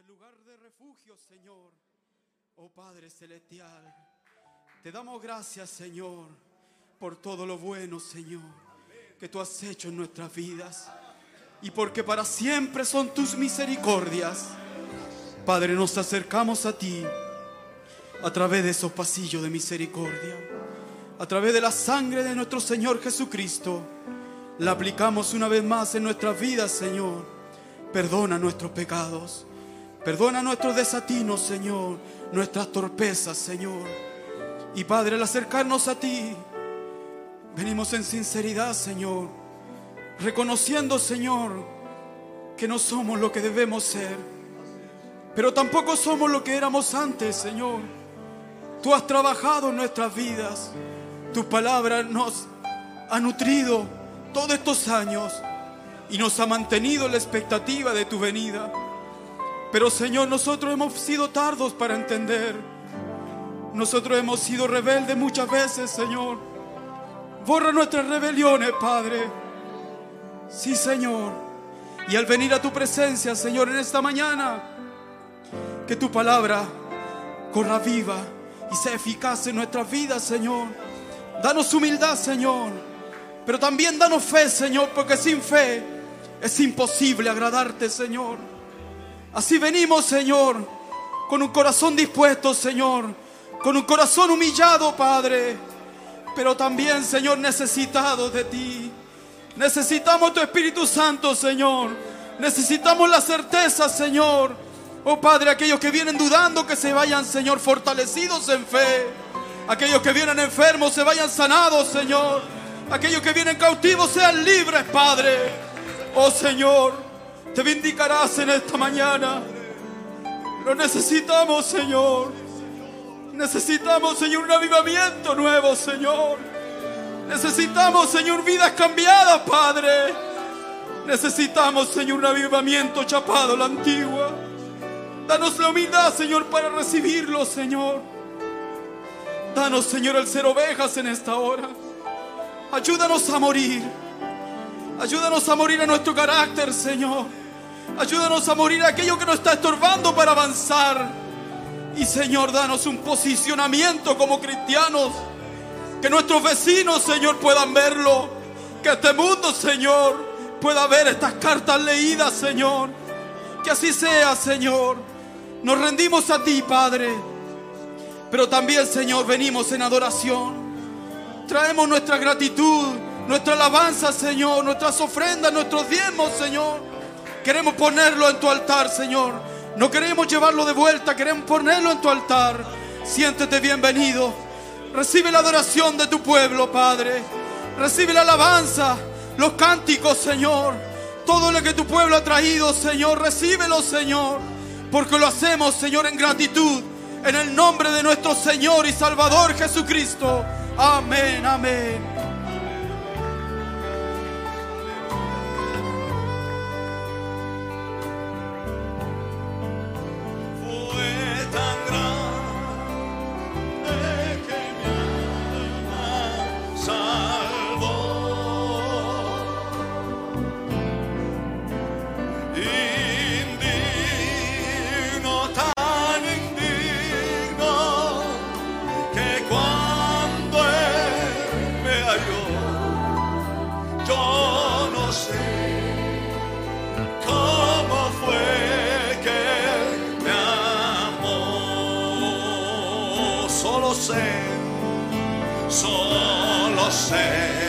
este lugar de refugio, Señor. Oh Padre Celestial, te damos gracias, Señor, por todo lo bueno, Señor, que tú has hecho en nuestras vidas. Y porque para siempre son tus misericordias. Padre, nos acercamos a ti a través de esos pasillos de misericordia. A través de la sangre de nuestro Señor Jesucristo. La aplicamos una vez más en nuestras vidas, Señor. Perdona nuestros pecados. Perdona nuestros desatinos, Señor. Nuestras torpezas, Señor. Y Padre, al acercarnos a ti, venimos en sinceridad, Señor. Reconociendo, Señor, que no somos lo que debemos ser. Pero tampoco somos lo que éramos antes, Señor. Tú has trabajado en nuestras vidas. Tu palabra nos ha nutrido todos estos años y nos ha mantenido en la expectativa de tu venida. Pero Señor, nosotros hemos sido tardos para entender. Nosotros hemos sido rebeldes muchas veces, Señor. Borra nuestras rebeliones, Padre. Sí, Señor. Y al venir a tu presencia, Señor, en esta mañana, que tu palabra corra viva y sea eficaz en nuestras vidas, Señor. Danos humildad, Señor. Pero también danos fe, Señor, porque sin fe es imposible agradarte, Señor. Así venimos, Señor, con un corazón dispuesto, Señor, con un corazón humillado, Padre, pero también, Señor, necesitados de ti. Necesitamos tu Espíritu Santo, Señor. Necesitamos la certeza, Señor. Oh Padre, aquellos que vienen dudando que se vayan, Señor, fortalecidos en fe. Aquellos que vienen enfermos se vayan sanados, Señor. Aquellos que vienen cautivos sean libres, Padre. Oh Señor, te vindicarás en esta mañana. Lo necesitamos, Señor. Necesitamos, Señor, un avivamiento nuevo, Señor. Necesitamos, Señor, vidas cambiadas, Padre. Necesitamos, Señor, un avivamiento chapado la antigua. Danos la humildad, Señor, para recibirlo, Señor. Danos, Señor, el ser ovejas en esta hora. Ayúdanos a morir. Ayúdanos a morir a nuestro carácter, Señor. Ayúdanos a morir aquello que nos está estorbando para avanzar. Y Señor, danos un posicionamiento como cristianos. Que nuestros vecinos, Señor, puedan verlo. Que este mundo, Señor, pueda ver estas cartas leídas, Señor. Que así sea, Señor. Nos rendimos a ti, Padre. Pero también, Señor, venimos en adoración. Traemos nuestra gratitud, nuestra alabanza, Señor, nuestras ofrendas, nuestros diezmos, Señor. Queremos ponerlo en tu altar, Señor. No queremos llevarlo de vuelta, queremos ponerlo en tu altar. Siéntete bienvenido. Recibe la adoración de tu pueblo, Padre. Recibe la alabanza, los cánticos, Señor. Todo lo que tu pueblo ha traído, Señor, recíbelo, Señor. Porque lo hacemos, Señor, en gratitud. En el nombre de nuestro Señor y Salvador Jesucristo. Amén, amén. Fue solo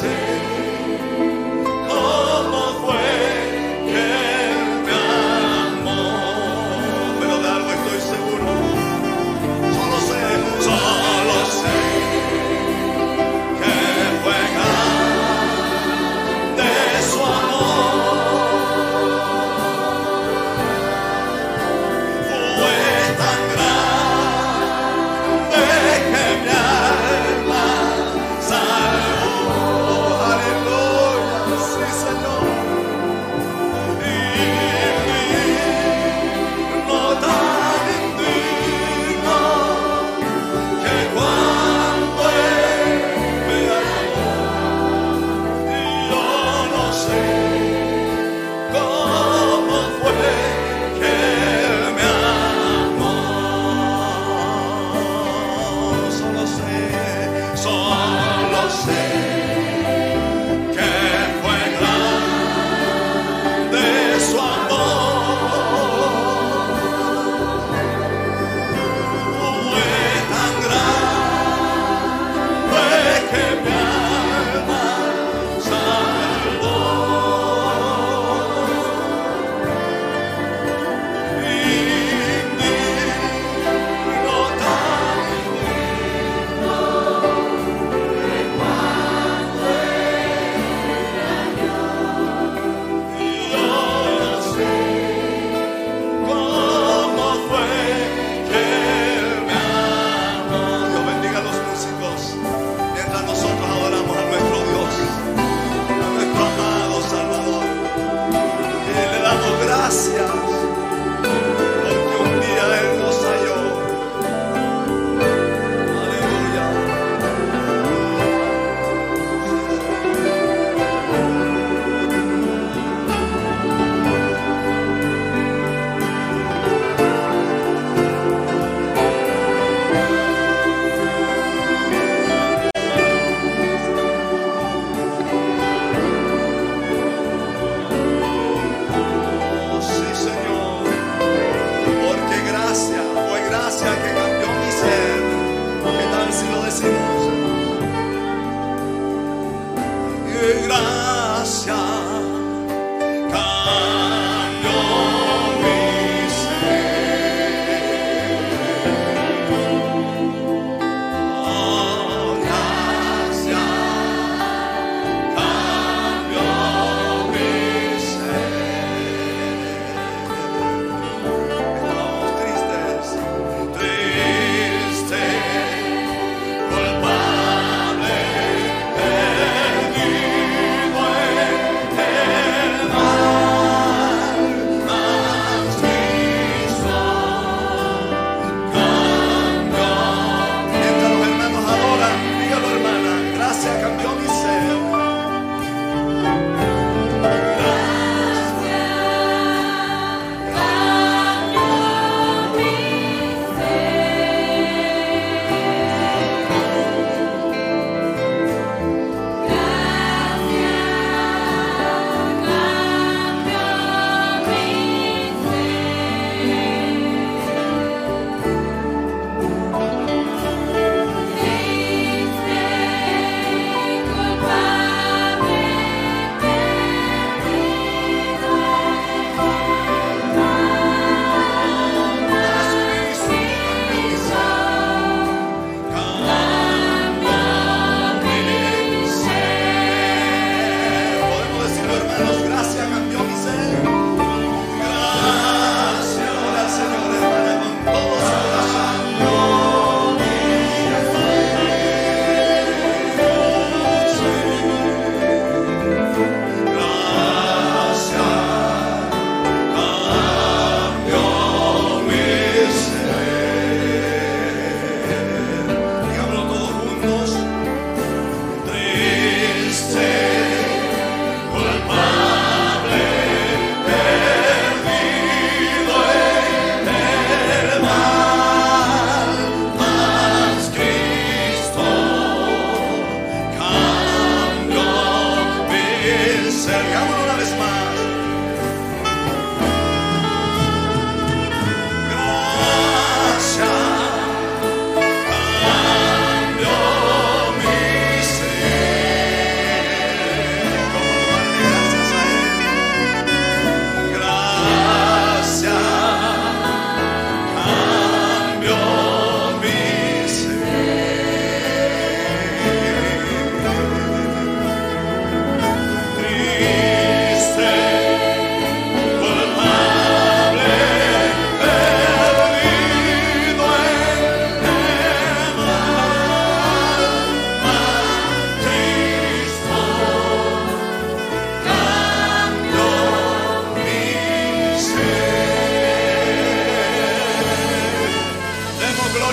say.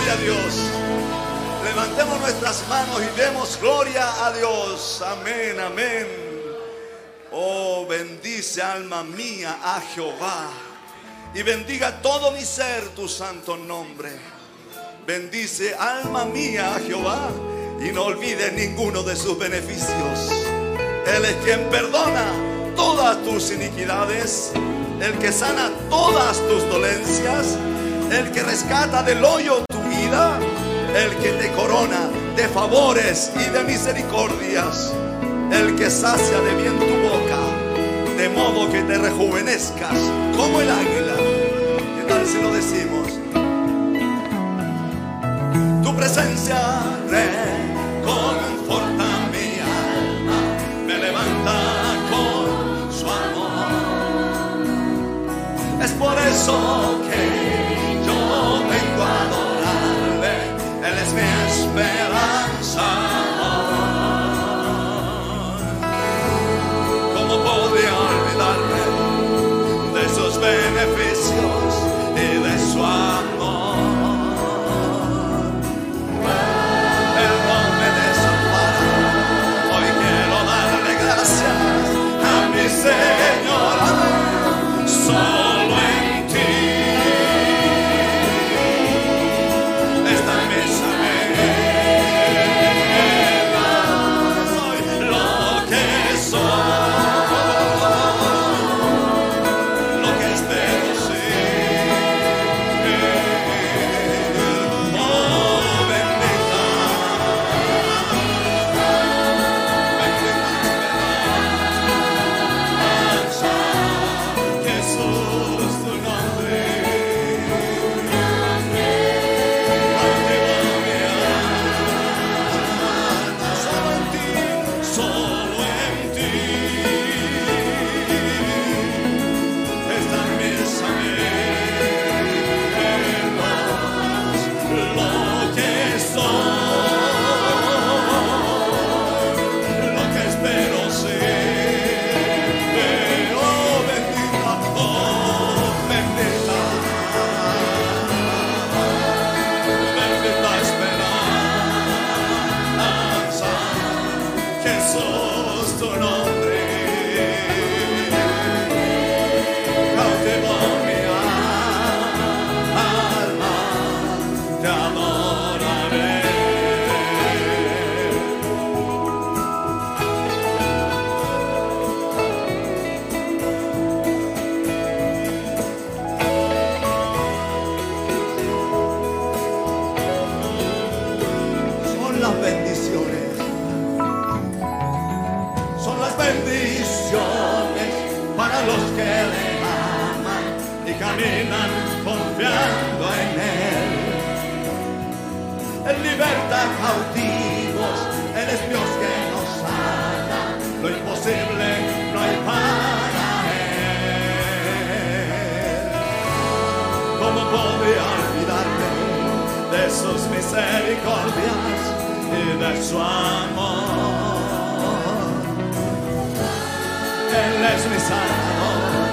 A Dios. Levantemos nuestras manos y demos gloria a Dios. Amén, amén. Oh, bendice alma mía a Jehová y bendiga todo mi ser tu santo nombre. Bendice alma mía a Jehová y no olvides ninguno de sus beneficios. Él es quien perdona todas tus iniquidades, el que sana todas tus dolencias, el que rescata del hoyo el que te corona de favores y de misericordias, el que sacia de bien tu boca, de modo que te rejuvenezcas como el águila. ¿Qué tal si lo decimos? Tu presencia reconforta mi alma, me levanta con su amor. Es por eso que misericordias y de su amor? Él es mi Salvador.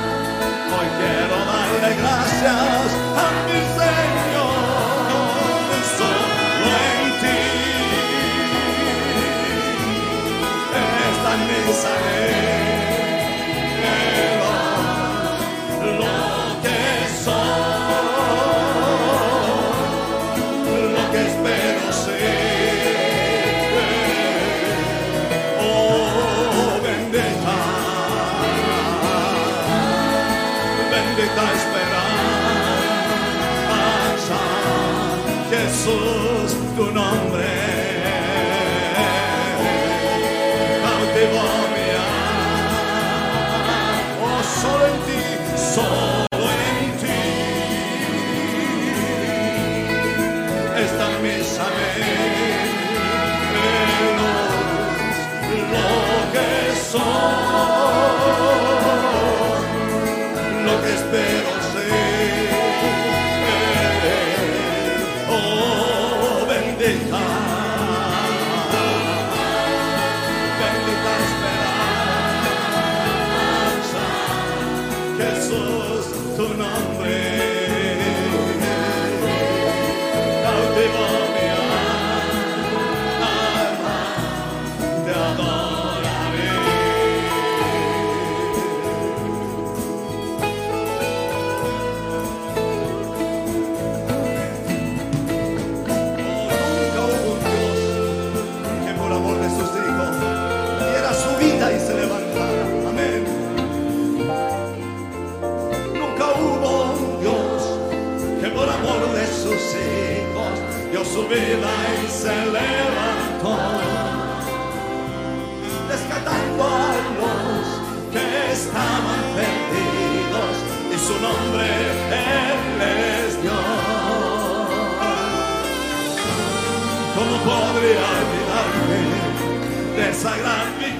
Hoy quiero darle gracias a mi Señor. Solo en ti están mis anhelos, bendita esperanza, Jesús, tu nombre. Cautivó mi alma, oh, solo en ti, solo en ti están mis anhelos, lo que soy, hijos dio su vida y se levantó. Rescatando a los que estaban perdidos y su nombre Él les dio. ¿Cómo podría olvidarme de esa gran victoria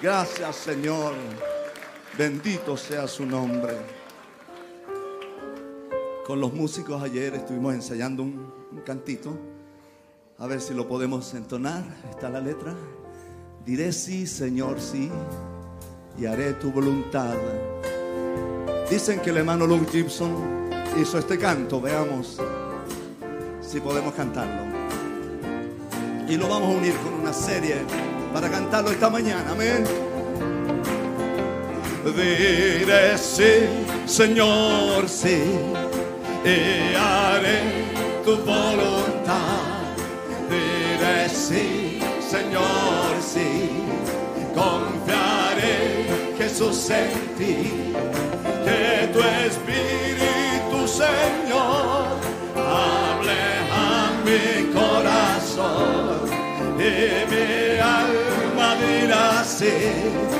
Gracias Señor. Bendito sea su nombre. Con los músicos ayer estuvimos ensayando un, un cantito. A ver si lo podemos entonar. Está la letra. Diré sí, Señor, sí. Y haré tu voluntad. Dicen que el hermano Luke Gibson hizo este canto. Veamos si podemos cantarlo. Y lo vamos a unir con una serie para cantarlo esta mañana. Amén. Diré sí, Señor, sí. Y haré tu voluntad. Diré sí, Señor, sí. Confiaré, Jesús, en ti. Que tu Espíritu, Señor, hable a mi corazón. Dirá sí,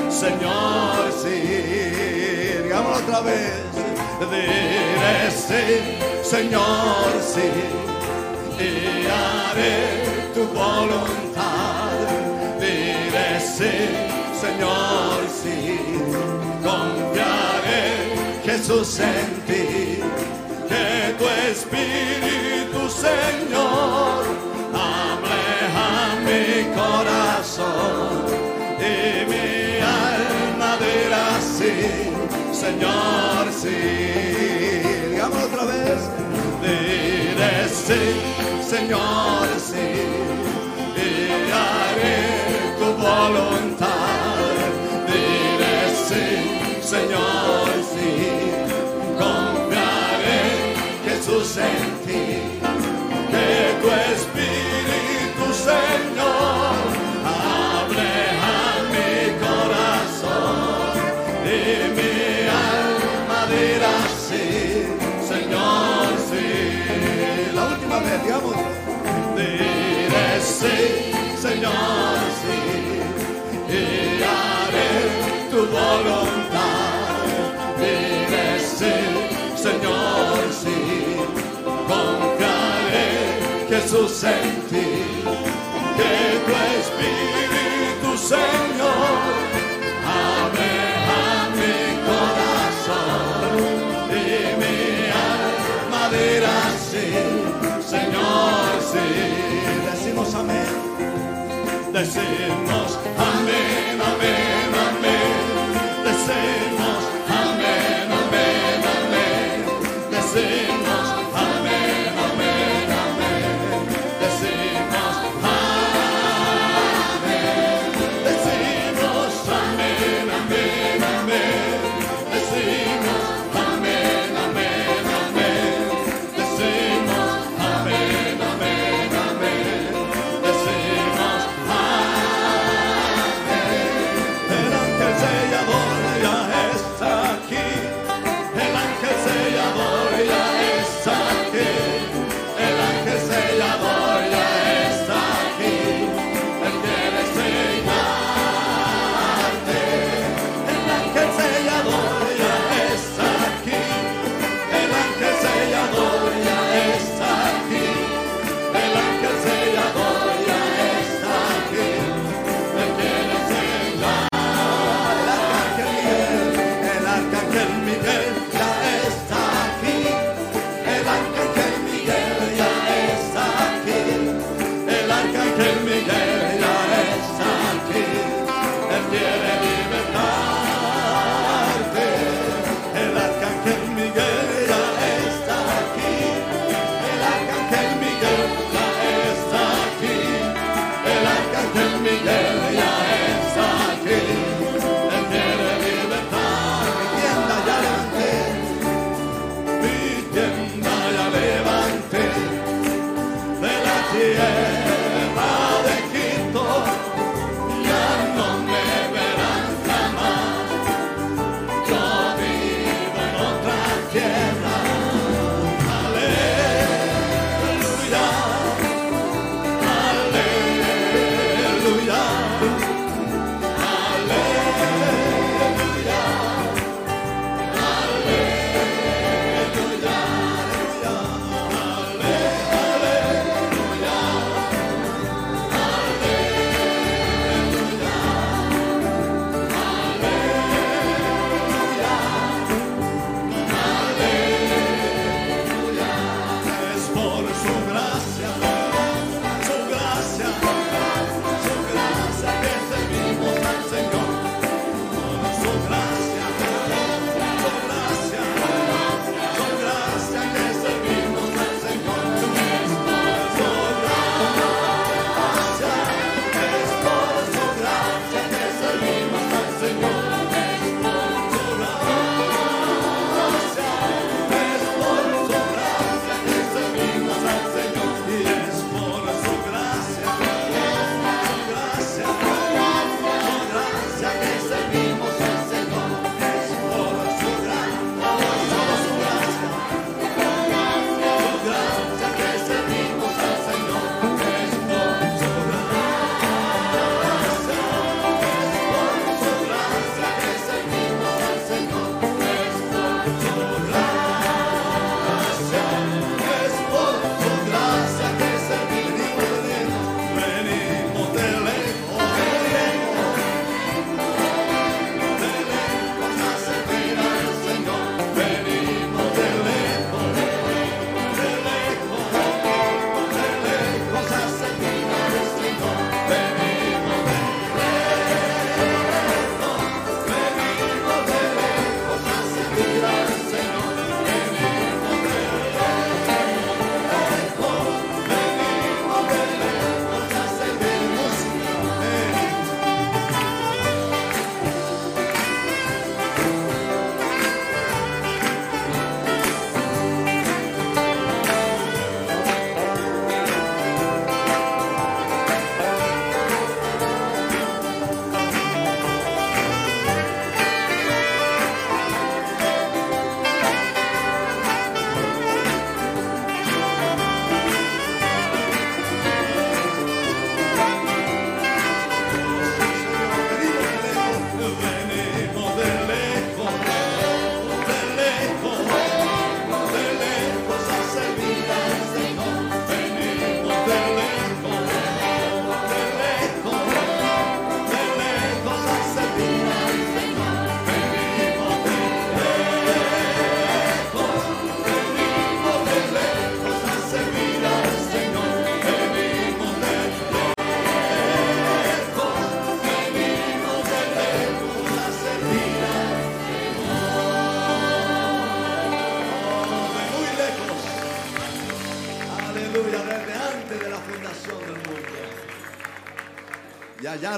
Señor, sí. Digámoslo otra vez. Diré sí, Señor, sí. Y haré tu voluntad. Diré sí, Señor, sí. Confiaré, Jesús, en ti. Que tu Espíritu, Señor, hable a mi corazón. Señor, sí. Digamos otra vez. Diré sí, Señor, sí. Y haré tu voluntad. Diré sí, Señor, sí. Confiaré, Jesús, en ti. Que tu Espíritu, Señor, digamos. Diré Señor, sí. Y haré tu voluntad. Diré sí, Señor, sí. Confiaré, Jesús, en ti. Que tu Espíritu, Señor, Amén,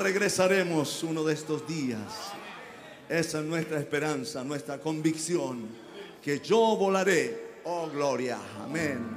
regresaremos uno de estos días. Esa es nuestra esperanza, nuestra convicción, que yo volaré. Oh, gloria. Amén.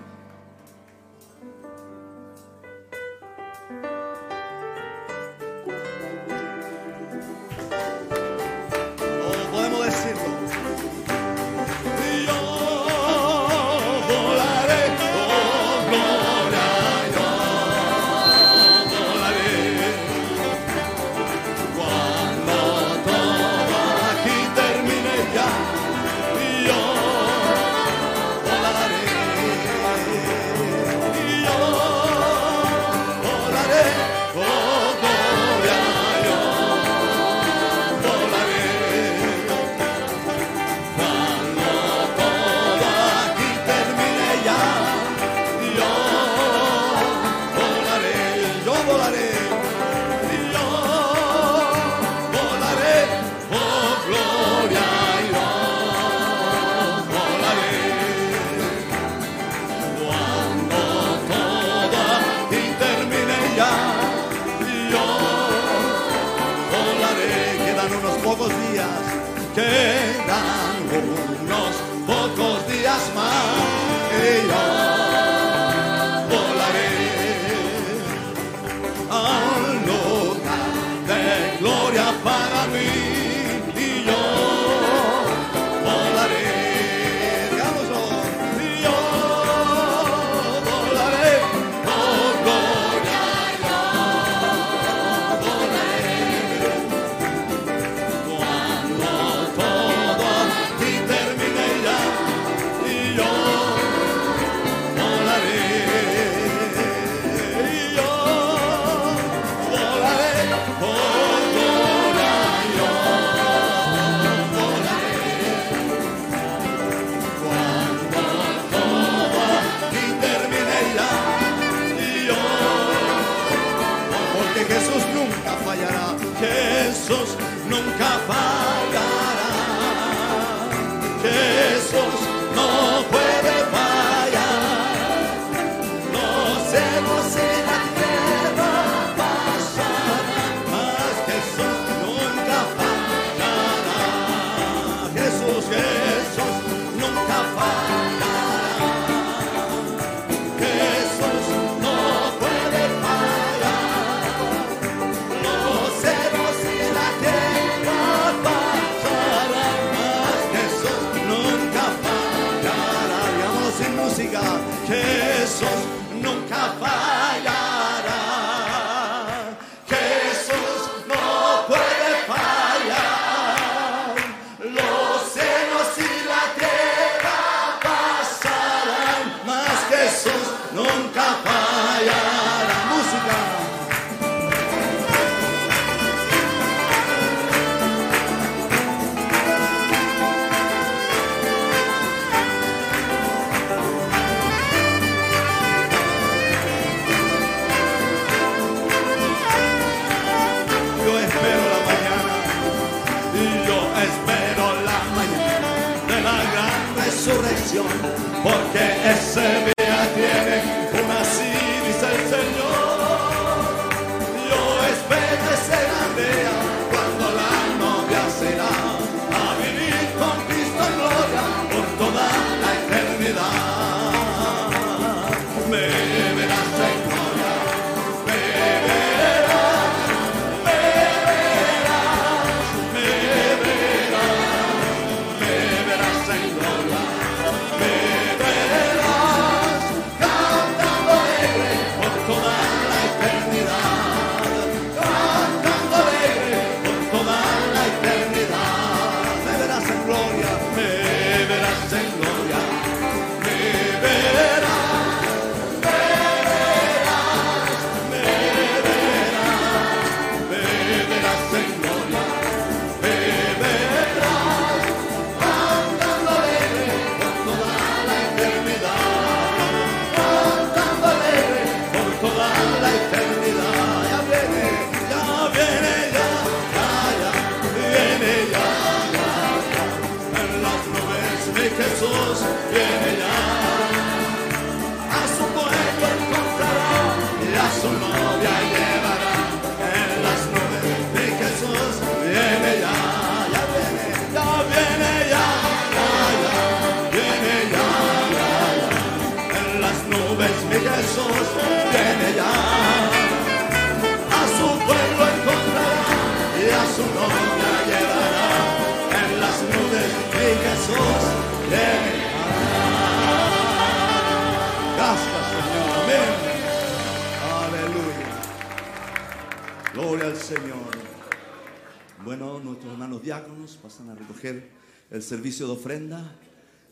el servicio de ofrenda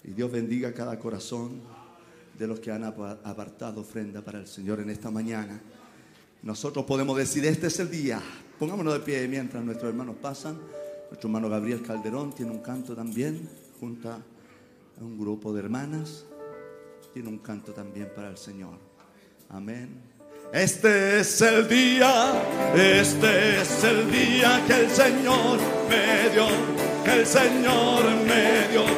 y Dios bendiga cada corazón de los que han apartado ofrenda para el Señor en esta mañana. Nosotros podemos decir, este es el día. Pongámonos de pie mientras nuestros hermanos pasan. Nuestro hermano Gabriel Calderón tiene un canto también, junta a un grupo de hermanas. Tiene un canto también para el Señor. Amén. Este es el día, este es el día que el Señor me dio que el Señor me dio.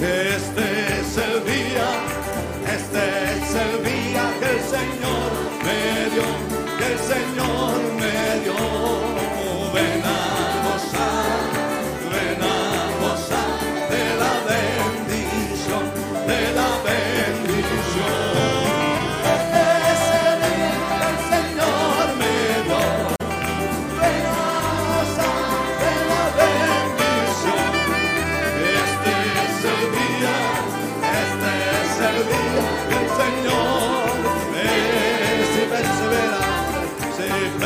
Este es el día, este es el día que el Señor me dio, que el Señor me dio. Ven a gozar.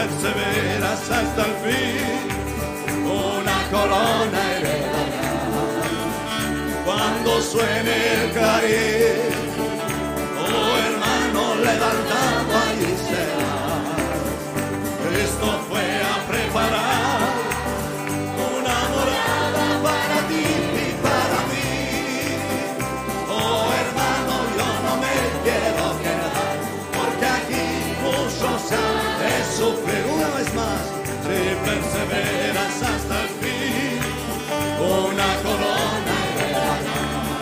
se perseveras hasta el fin, una corona heredará. Cuando suene el cariz, oh hermano, levantado allí será. Esto fue a preparar una morada para ti y para mí. Oh hermano, yo no me quiero quedar, porque aquí muchos han sufrir una vez más. Si perseveras hasta el fin, una corona heredarás.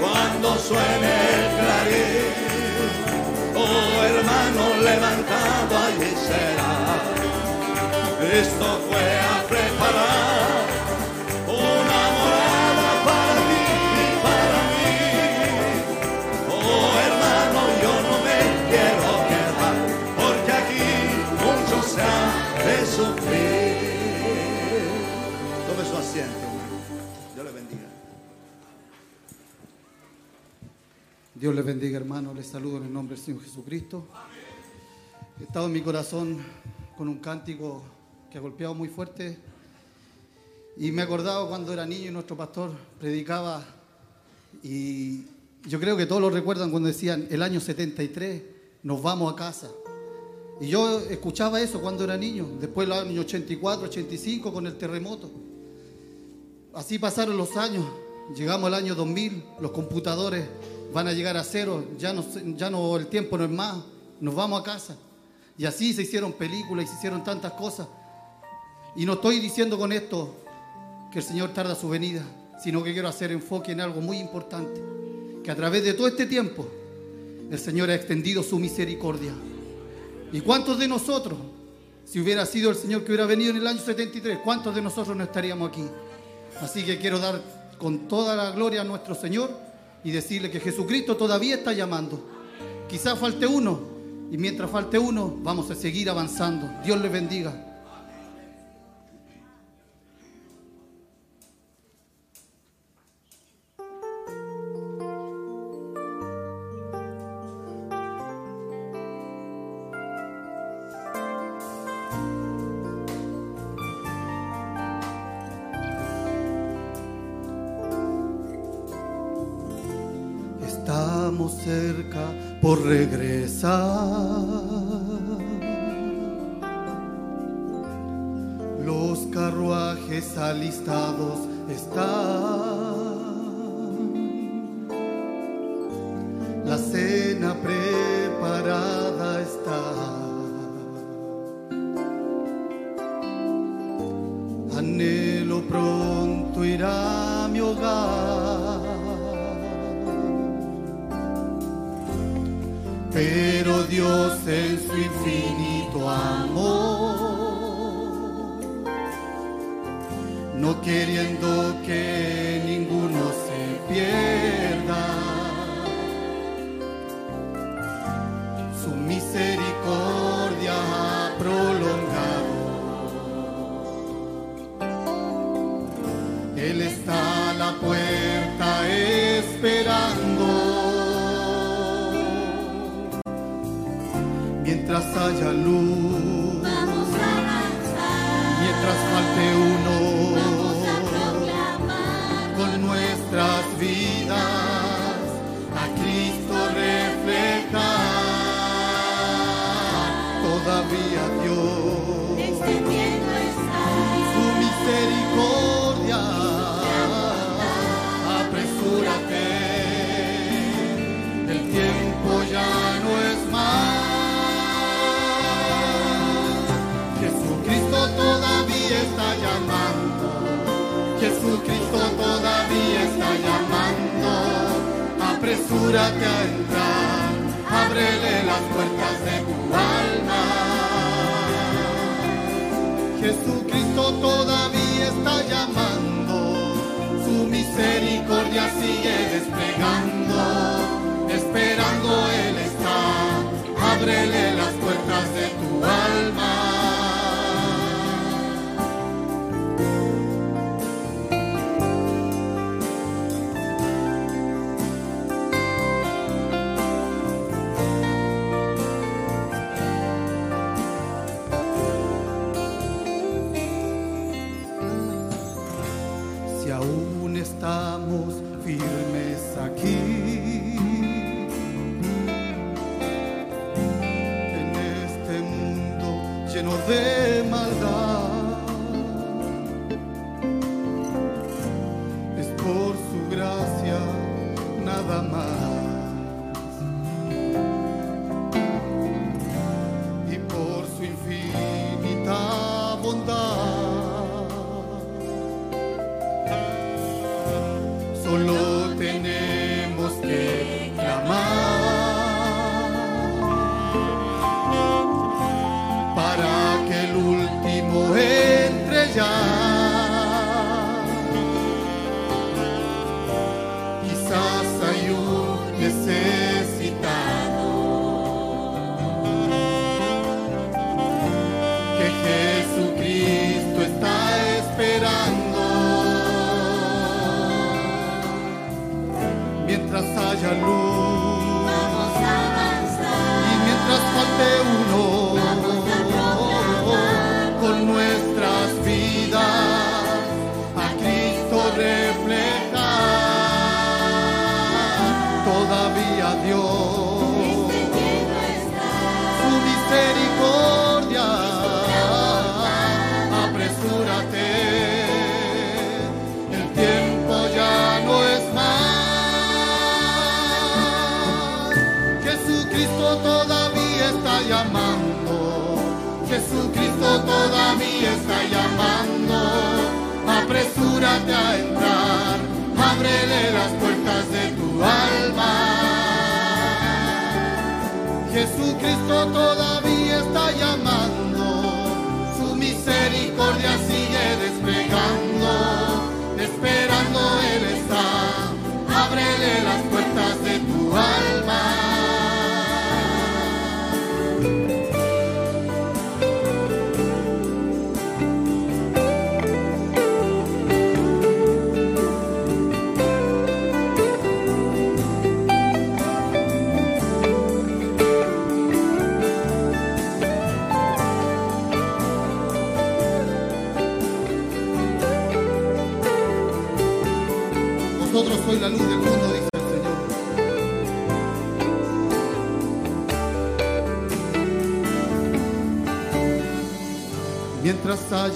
Cuando suene el clarín, oh hermano, levantado allí será. Esto fue a preparar Dios les bendiga, hermano. Les saludo en el nombre del Señor Jesucristo. He estado en mi corazón con un cántico que ha golpeado muy fuerte. Y me he acordado cuando era niño y nuestro pastor predicaba. Y yo creo que todos lo recuerdan cuando decían, el año 73 nos vamos a casa. Y yo escuchaba eso cuando era niño. Después el año 84, 85 con el terremoto. Así pasaron los años. Llegamos al año 2000, los computadores van a llegar a cero, ya no, ya no, el tiempo no es más, nos vamos a casa. Y así se hicieron películas y se hicieron tantas cosas. Y no estoy diciendo con esto que el Señor tarda su venida, sino que quiero hacer enfoque en algo muy importante, que a través de todo este tiempo el Señor ha extendido su misericordia. ¿Y cuántos de nosotros, si hubiera sido el Señor que hubiera venido en el año 73, cuántos de nosotros no estaríamos aquí? Así que quiero dar con toda la gloria a nuestro Señor y decirle que Jesucristo todavía está llamando. Quizás falte uno y mientras falte uno vamos a seguir avanzando. Dios les bendiga. Por regresar. Los carruajes alistados están. La cena preparada está. Anhelo pronto ir a mi hogar. Pero Dios en su infinito amor, no queriendo que ninguno se pierda, su misericordia ha prolongado. Él está a la puerta esperando. Mientras haya luz, Vamos a avanzar, mientras falte uno vamos a proclamar con nuestras vidas a Cristo reflejar. Todavía Dios, extendiendo está. su misericordia, apresúrate a entrar, las puertas de tu alma. Jesucristo todavía está llamando, su misericordia sigue desplegando, esperando Él está, ábrele las puertas there.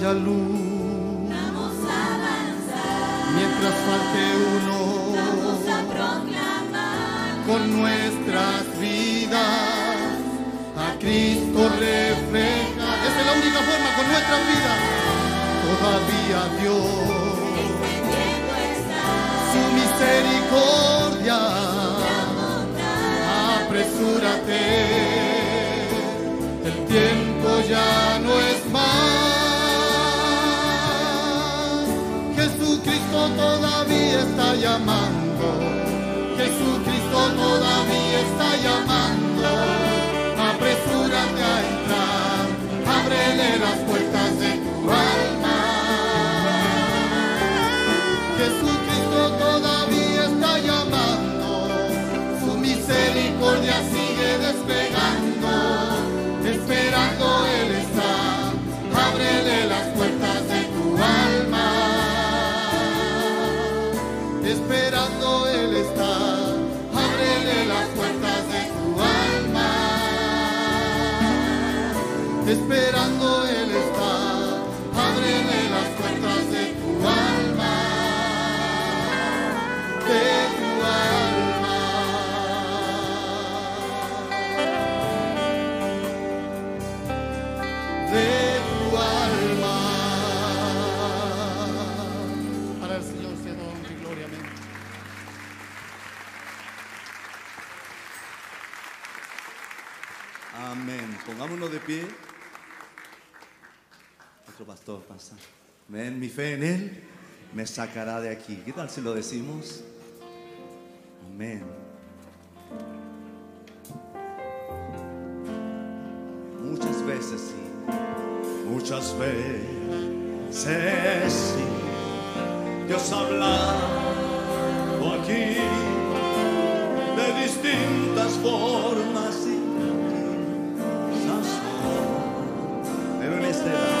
haja luz. fe en Él me sacará de aquí. ¿Qué tal si lo decimos? Amén. Muchas veces sí, muchas veces sí, Dios hablado aquí de distintas formas y quizás pero en esta edad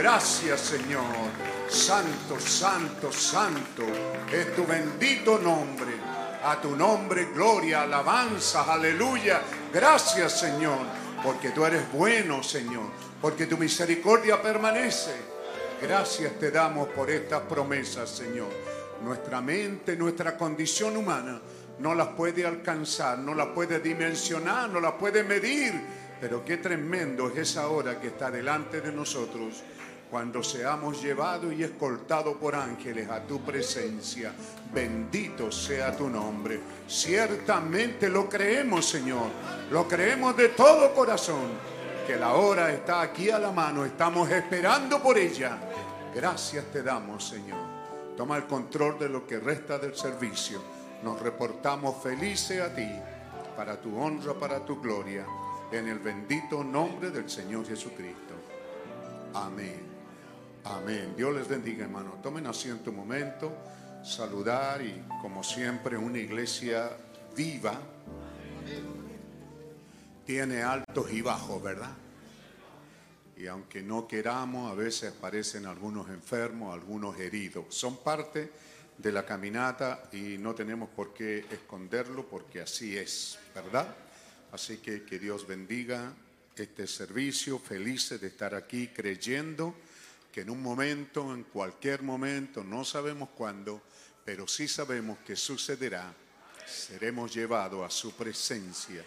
Gracias, Señor. Santo, santo, santo es tu bendito nombre. A tu nombre, gloria, alabanza, aleluya. Gracias, Señor, porque tú eres bueno, Señor, porque tu misericordia permanece. Gracias te damos por estas promesas, Señor. Nuestra mente, nuestra condición humana no las puede alcanzar, no las puede dimensionar, no las puede medir. Pero qué tremendo es esa hora que está delante de nosotros cuando seamos llevados y escoltados por ángeles a tu presencia. Bendito sea tu nombre. Ciertamente lo creemos, Señor. Lo creemos de todo corazón. Que la hora está aquí a la mano. Estamos esperando por ella. Gracias te damos, Señor. Toma el control de lo que resta del servicio. Nos reportamos felices a ti, para tu honra, para tu gloria, en el bendito nombre del Señor Jesucristo. Amén. Amén. Dios les bendiga, hermano. Tomen asiento un momento, saludar y, como siempre, una iglesia viva tiene altos y bajos, ¿verdad? Y aunque no queramos, a veces aparecen algunos enfermos, algunos heridos. Son parte de la caminata y no tenemos por qué esconderlo porque así es, ¿verdad? Así que que Dios bendiga este servicio, felices de estar aquí creyendo que en un momento, en cualquier momento, no sabemos cuándo, pero sí sabemos que sucederá, seremos llevados a su presencia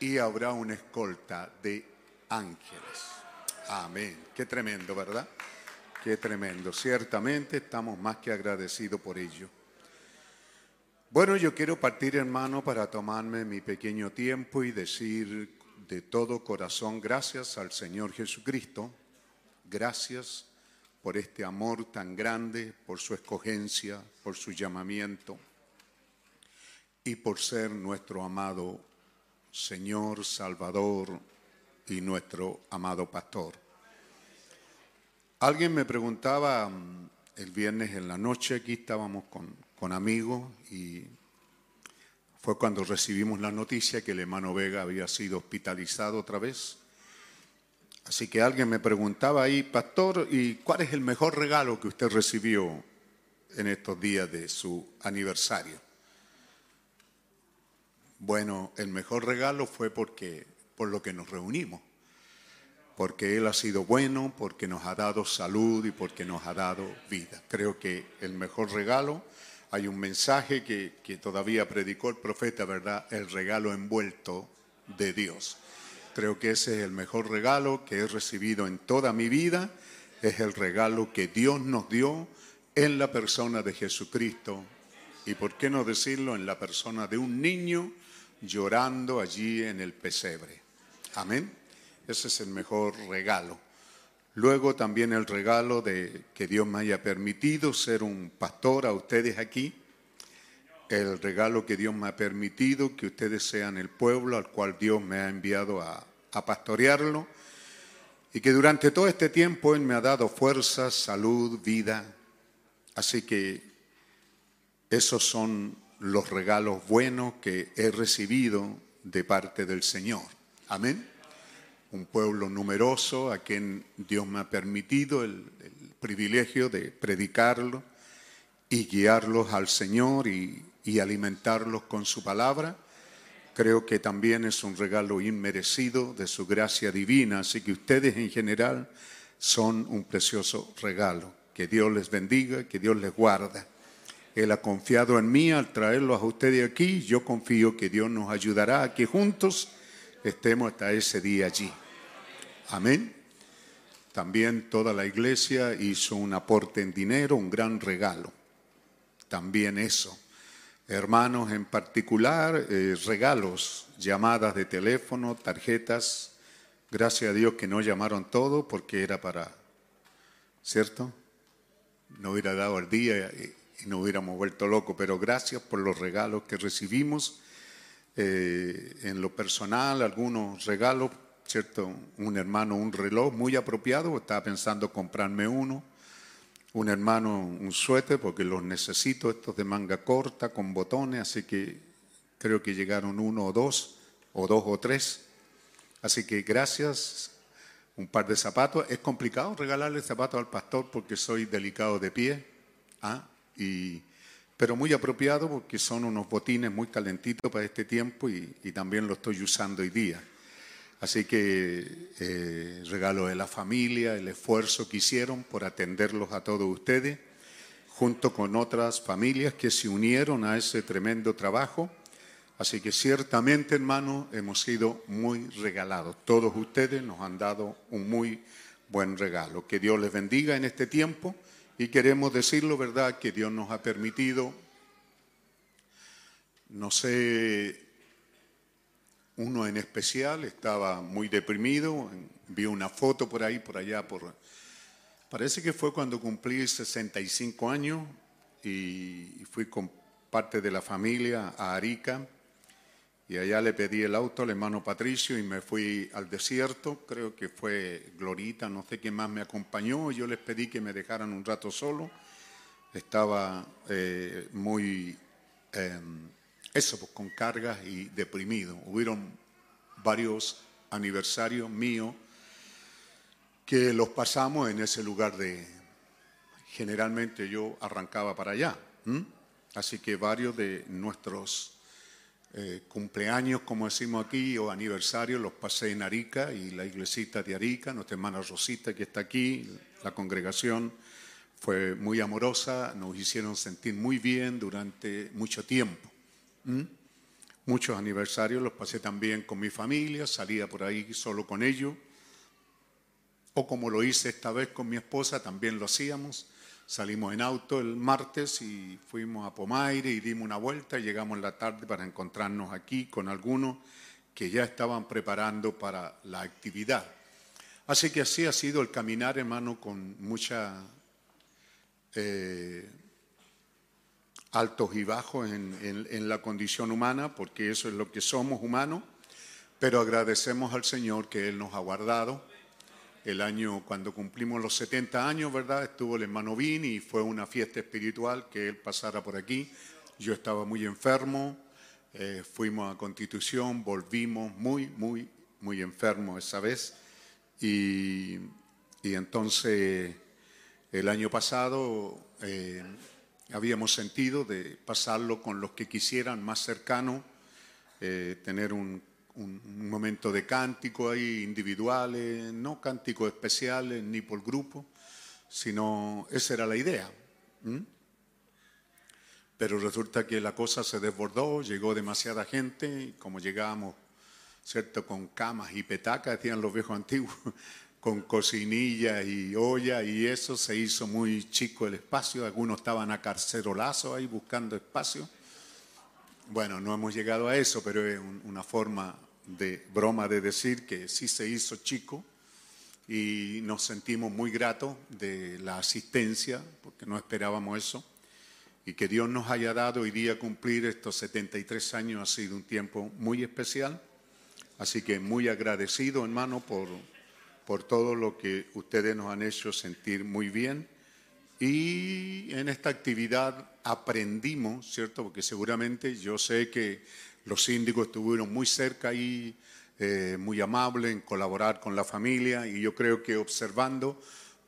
y habrá una escolta de ángeles. Amén. Qué tremendo, ¿verdad? Qué tremendo. Ciertamente estamos más que agradecidos por ello. Bueno, yo quiero partir, hermano, para tomarme mi pequeño tiempo y decir de todo corazón gracias al Señor Jesucristo. Gracias por este amor tan grande, por su escogencia, por su llamamiento y por ser nuestro amado Señor, Salvador y nuestro amado Pastor. Alguien me preguntaba mm, el viernes en la noche, aquí estábamos con, con amigos y fue cuando recibimos la noticia que el hermano Vega había sido hospitalizado otra vez. Así que alguien me preguntaba ahí, pastor, ¿y cuál es el mejor regalo que usted recibió en estos días de su aniversario? Bueno, el mejor regalo fue porque por lo que nos reunimos, porque él ha sido bueno, porque nos ha dado salud y porque nos ha dado vida. Creo que el mejor regalo, hay un mensaje que, que todavía predicó el profeta, ¿verdad? El regalo envuelto de Dios. Creo que ese es el mejor regalo que he recibido en toda mi vida. Es el regalo que Dios nos dio en la persona de Jesucristo. Y por qué no decirlo en la persona de un niño llorando allí en el pesebre. Amén. Ese es el mejor regalo. Luego también el regalo de que Dios me haya permitido ser un pastor a ustedes aquí. El regalo que Dios me ha permitido que ustedes sean el pueblo al cual Dios me ha enviado a, pastorearlo. Y que durante todo este tiempo Él me ha dado fuerza, salud, vida. Así que esos son los regalos buenos que he recibido de parte del Señor. Amén. Un pueblo numeroso a quien Dios me ha permitido el, el privilegio de predicarlo y guiarlos al Señor y, y alimentarlos con su palabra. Creo que también es un regalo inmerecido de su gracia divina, así que ustedes en general son un precioso regalo. Que Dios les bendiga, que Dios les guarda. Él ha confiado en mí al traerlos a ustedes aquí. Yo confío que Dios nos ayudará a que juntos estemos hasta ese día allí. Amén. También toda la iglesia hizo un aporte en dinero, un gran regalo. También eso. Hermanos en particular, eh, regalos, llamadas de teléfono, tarjetas. Gracias a Dios que no llamaron todo porque era para, ¿cierto? No hubiera dado el día y, y nos hubiéramos vuelto locos, pero gracias por los regalos que recibimos. Eh, en lo personal, algunos regalos, ¿cierto? Un hermano, un reloj muy apropiado, estaba pensando comprarme uno. Un hermano, un suéter, porque los necesito, estos de manga corta, con botones, así que creo que llegaron uno o dos, o dos o tres. Así que gracias. Un par de zapatos. Es complicado regalarle zapatos al pastor porque soy delicado de pie. ¿ah? y, pero muy apropiado porque son unos botines muy calentitos para este tiempo y, y también lo estoy usando hoy día. Así que eh, regalo de la familia, el esfuerzo que hicieron por atenderlos a todos ustedes, junto con otras familias que se unieron a ese tremendo trabajo. Así que ciertamente, hermanos, hemos sido muy regalados. Todos ustedes nos han dado un muy buen regalo. Que Dios les bendiga en este tiempo. Y queremos decirlo, ¿verdad?, que Dios nos ha permitido, no sé, uno en especial estaba muy deprimido, vi una foto por ahí, por allá, por... Parece que fue cuando cumplí 65 años y fui con parte de la familia a Arica y allá le pedí el auto al hermano Patricio y me fui al desierto, creo que fue Glorita, no sé quién más me acompañó, yo les pedí que me dejaran un rato solo, estaba eh, muy, eh, eso, pues, con cargas y deprimido. Hubieron varios aniversarios míos que los pasamos en ese lugar de, generalmente yo arrancaba para allá. Así que varios de nuestros eh, cumpleaños, como decimos aquí, o aniversarios, los pasé en Arica y la iglesita de Arica, nuestra hermana Rosita que está aquí, la congregación fue muy amorosa, nos hicieron sentir muy bien durante mucho tiempo. ¿Mm? Muchos aniversarios los pasé también con mi familia, salía por ahí solo con ellos, o como lo hice esta vez con mi esposa, también lo hacíamos. Salimos en auto el martes y fuimos a Pomaire y dimos una vuelta y llegamos en la tarde para encontrarnos aquí con algunos que ya estaban preparando para la actividad. Así que así ha sido el caminar, hermano, con mucha eh, altos y bajos en, en- la condición humana, porque eso es lo que somos humanos, pero agradecemos al Señor que Él nos ha guardado. El año, cuando cumplimos los 70 años, ¿verdad? Estuvo el hermano Vini y fue una fiesta espiritual que él pasara por aquí. Yo estaba muy enfermo, eh, fuimos a Constitución, volvimos muy, muy, muy enfermos esa vez. Y, y entonces el año pasado eh, habíamos sentido de pasarlo con los que quisieran más cercanos, eh, tener un, un- momento de cántico ahí individuales, no cánticos especiales ni por grupo, sino esa era la idea. ¿m? Pero resulta que la cosa se desbordó, llegó demasiada gente, como llegábamos, ¿cierto? Con camas y petacas, decían los viejos antiguos, con cocinillas y olla, y eso se hizo muy chico el espacio, algunos estaban a carcerolazo ahí buscando espacio. Bueno, no hemos llegado a eso, pero es un- una forma de broma de decir que sí se hizo chico y nos sentimos muy gratos de la asistencia, porque no esperábamos eso, y que Dios nos haya dado hoy día cumplir estos 73 años ha sido un tiempo muy especial, así que muy agradecido, hermano, por, por todo lo que ustedes nos han hecho sentir muy bien. Y en esta actividad aprendimos, ¿cierto? Porque seguramente yo sé que los síndicos estuvieron muy cerca y muy amables en colaborar con la familia y yo creo que observando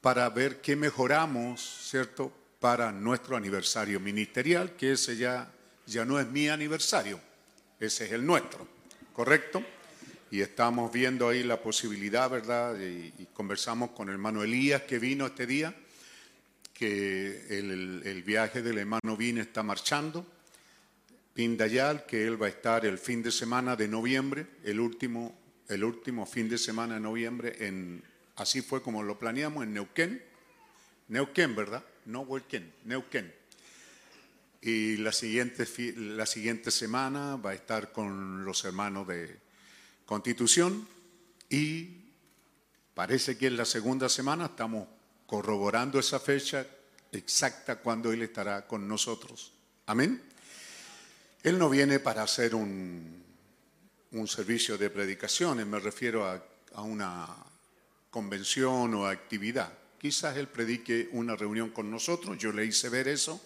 para ver qué mejoramos, ¿cierto? Para nuestro aniversario ministerial, que ese ya, ya no es mi aniversario, ese es el nuestro, ¿correcto? Y estamos viendo ahí la posibilidad, ¿verdad? Y, conversamos con el hermano Elías que vino este día que el, el- viaje del hermano Vine está marchando. Pindayal, que él va a estar el fin de semana de noviembre, el último, el último fin de semana de noviembre, en, así fue como lo planeamos, en Neuquén. Neuquén, ¿verdad? No Huelquén, Neuquén. Y la siguiente, la siguiente semana va a estar con los hermanos de Constitución y Parece que en la segunda semana estamos corroborando esa fecha exacta cuando Él estará con nosotros. Amén. Él no viene para hacer un, un servicio de predicaciones, me refiero a, a una convención o actividad. Quizás Él predique una reunión con nosotros, yo le hice ver eso,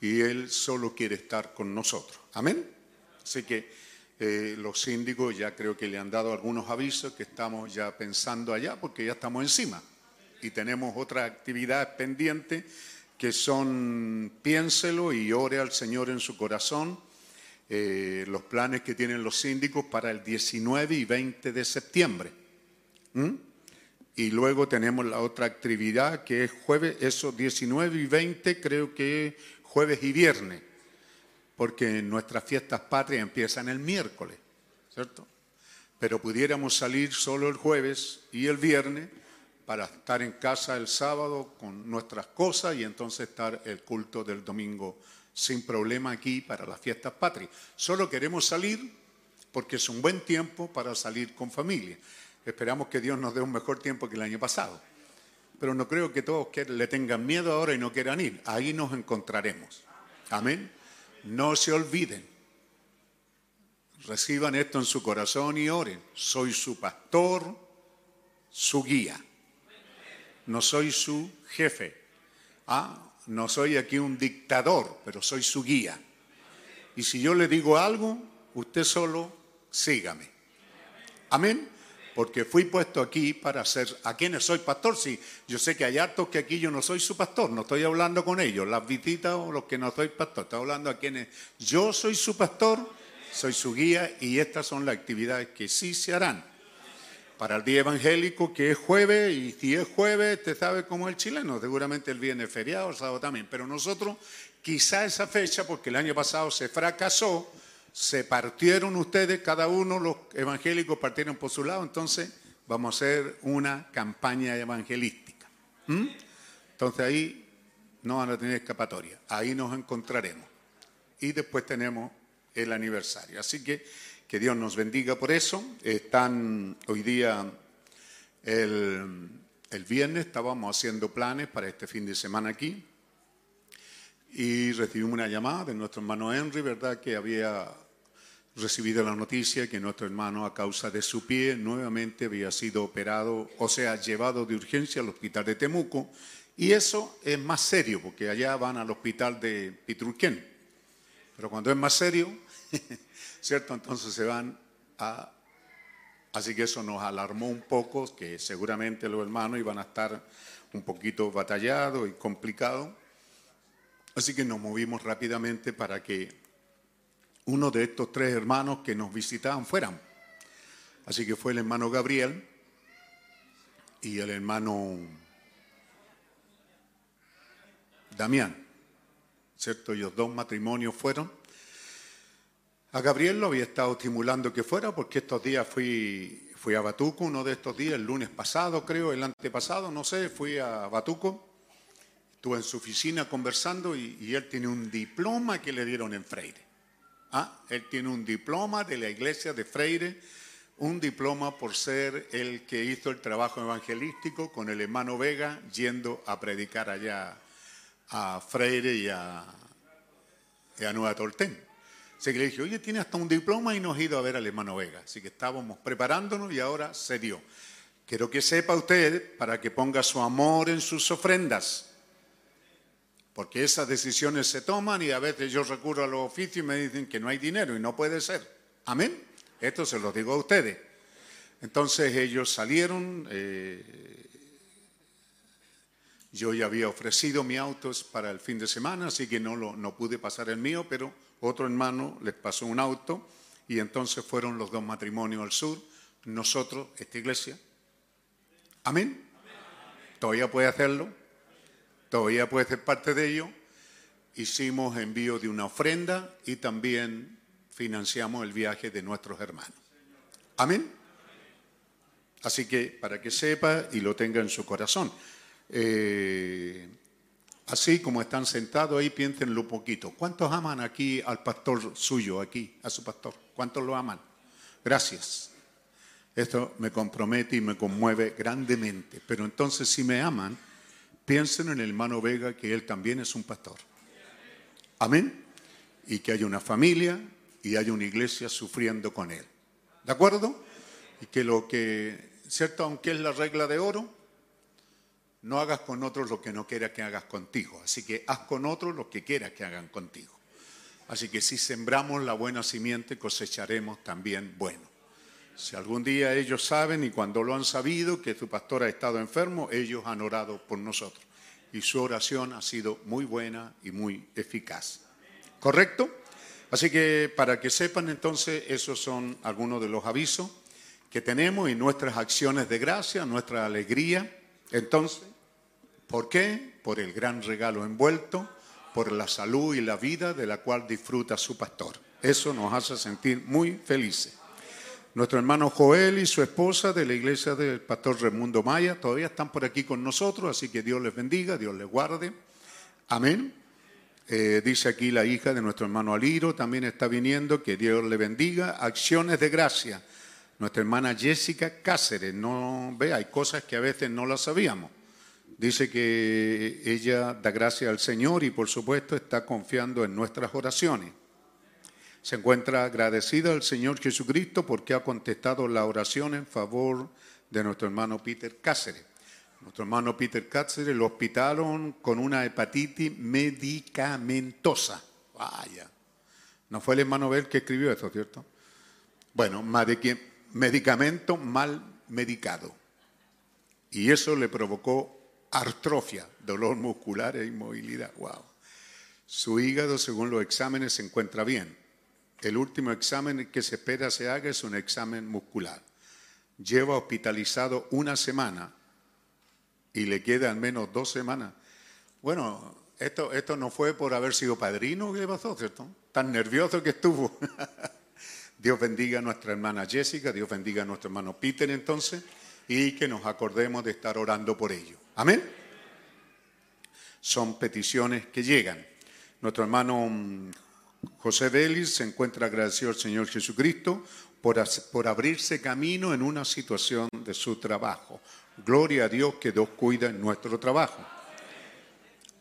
y Él solo quiere estar con nosotros. Amén. Así que eh, los síndicos ya creo que le han dado algunos avisos que estamos ya pensando allá porque ya estamos encima y tenemos otra actividad pendiente que son piénselo y ore al Señor en su corazón eh, los planes que tienen los síndicos para el 19 y 20 de septiembre. ¿Mm? Y luego tenemos la otra actividad que es jueves, eso 19 y 20 creo que es jueves y viernes porque nuestras fiestas patrias empiezan el miércoles, ¿cierto? Pero pudiéramos salir solo el jueves y el viernes para estar en casa el sábado con nuestras cosas y entonces estar el culto del domingo sin problema aquí para las fiestas patrias. Solo queremos salir porque es un buen tiempo para salir con familia. Esperamos que Dios nos dé un mejor tiempo que el año pasado. Pero no creo que todos le tengan miedo ahora y no quieran ir. Ahí nos encontraremos. Amén. No se olviden. Reciban esto en su corazón y oren. Soy su pastor, su guía. No soy su jefe. Ah, no soy aquí un dictador, pero soy su guía. Y si yo le digo algo, usted solo sígame. Amén. Porque fui puesto aquí para ser, ¿a quienes soy pastor? Sí, yo sé que hay hartos que aquí yo no soy su pastor, no estoy hablando con ellos, las visitas o los que no soy pastor, estoy hablando a quienes yo soy su pastor, soy su guía y estas son las actividades que sí se harán. Para el día evangélico, que es jueves, y si es jueves, te sabe cómo es el chileno, seguramente el viernes es feriado, el sábado también, pero nosotros quizá esa fecha, porque el año pasado se fracasó, se partieron ustedes, cada uno, los evangélicos partieron por su lado, entonces vamos a hacer una campaña evangelística. ¿Mm? Entonces ahí no van a tener escapatoria, ahí nos encontraremos. Y después tenemos el aniversario. Así que que Dios nos bendiga por eso. Están hoy día, el, el viernes, estábamos haciendo planes para este fin de semana aquí y recibimos una llamada de nuestro hermano Henry, ¿verdad? Que había recibido la noticia que nuestro hermano, a causa de su pie, nuevamente había sido operado, o sea, llevado de urgencia al hospital de Temuco. Y eso es más serio, porque allá van al hospital de Pitrurquén. Pero cuando es más serio, ¿cierto? Entonces se van a... Así que eso nos alarmó un poco, que seguramente los hermanos iban a estar un poquito batallados y complicados. Así que nos movimos rápidamente para que uno de estos tres hermanos que nos visitaban fueran. Así que fue el hermano Gabriel y el hermano Damián, ¿cierto? Ellos dos matrimonios fueron. A Gabriel lo había estado estimulando que fuera porque estos días fui, fui a Batuco, uno de estos días, el lunes pasado creo, el antepasado, no sé, fui a Batuco, estuve en su oficina conversando y, y él tiene un diploma que le dieron en Freire. Ah, él tiene un diploma de la iglesia de Freire, un diploma por ser el que hizo el trabajo evangelístico con el hermano Vega yendo a predicar allá a Freire y a, Nueva Tolten. Así que le dije, oye, tiene hasta un diploma y nos ha ido a ver al hermano Vega. Así que estábamos preparándonos y ahora se dio. Quiero que sepa usted para que ponga su amor en sus ofrendas. Porque esas decisiones se toman y a veces yo recurro a los oficios y me dicen que no hay dinero y no puede ser. Amén. Esto se lo digo a ustedes. Entonces ellos salieron. eh, yo ya había ofrecido mi auto para el fin de semana, así que no, pude pasar el mío, pero otro hermano les pasó un auto y entonces fueron los dos matrimonios al sur. Nosotros, esta iglesia. Amén. Todavía puede hacerlo. Todavía puede ser parte de ello. Hicimos envío de una ofrenda y también financiamos el viaje de nuestros hermanos. Amén. Así que para que sepa y lo tenga en su corazón. Eh, así como están sentados ahí, piénsenlo un poquito. ¿Cuántos aman aquí al pastor suyo, aquí, a su pastor? ¿Cuántos lo aman? Gracias. Esto me compromete y me conmueve grandemente. Pero entonces, si me aman, piensen en el hermano Vega, que él también es un pastor. Amén. Y que haya una familia y haya una iglesia sufriendo con él. ¿De acuerdo? Y que lo que, ¿cierto? Aunque es la regla de oro, no hagas con otros lo que no quieras que hagas contigo. Así que haz con otros lo que quieras que hagan contigo. Así que si sembramos la buena simiente, cosecharemos también bueno. Si algún día ellos saben y cuando lo han sabido que tu pastor ha estado enfermo, ellos han orado por nosotros. Y su oración ha sido muy buena y muy eficaz. ¿Correcto? Así que para que sepan entonces, esos son algunos de los avisos que tenemos y nuestras acciones de gracia, nuestra alegría. Entonces, ¿por qué? Por el gran regalo envuelto, por la salud y la vida de la cual disfruta su pastor. Eso nos hace sentir muy felices. Nuestro hermano Joel y su esposa de la iglesia del pastor Raimundo Maya todavía están por aquí con nosotros, así que Dios les bendiga, Dios les guarde. Amén. Eh, dice aquí la hija de nuestro hermano Aliro, también está viniendo, que Dios le bendiga. Acciones de gracia. Nuestra hermana Jessica Cáceres, no ve, hay cosas que a veces no las sabíamos. Dice que ella da gracias al Señor y por supuesto está confiando en nuestras oraciones. Se encuentra agradecida al Señor Jesucristo porque ha contestado la oración en favor de nuestro hermano Peter Cáceres. Nuestro hermano Peter Cáceres lo hospitalaron con una hepatitis medicamentosa. Vaya. No fue el hermano Bel que escribió eso, ¿cierto? Bueno, medicamento mal medicado. Y eso le provocó artrofia, dolor muscular e inmovilidad. Wow. Su hígado, según los exámenes, se encuentra bien. El último examen que se espera se haga es un examen muscular. Lleva hospitalizado una semana y le queda al menos dos semanas. Bueno, esto, esto no fue por haber sido padrino que pasó, ¿cierto? Tan nervioso que estuvo. Dios bendiga a nuestra hermana Jessica, Dios bendiga a nuestro hermano Peter entonces, y que nos acordemos de estar orando por ello. Amén. Son peticiones que llegan. Nuestro hermano mm, José Vélez se encuentra agradecido al Señor Jesucristo por, por abrirse camino en una situación de su trabajo. Gloria a Dios que Dios cuida en nuestro trabajo.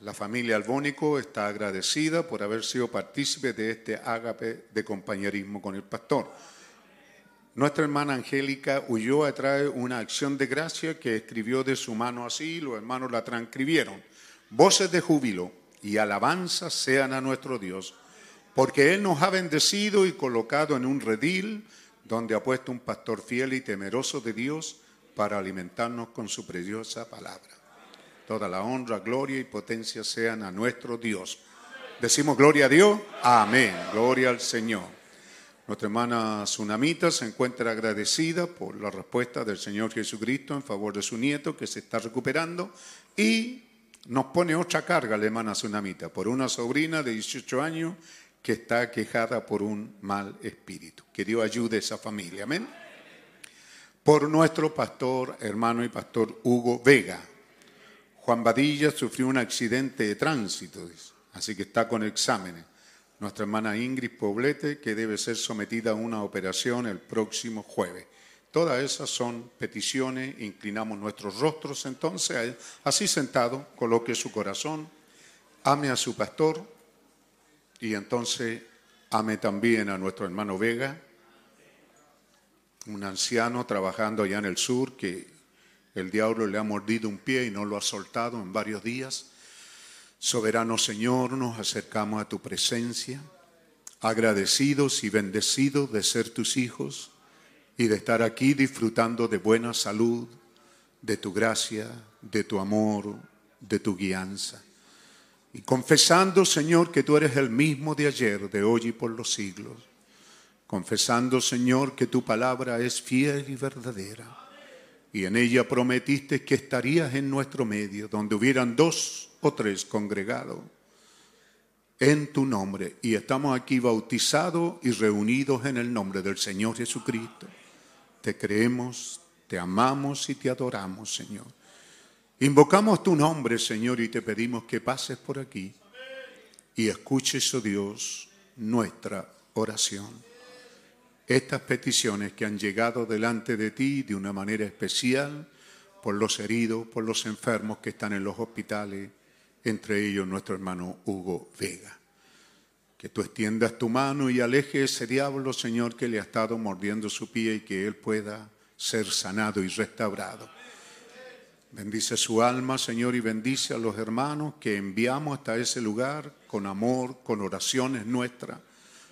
La familia Albónico está agradecida por haber sido partícipe de este ágape de compañerismo con el pastor. Nuestra hermana Angélica Ulloa trae una acción de gracia que escribió de su mano así, los hermanos la transcribieron. Voces de júbilo y alabanza sean a nuestro Dios, porque Él nos ha bendecido y colocado en un redil donde ha puesto un pastor fiel y temeroso de Dios para alimentarnos con su preciosa palabra. Toda la honra, gloria y potencia sean a nuestro Dios. Decimos gloria a Dios. Amén. Gloria al Señor. Nuestra hermana Tsunamita se encuentra agradecida por la respuesta del Señor Jesucristo en favor de su nieto que se está recuperando y nos pone otra carga la hermana Tsunamita por una sobrina de 18 años que está quejada por un mal espíritu. Que Dios ayude a esa familia. Amén. Por nuestro pastor, hermano y pastor Hugo Vega. Juan Badilla sufrió un accidente de tránsito, así que está con exámenes. Nuestra hermana Ingrid Poblete, que debe ser sometida a una operación el próximo jueves. Todas esas son peticiones, inclinamos nuestros rostros entonces, así sentado, coloque su corazón, ame a su pastor y entonces ame también a nuestro hermano Vega, un anciano trabajando allá en el sur que el diablo le ha mordido un pie y no lo ha soltado en varios días. Soberano Señor, nos acercamos a tu presencia, agradecidos y bendecidos de ser tus hijos y de estar aquí disfrutando de buena salud, de tu gracia, de tu amor, de tu guianza. Y confesando, Señor, que tú eres el mismo de ayer, de hoy y por los siglos. Confesando, Señor, que tu palabra es fiel y verdadera y en ella prometiste que estarías en nuestro medio, donde hubieran dos o tres congregados en tu nombre. Y estamos aquí bautizados y reunidos en el nombre del Señor Jesucristo. Te creemos, te amamos y te adoramos, Señor. Invocamos tu nombre, Señor, y te pedimos que pases por aquí y escuches, oh Dios, nuestra oración estas peticiones que han llegado delante de ti de una manera especial por los heridos, por los enfermos que están en los hospitales, entre ellos nuestro hermano Hugo Vega. Que tú extiendas tu mano y aleje ese diablo, Señor, que le ha estado mordiendo su pie y que él pueda ser sanado y restaurado. Bendice su alma, Señor, y bendice a los hermanos que enviamos hasta ese lugar con amor, con oraciones nuestras.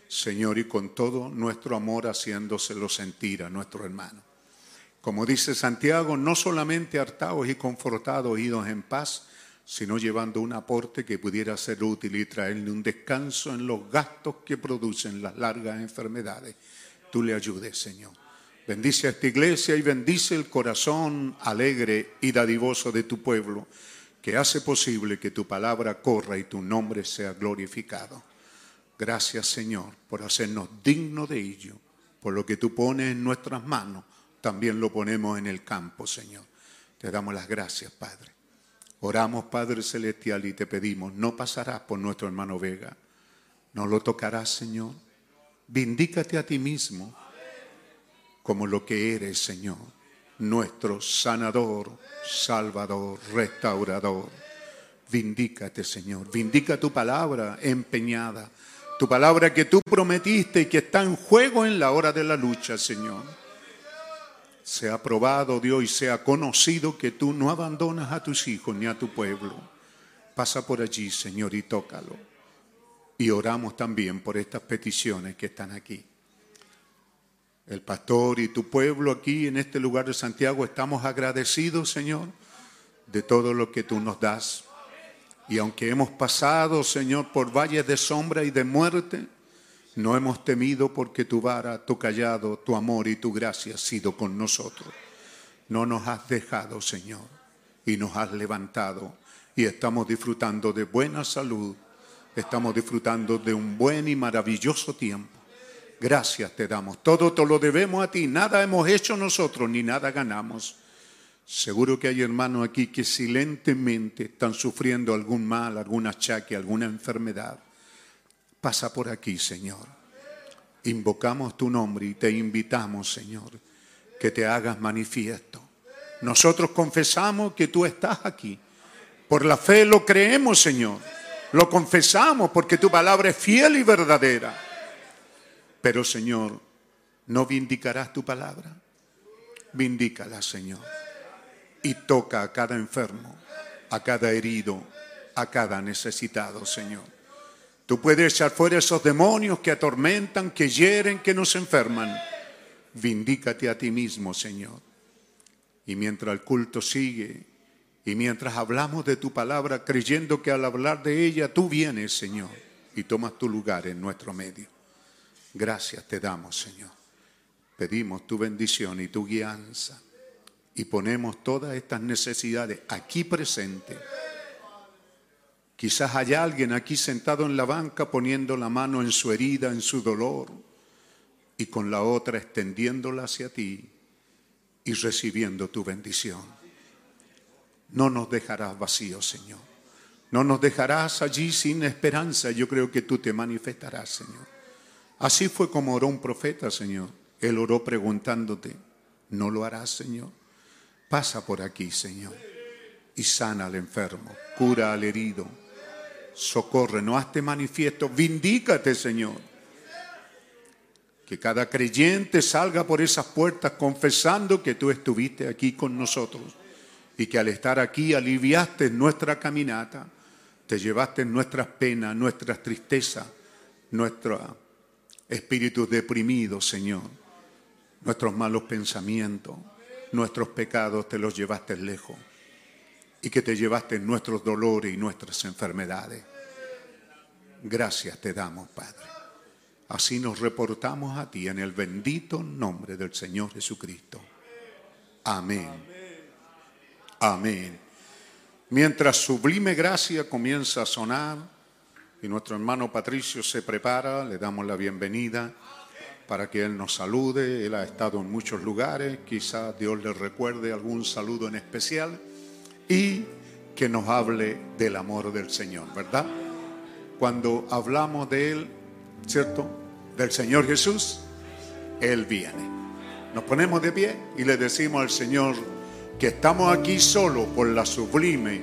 Señor, y con todo nuestro amor haciéndoselo sentir a nuestro hermano. Como dice Santiago, no solamente hartados y confortados, idos en paz, sino llevando un aporte que pudiera ser útil y traerle un descanso en los gastos que producen las largas enfermedades. Tú le ayudes, Señor. Bendice a esta iglesia y bendice el corazón alegre y dadivoso de tu pueblo, que hace posible que tu palabra corra y tu nombre sea glorificado. Gracias Señor por hacernos dignos de ello, por lo que tú pones en nuestras manos, también lo ponemos en el campo, Señor. Te damos las gracias, Padre. Oramos, Padre Celestial, y te pedimos, no pasarás por nuestro hermano Vega, no lo tocarás, Señor. Vindícate a ti mismo como lo que eres, Señor, nuestro sanador, salvador, restaurador. Vindícate, Señor. Vindica tu palabra empeñada tu palabra que tú prometiste y que está en juego en la hora de la lucha, Señor. Sea probado, Dios, y sea conocido que tú no abandonas a tus hijos ni a tu pueblo. Pasa por allí, Señor, y tócalo. Y oramos también por estas peticiones que están aquí. El pastor y tu pueblo aquí en este lugar de Santiago estamos agradecidos, Señor, de todo lo que tú nos das. Y aunque hemos pasado, Señor, por valles de sombra y de muerte, no hemos temido porque tu vara, tu callado, tu amor y tu gracia han sido con nosotros. No nos has dejado, Señor, y nos has levantado y estamos disfrutando de buena salud, estamos disfrutando de un buen y maravilloso tiempo. Gracias te damos. Todo te lo debemos a ti. Nada hemos hecho nosotros ni nada ganamos. Seguro que hay hermanos aquí que silentemente están sufriendo algún mal, algún achaque, alguna enfermedad. Pasa por aquí, Señor. Invocamos tu nombre y te invitamos, Señor, que te hagas manifiesto. Nosotros confesamos que tú estás aquí. Por la fe lo creemos, Señor. Lo confesamos porque tu palabra es fiel y verdadera. Pero, Señor, ¿no vindicarás tu palabra? Vindícala, Señor. Y toca a cada enfermo, a cada herido, a cada necesitado, Señor. Tú puedes echar fuera esos demonios que atormentan, que hieren, que nos enferman. Vindícate a ti mismo, Señor. Y mientras el culto sigue, y mientras hablamos de tu palabra, creyendo que al hablar de ella tú vienes, Señor, y tomas tu lugar en nuestro medio. Gracias te damos, Señor. Pedimos tu bendición y tu guianza. Y ponemos todas estas necesidades aquí presentes. Quizás haya alguien aquí sentado en la banca poniendo la mano en su herida, en su dolor, y con la otra extendiéndola hacia ti y recibiendo tu bendición. No nos dejarás vacíos, Señor. No nos dejarás allí sin esperanza. Yo creo que tú te manifestarás, Señor. Así fue como oró un profeta, Señor. Él oró preguntándote, ¿no lo harás, Señor? Pasa por aquí, Señor, y sana al enfermo, cura al herido, socorre, no hazte manifiesto, vindícate, Señor. Que cada creyente salga por esas puertas confesando que tú estuviste aquí con nosotros y que al estar aquí aliviaste nuestra caminata, te llevaste nuestras penas, nuestras tristezas, nuestros espíritus deprimidos, Señor, nuestros malos pensamientos, nuestros pecados te los llevaste lejos y que te llevaste nuestros dolores y nuestras enfermedades. Gracias te damos, Padre. Así nos reportamos a ti en el bendito nombre del Señor Jesucristo. Amén. Amén. Mientras sublime gracia comienza a sonar y nuestro hermano Patricio se prepara, le damos la bienvenida para que él nos salude. Él ha estado en muchos lugares, quizás Dios le recuerde algún saludo en especial y que nos hable del amor del Señor, ¿verdad? Cuando hablamos de Él, ¿cierto? Del Señor Jesús, Él viene. Nos ponemos de pie y le decimos al Señor que estamos aquí solo por la sublime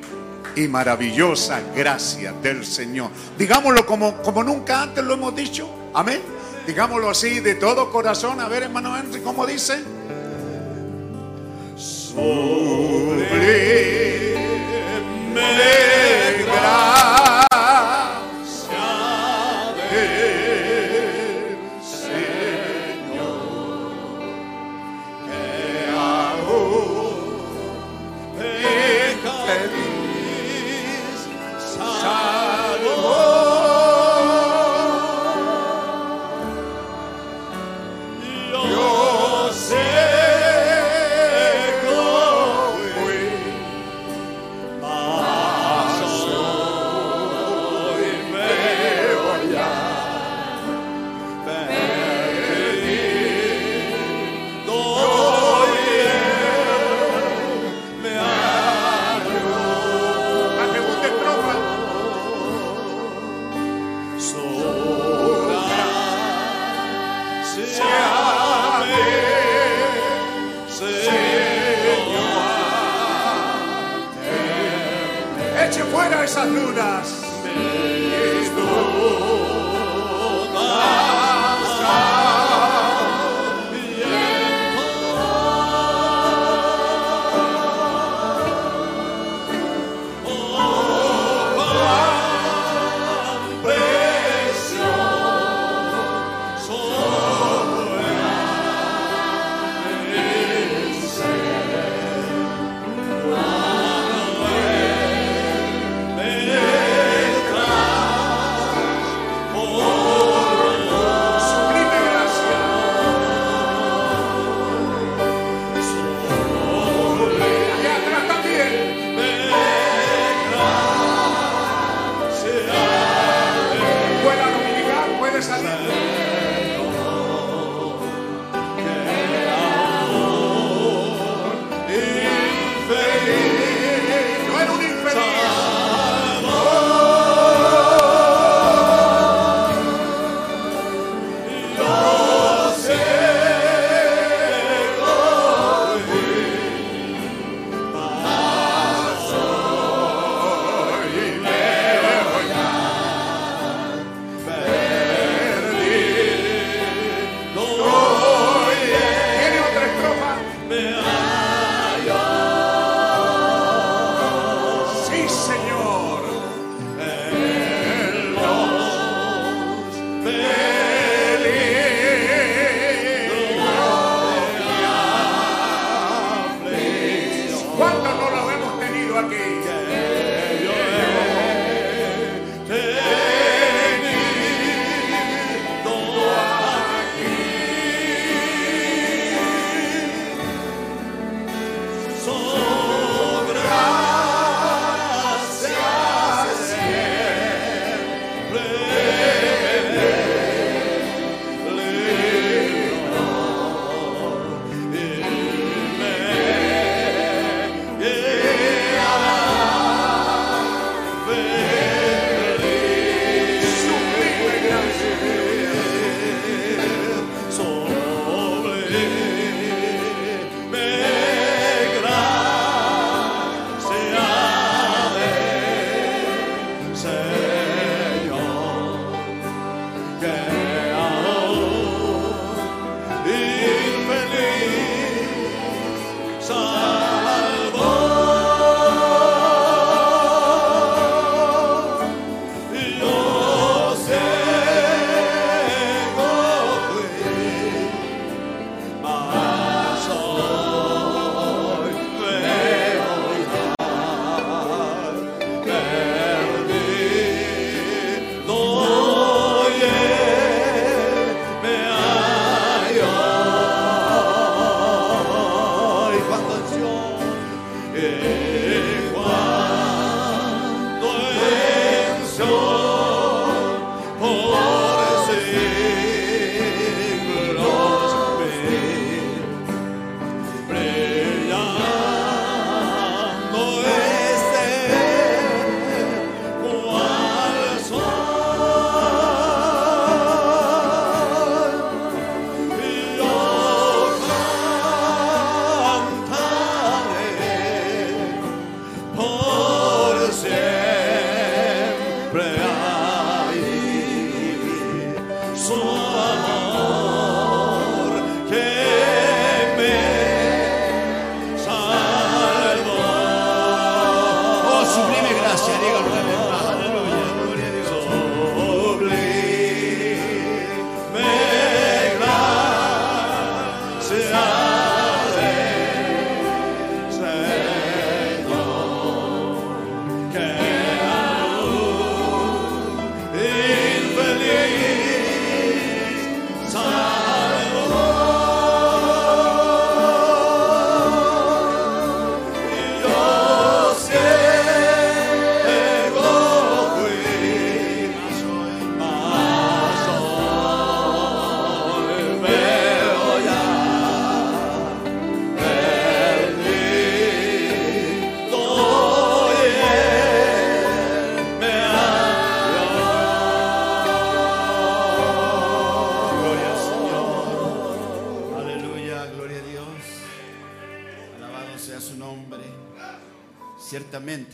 y maravillosa gracia del Señor. Digámoslo como, como nunca antes lo hemos dicho. Amén. Digámoslo así de todo corazón. A ver, hermano Henry, ¿cómo dice? Sublime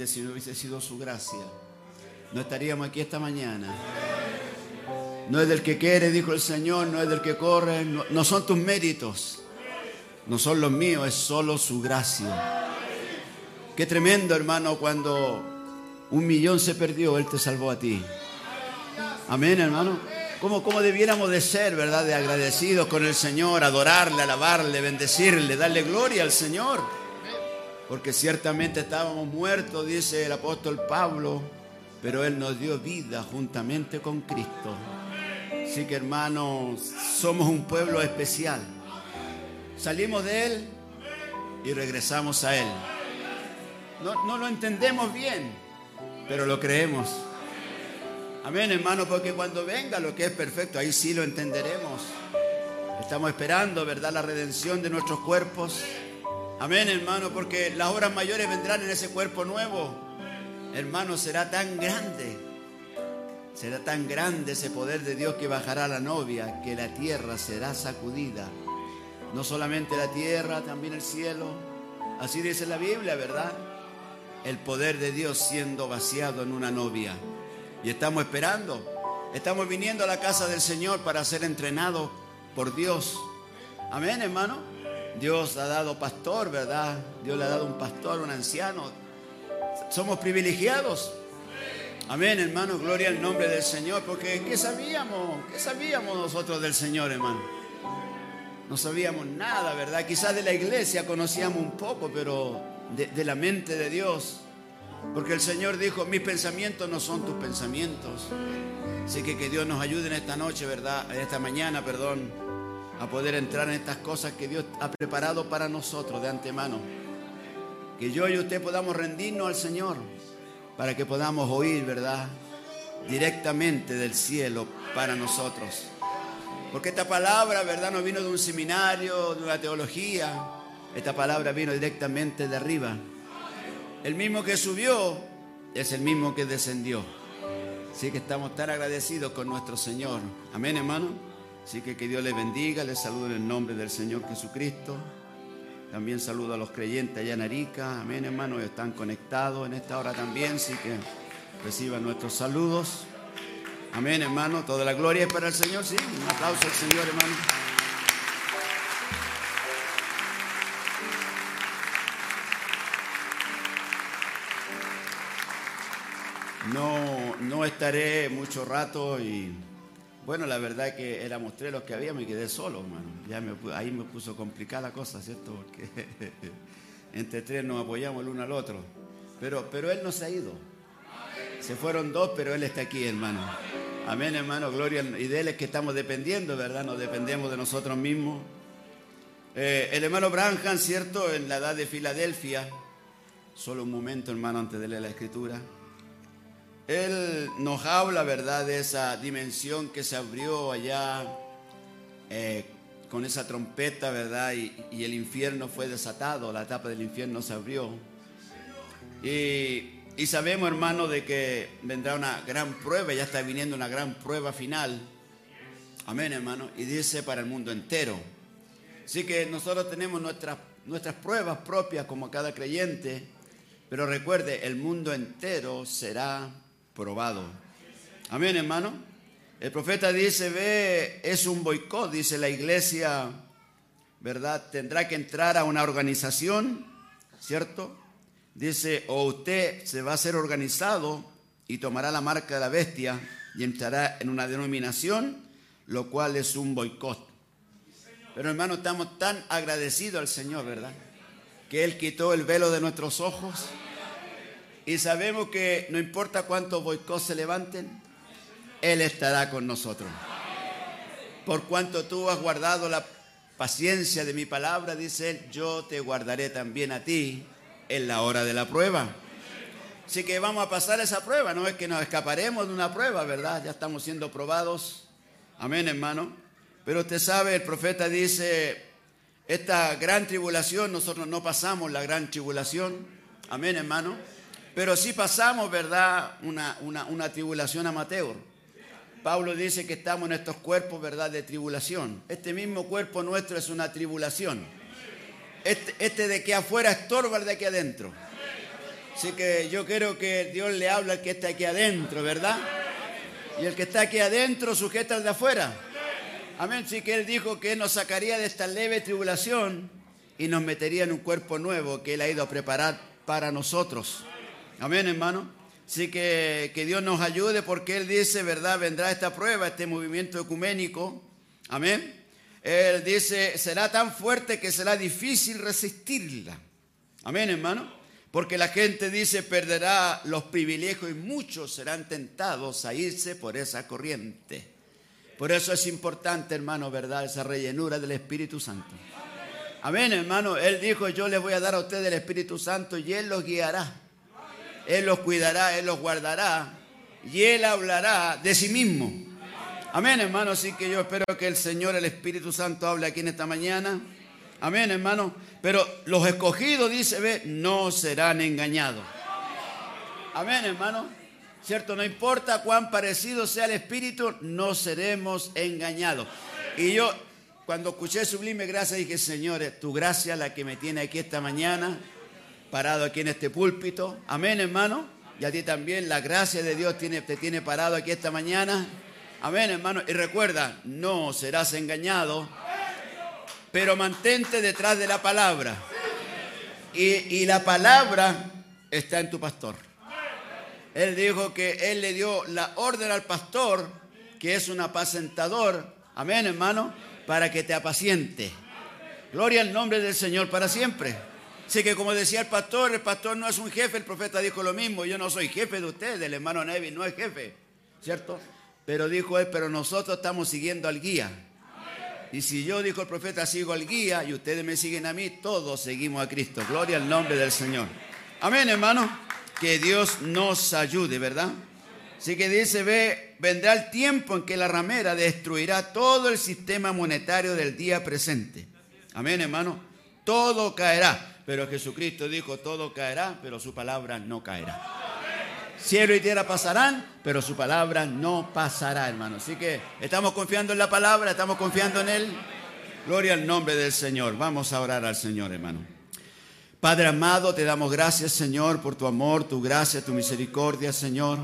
Si no hubiese sido su gracia, no estaríamos aquí esta mañana. No es del que quiere, dijo el Señor, no es del que corre, no, no son tus méritos, no son los míos, es solo su gracia. Qué tremendo, hermano, cuando un millón se perdió, Él te salvó a ti. Amén, hermano. ¿Cómo, cómo debiéramos de ser, verdad? De agradecidos con el Señor, adorarle, alabarle, bendecirle, darle gloria al Señor. Porque ciertamente estábamos muertos, dice el apóstol Pablo, pero Él nos dio vida juntamente con Cristo. Así que hermanos, somos un pueblo especial. Salimos de Él y regresamos a Él. No, no lo entendemos bien, pero lo creemos. Amén, hermano, porque cuando venga lo que es perfecto, ahí sí lo entenderemos. Estamos esperando, ¿verdad?, la redención de nuestros cuerpos. Amén, hermano, porque las obras mayores vendrán en ese cuerpo nuevo. Hermano, será tan grande, será tan grande ese poder de Dios que bajará la novia, que la tierra será sacudida. No solamente la tierra, también el cielo. Así dice la Biblia, ¿verdad? El poder de Dios siendo vaciado en una novia. Y estamos esperando. Estamos viniendo a la casa del Señor para ser entrenados por Dios. Amén, hermano. Dios ha dado pastor, ¿verdad? Dios le ha dado un pastor, un anciano. Somos privilegiados. Amén, hermano. Gloria al nombre del Señor. Porque ¿qué sabíamos? ¿Qué sabíamos nosotros del Señor, hermano? No sabíamos nada, ¿verdad? Quizás de la iglesia conocíamos un poco, pero de, de la mente de Dios. Porque el Señor dijo, mis pensamientos no son tus pensamientos. Así que que Dios nos ayude en esta noche, ¿verdad? En esta mañana, perdón, a poder entrar en estas cosas que Dios ha preparado para nosotros de antemano. Que yo y usted podamos rendirnos al Señor para que podamos oír, ¿verdad? Directamente del cielo para nosotros. Porque esta palabra, ¿verdad? No vino de un seminario, de una teología. Esta palabra vino directamente de arriba. El mismo que subió es el mismo que descendió. Así que estamos tan agradecidos con nuestro Señor. Amén, hermano. Así que que Dios les bendiga. Les saludo en el nombre del Señor Jesucristo. También saludo a los creyentes allá en Arica. Amén, hermano. Están conectados en esta hora también. Así que reciban nuestros saludos. Amén, hermano. Toda la gloria es para el Señor, sí. Un aplauso al Señor, hermano. No, no estaré mucho rato y bueno, la verdad que éramos tres los que había, me quedé solo, hermano. Ya me ahí me puso complicada la cosa, ¿cierto? Porque entre tres nos apoyamos el uno al otro. Pero, pero él no se ha ido. Se fueron dos, pero él está aquí, hermano. Amén, hermano, gloria. Y de él es que estamos dependiendo, ¿verdad? Nos dependemos de nosotros mismos. Eh, el hermano Branham, ¿cierto? En la edad de Filadelfia, solo un momento, hermano, antes de leer la escritura. Él nos habla, ¿verdad?, de esa dimensión que se abrió allá eh, con esa trompeta, ¿verdad? Y, el infierno fue desatado, la tapa del infierno se abrió. Y, y sabemos, hermano, de que vendrá una gran prueba, ya está viniendo una gran prueba final. Amén, hermano. Y dice para el mundo entero. Así que nosotros tenemos nuestras, nuestras pruebas propias como cada creyente, pero recuerde, el mundo entero será probado. Amén, hermano. El profeta dice, ve, es un boicot, dice la iglesia, ¿verdad? Tendrá que entrar a una organización, ¿cierto? Dice, o usted se va a ser organizado y tomará la marca de la bestia y entrará en una denominación, lo cual es un boicot. Pero hermano, estamos tan agradecidos al Señor, ¿verdad? Que Él quitó el velo de nuestros ojos. Y sabemos que no importa cuántos boicots se levanten, Él estará con nosotros. Por cuanto tú has guardado la paciencia de mi palabra, dice Él, yo te guardaré también a ti en la hora de la prueba. Así que vamos a pasar esa prueba, no es que nos escaparemos de una prueba, ¿verdad? Ya estamos siendo probados. Amén, hermano. Pero usted sabe, el profeta dice, esta gran tribulación, nosotros no pasamos la gran tribulación. Amén, hermano. Pero sí pasamos, ¿verdad? Una, una, una tribulación amateur. Pablo dice que estamos en estos cuerpos, ¿verdad? De tribulación. Este mismo cuerpo nuestro es una tribulación. Este, este de que afuera estorba el de aquí adentro. Así que yo quiero que Dios le habla al que está aquí adentro, ¿verdad? Y el que está aquí adentro sujeta al de afuera. Amén. Sí que Él dijo que nos sacaría de esta leve tribulación y nos metería en un cuerpo nuevo que Él ha ido a preparar para nosotros. Amén, hermano. Así que que Dios nos ayude porque Él dice, ¿verdad? Vendrá esta prueba, este movimiento ecuménico. Amén. Él dice, será tan fuerte que será difícil resistirla. Amén, hermano. Porque la gente dice, perderá los privilegios y muchos serán tentados a irse por esa corriente. Por eso es importante, hermano, ¿verdad? Esa rellenura del Espíritu Santo. Amén, hermano. Él dijo, yo les voy a dar a ustedes el Espíritu Santo y Él los guiará. Él los cuidará, Él los guardará y Él hablará de sí mismo. Amén, hermano. Así que yo espero que el Señor, el Espíritu Santo, hable aquí en esta mañana. Amén, hermano. Pero los escogidos, dice, ve, no serán engañados. Amén, hermano. ¿Cierto? No importa cuán parecido sea el Espíritu, no seremos engañados. Y yo, cuando escuché Sublime Gracia, dije, Señor, tu gracia la que me tiene aquí esta mañana, parado aquí en este púlpito. Amén, hermano. Y a ti también, la gracia de Dios te tiene parado aquí esta mañana. Amén, hermano. Y recuerda, no serás engañado, pero mantente detrás de la palabra. Y, y la palabra está en tu pastor. Él dijo que él le dio la orden al pastor, que es un apacentador, amén hermano, para que te apaciente. Gloria al nombre del Señor para siempre. Así que como decía el pastor, el pastor no es un jefe, el profeta dijo lo mismo, yo no soy jefe de ustedes, el hermano Neville no es jefe, ¿cierto? Pero dijo él, pero nosotros estamos siguiendo al guía. Y si yo, dijo el profeta, sigo al guía y ustedes me siguen a mí, todos seguimos a Cristo. Gloria al nombre del Señor. Amén, hermano. Que Dios nos ayude, ¿verdad? Así que dice, ve, vendrá el tiempo en que la ramera destruirá todo el sistema monetario del día presente. Amén, hermano. Todo caerá. Pero Jesucristo dijo, todo caerá, pero su palabra no caerá. Cielo y tierra pasarán, pero su palabra no pasará, hermano. Así que estamos confiando en la palabra, estamos confiando en Él. Gloria al nombre del Señor. Vamos a orar al Señor, hermano. Padre amado, te damos gracias, Señor, por tu amor, tu gracia, tu misericordia, Señor.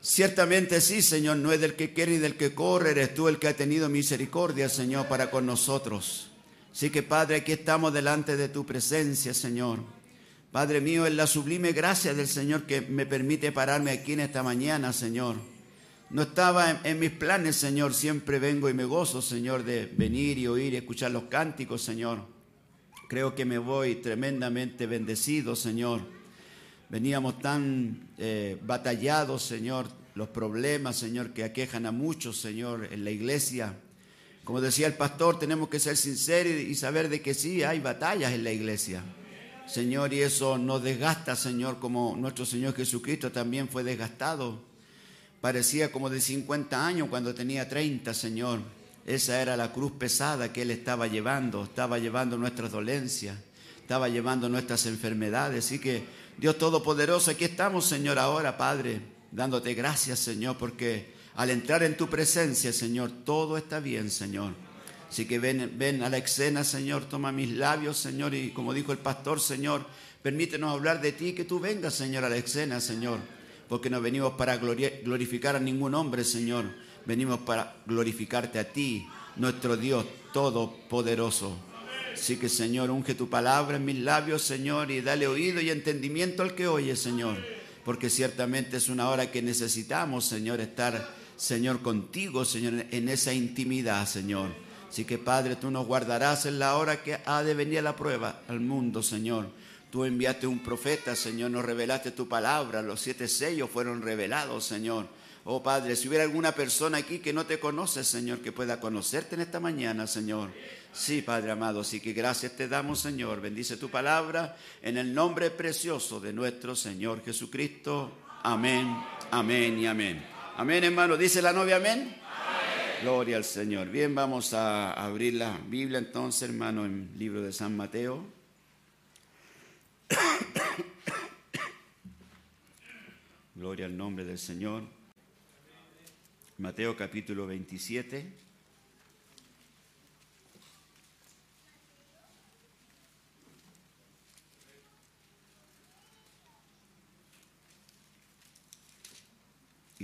Ciertamente sí, Señor, no es del que quiere ni del que corre, eres tú el que ha tenido misericordia, Señor, para con nosotros. Así que, Padre, aquí estamos delante de tu presencia, Señor. Padre mío, es la sublime gracia del Señor que me permite pararme aquí en esta mañana, Señor. No estaba en, en mis planes, Señor. Siempre vengo y me gozo, Señor, de venir y oír y escuchar los cánticos, Señor. Creo que me voy tremendamente bendecido, Señor. Veníamos tan eh, batallados, Señor, los problemas, Señor, que aquejan a muchos, Señor, en la iglesia. Como decía el pastor, tenemos que ser sinceros y saber de que sí, hay batallas en la iglesia. Señor, y eso nos desgasta, Señor, como nuestro Señor Jesucristo también fue desgastado. Parecía como de 50 años cuando tenía 30, Señor. Esa era la cruz pesada que Él estaba llevando, estaba llevando nuestras dolencias, estaba llevando nuestras enfermedades. Así que Dios Todopoderoso, aquí estamos, Señor, ahora, Padre, dándote gracias, Señor, porque al entrar en tu presencia, Señor, todo está bien, Señor. Así que ven, a la escena, Señor, toma mis labios, Señor, y como dijo el pastor, Señor, permítenos hablar de ti, que tú vengas, Señor, a la escena, Señor, porque no venimos para glorificar a ningún hombre, Señor, venimos para glorificarte a ti, nuestro Dios Todopoderoso. Así que, Señor, unge tu palabra en mis labios, Señor, y dale oído y entendimiento al que oye, Señor, porque ciertamente es una hora que necesitamos, Señor, estar, Señor, contigo, Señor, en esa intimidad, Señor. Así que, Padre, tú nos guardarás en la hora que ha de venir la prueba al mundo, Señor. Tú enviaste un profeta, Señor, nos revelaste tu palabra, los siete sellos fueron revelados, Señor. Oh Padre, si hubiera alguna persona aquí que no te conoce, Señor, que pueda conocerte en esta mañana, Señor. Sí, Padre amado, así que gracias te damos, Señor. Bendice tu palabra en el nombre precioso de nuestro Señor Jesucristo. Amén, amén y amén. Amén, hermano. Dice la novia, amén. Gloria al Señor. Bien, vamos a abrir la Biblia entonces, hermano, en el libro de San Mateo. Gloria al nombre del Señor. Mateo capítulo 27.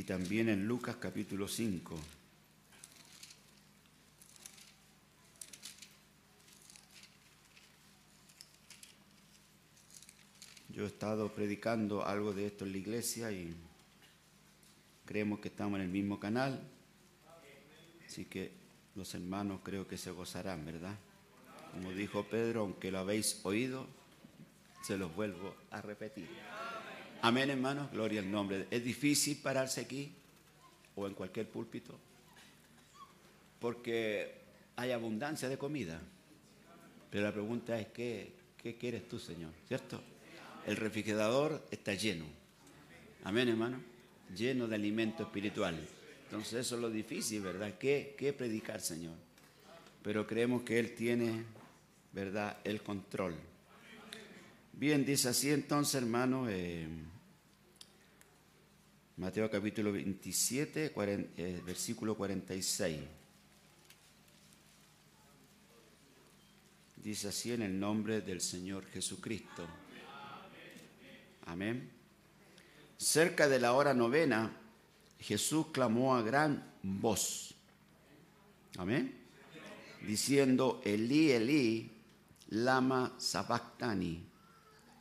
Y también en Lucas capítulo 5. Yo he estado predicando algo de esto en la iglesia y creemos que estamos en el mismo canal. Así que los hermanos creo que se gozarán, ¿verdad? Como dijo Pedro, aunque lo habéis oído, se los vuelvo a repetir. Amén, hermanos, gloria al nombre. Es difícil pararse aquí o en cualquier púlpito porque hay abundancia de comida. Pero la pregunta es, ¿qué, qué quieres tú, Señor? ¿Cierto? El refrigerador está lleno. Amén, hermano. Lleno de alimento espiritual. Entonces eso es lo difícil, ¿verdad? ¿Qué, qué predicar, Señor? Pero creemos que Él tiene, ¿verdad?, el control. Bien, dice así entonces, hermano, eh, Mateo capítulo 27, cuaren- eh, versículo 46. Dice así en el nombre del Señor Jesucristo. Amén. Cerca de la hora novena, Jesús clamó a gran voz. Amén. Diciendo, Elí, Elí, lama sabactani.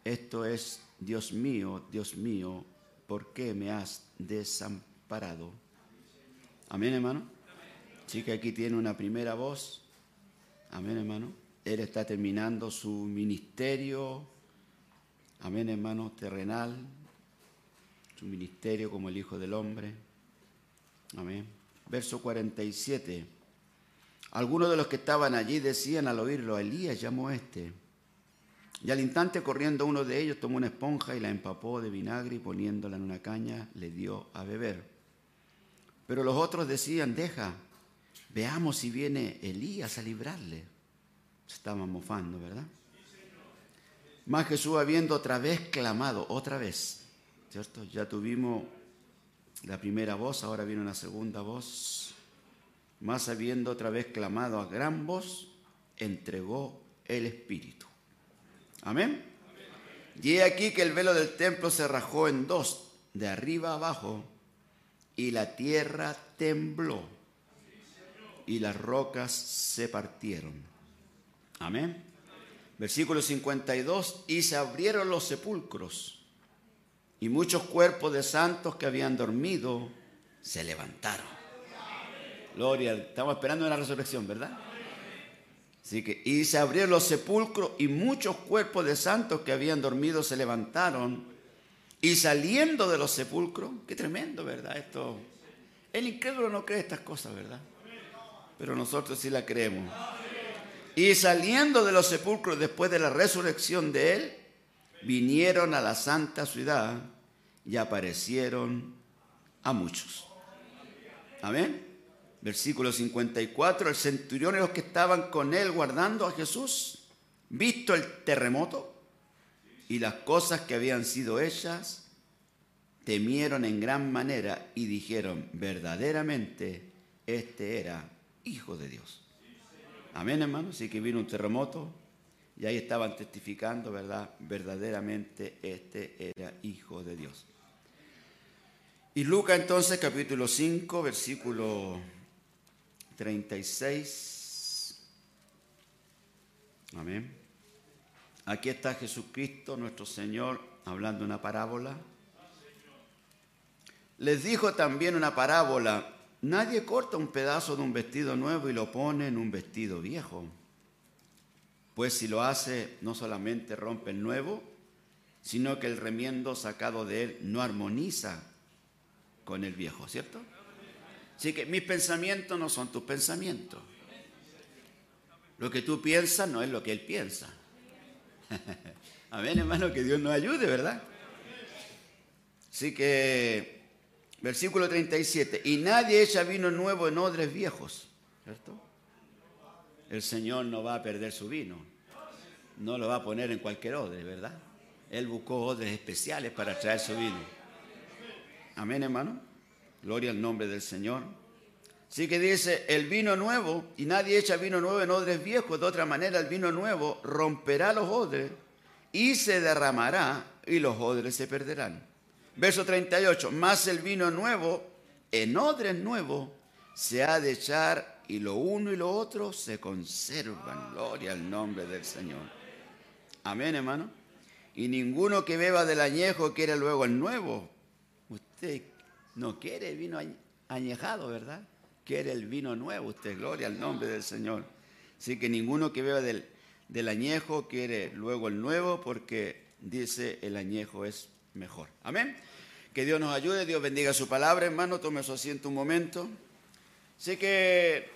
Esto es, Dios mío, Dios mío, ¿por qué me has desamparado? Amén, hermano. Sí que aquí tiene una primera voz. Amén, hermano. Él está terminando su ministerio. Amén, hermano, terrenal. Su ministerio como el Hijo del Hombre. Amén. Verso 47. Algunos de los que estaban allí decían al oírlo, Elías llamó a este. Y al instante corriendo uno de ellos tomó una esponja y la empapó de vinagre y poniéndola en una caña le dio a beber. Pero los otros decían, deja, veamos si viene Elías a librarle. Se estaban mofando, ¿verdad? Más Jesús habiendo otra vez clamado, otra vez, ¿cierto? Ya tuvimos la primera voz, ahora viene una segunda voz. Más habiendo otra vez clamado a gran voz, entregó el Espíritu. Amén. Y he aquí que el velo del templo se rajó en dos, de arriba abajo, y la tierra tembló, y las rocas se partieron. Amén. Versículo 52, y se abrieron los sepulcros, y muchos cuerpos de santos que habían dormido se levantaron. Gloria, estamos esperando una resurrección, ¿verdad? Así que, y se abrieron los sepulcros y muchos cuerpos de santos que habían dormido se levantaron y saliendo de los sepulcros, qué tremendo, ¿verdad? Esto, el incrédulo no cree estas cosas, ¿verdad? Pero nosotros sí la creemos. Y saliendo de los sepulcros después de la resurrección de él, vinieron a la santa ciudad y aparecieron a muchos. Amén. Versículo 54, el centurión y los que estaban con él guardando a Jesús, visto el terremoto y las cosas que habían sido hechas, temieron en gran manera y dijeron, verdaderamente, este era hijo de Dios. Amén, hermano. Así que vino un terremoto y ahí estaban testificando, ¿verdad? Verdaderamente este era hijo de Dios. Y Lucas entonces, capítulo 5, versículo 36. Amén. Aquí está Jesucristo, nuestro Señor, hablando una parábola. Les dijo también una parábola. Nadie corta un pedazo de un vestido nuevo y lo pone en un vestido viejo. Pues si lo hace, no solamente rompe el nuevo, sino que el remiendo sacado de él no armoniza con el viejo, ¿cierto? Así que mis pensamientos no son tus pensamientos. Lo que tú piensas no es lo que él piensa. Amén, hermano, que Dios nos ayude, ¿verdad? Así que, versículo 37, y nadie echa vino nuevo en odres viejos, ¿cierto? El Señor no va a perder su vino, no lo va a poner en cualquier odre, ¿verdad? Él buscó odres especiales para traer su vino. Amén, hermano. Gloria al nombre del Señor. Así que dice, el vino nuevo, y nadie echa vino nuevo en odres viejos, de otra manera el vino nuevo romperá los odres y se derramará y los odres se perderán. Verso 38, más el vino nuevo en odres nuevos se ha de echar y lo uno y lo otro se conservan. Gloria al nombre del Señor. Amén, hermano. Y ninguno que beba del añejo quiere luego el nuevo. Usted no quiere vino añejado, ¿verdad? Quiere el vino nuevo, usted, gloria al nombre del Señor. Así que ninguno que beba del, del añejo quiere luego el nuevo porque dice el añejo es mejor. Amén. Que Dios nos ayude, Dios bendiga su palabra, hermano. Tome su asiento un momento. Así que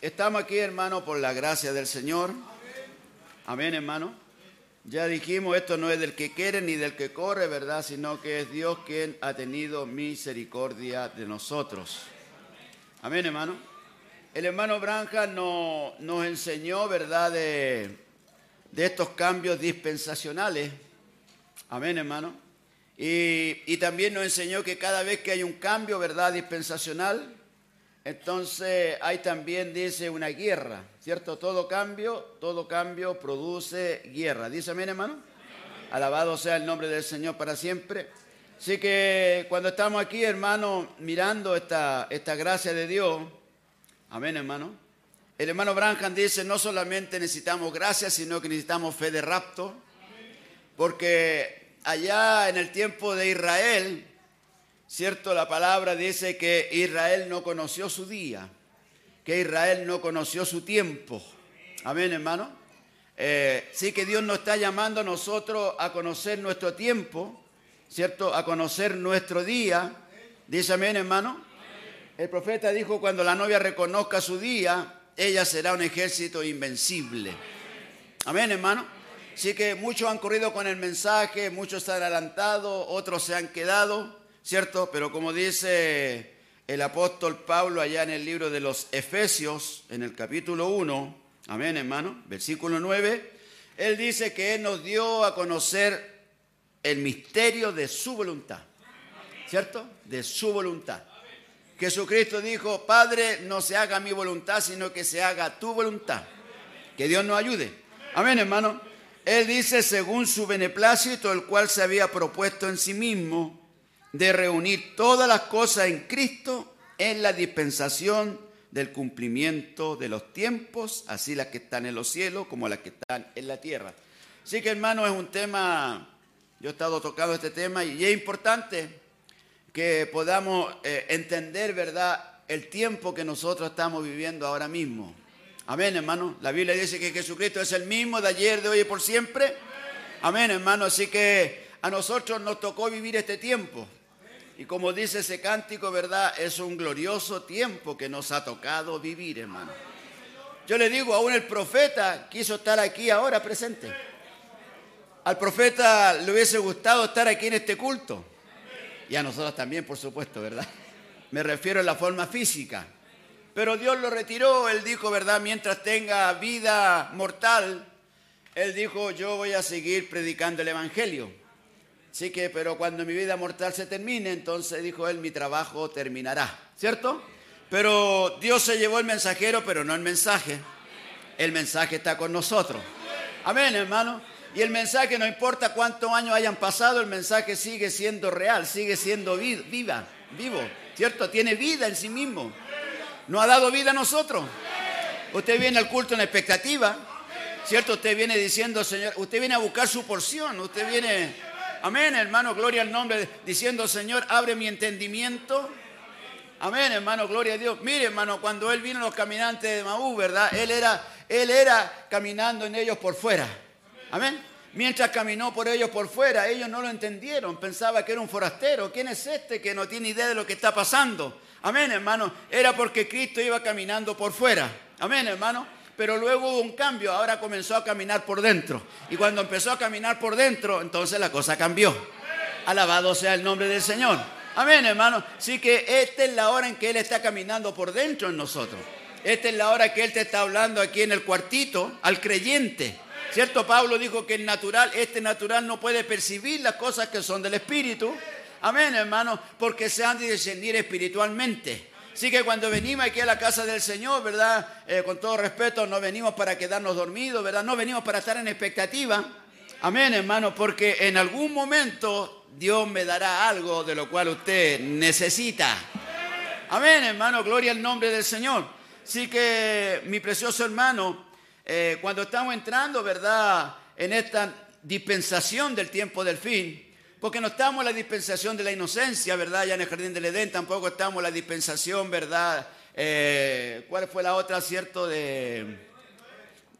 estamos aquí, hermano, por la gracia del Señor. Amén, hermano. Ya dijimos, esto no es del que quiere ni del que corre, ¿verdad? Sino que es Dios quien ha tenido misericordia de nosotros. Amén, hermano. El hermano Branja no, nos enseñó, ¿verdad?, de, de, estos cambios dispensacionales. Amén, hermano. Y, y también nos enseñó que cada vez que hay un cambio, ¿verdad?, dispensacional, entonces hay también, dice, una guerra, ¿cierto? Todo cambio, todo cambio produce guerra. ¿Dice amén, hermano? Alabado sea el nombre del Señor para siempre. Así que cuando estamos aquí, hermano, mirando esta, esta gracia de Dios, amén, hermano. El hermano Branham dice, no solamente necesitamos gracia, sino que necesitamos fe de rapto, porque allá en el tiempo de Israel, cierto, la palabra dice que Israel no conoció su día, que Israel no conoció su tiempo. Amén, hermano. Eh, sí que Dios nos está llamando a nosotros a conocer nuestro tiempo ¿cierto? A conocer nuestro día. Dice amén, hermano. El profeta dijo, cuando la novia reconozca su día, ella será un ejército invencible. Amén, hermano. Así que muchos han corrido con el mensaje, muchos se han adelantado, otros se han quedado, ¿cierto? Pero como dice el apóstol Pablo allá en el libro de los Efesios, en el capítulo 1, amén, hermano, versículo 9, él dice que Él nos dio a conocer el misterio de su voluntad. ¿Cierto? De su voluntad. Jesucristo dijo, Padre, no se haga mi voluntad, sino que se haga tu voluntad. Que Dios nos ayude. Amén, hermano. Él dice, según su beneplácito, el cual se había propuesto en sí mismo, de reunir todas las cosas en Cristo en la dispensación del cumplimiento de los tiempos, así las que están en los cielos como las que están en la tierra. Así que hermano, es un tema, yo he estado tocando este tema y es importante que podamos eh, entender, ¿verdad?, el tiempo que nosotros estamos viviendo ahora mismo. Amén, hermano. La Biblia dice que Jesucristo es el mismo de ayer, de hoy y por siempre. Amén, hermano. Así que a nosotros nos tocó vivir este tiempo. Y como dice ese cántico, ¿verdad? Es un glorioso tiempo que nos ha tocado vivir, hermano. Yo le digo, aún el profeta quiso estar aquí ahora presente. Al profeta le hubiese gustado estar aquí en este culto. Y a nosotros también, por supuesto, ¿verdad? Me refiero a la forma física. Pero Dios lo retiró, él dijo, ¿verdad? Mientras tenga vida mortal, él dijo, yo voy a seguir predicando el Evangelio. Así que, pero cuando mi vida mortal se termine, entonces dijo él, mi trabajo terminará, ¿cierto? Pero Dios se llevó el mensajero, pero no el mensaje. El mensaje está con nosotros. Amén, hermano. Y el mensaje, no importa cuántos años hayan pasado, el mensaje sigue siendo real, sigue siendo vi- viva, vivo, ¿cierto? Tiene vida en sí mismo. ¿No ha dado vida a nosotros? Usted viene al culto en expectativa, ¿cierto? Usted viene diciendo, Señor, usted viene a buscar su porción, usted viene, amén, hermano, gloria al nombre, diciendo, Señor, abre mi entendimiento. Amén, hermano, gloria a Dios. Mire, hermano, cuando él vino los caminantes de Maú, ¿verdad? Él era, él era caminando en ellos por fuera. Amén. Mientras caminó por ellos por fuera, ellos no lo entendieron. Pensaba que era un forastero. ¿Quién es este que no tiene idea de lo que está pasando? Amén, hermano. Era porque Cristo iba caminando por fuera. Amén, hermano. Pero luego hubo un cambio. Ahora comenzó a caminar por dentro. Y cuando empezó a caminar por dentro, entonces la cosa cambió. Alabado sea el nombre del Señor. Amén, hermano. Así que esta es la hora en que Él está caminando por dentro en nosotros. Esta es la hora que Él te está hablando aquí en el cuartito al creyente. ¿Cierto? Pablo dijo que el natural, este natural no puede percibir las cosas que son del Espíritu. Amén, hermano, porque se han de discernir espiritualmente. Así que cuando venimos aquí a la casa del Señor, ¿verdad? Eh, con todo respeto, no venimos para quedarnos dormidos, ¿verdad? No venimos para estar en expectativa. Amén, hermano, porque en algún momento Dios me dará algo de lo cual usted necesita. Amén, hermano, gloria al nombre del Señor. Así que, mi precioso hermano, eh, cuando estamos entrando, ¿verdad?, en esta dispensación del tiempo del fin, porque no estamos en la dispensación de la inocencia, ¿verdad? Ya en el jardín del Edén tampoco estamos en la dispensación, ¿verdad? Eh, ¿Cuál fue la otra, cierto? De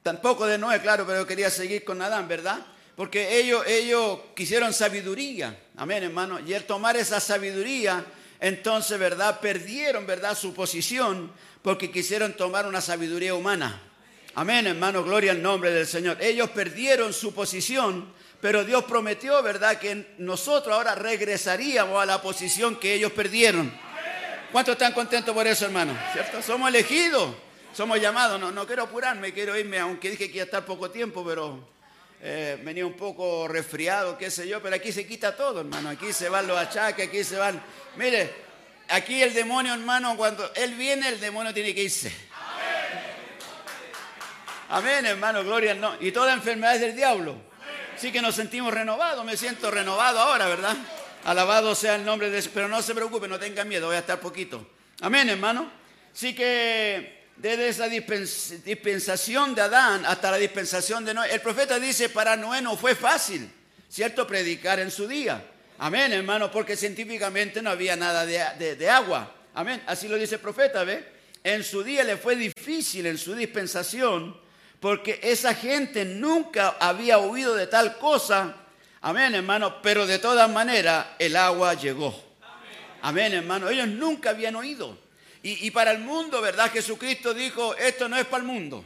tampoco de Noé, claro, pero quería seguir con Adán, ¿verdad? Porque ellos, ellos quisieron sabiduría, amén, hermano, y al tomar esa sabiduría, entonces, ¿verdad? Perdieron, ¿verdad? Su posición porque quisieron tomar una sabiduría humana. Amén, hermano, gloria al nombre del Señor. Ellos perdieron su posición, pero Dios prometió, ¿verdad?, que nosotros ahora regresaríamos a la posición que ellos perdieron. ¿Cuántos están contentos por eso, hermano? ¿Cierto? Somos elegidos, somos llamados. No, no quiero apurarme, quiero irme, aunque dije que iba a estar poco tiempo, pero eh, venía un poco resfriado, qué sé yo, pero aquí se quita todo, hermano. Aquí se van los achaques, aquí se van. Mire, aquí el demonio, hermano, cuando él viene, el demonio tiene que irse. Amén, hermano, gloria al nombre. Y toda enfermedad es del diablo. Sí que nos sentimos renovados, me siento renovado ahora, ¿verdad? Alabado sea el nombre de Pero no se preocupe, no tenga miedo, voy a estar poquito. Amén, hermano. Sí que desde esa dispens- dispensación de Adán hasta la dispensación de Noé, el profeta dice, para Noé no fue fácil, ¿cierto? Predicar en su día. Amén, hermano, porque científicamente no había nada de agua. Amén, así lo dice el profeta, ¿ve? En su día le fue difícil, en su dispensación, porque esa gente nunca había oído de tal cosa. Amén, hermano, pero de todas maneras el agua llegó. Amén, hermano. Ellos nunca habían oído. Y, para el mundo, ¿verdad? Jesucristo dijo, esto no es para el mundo.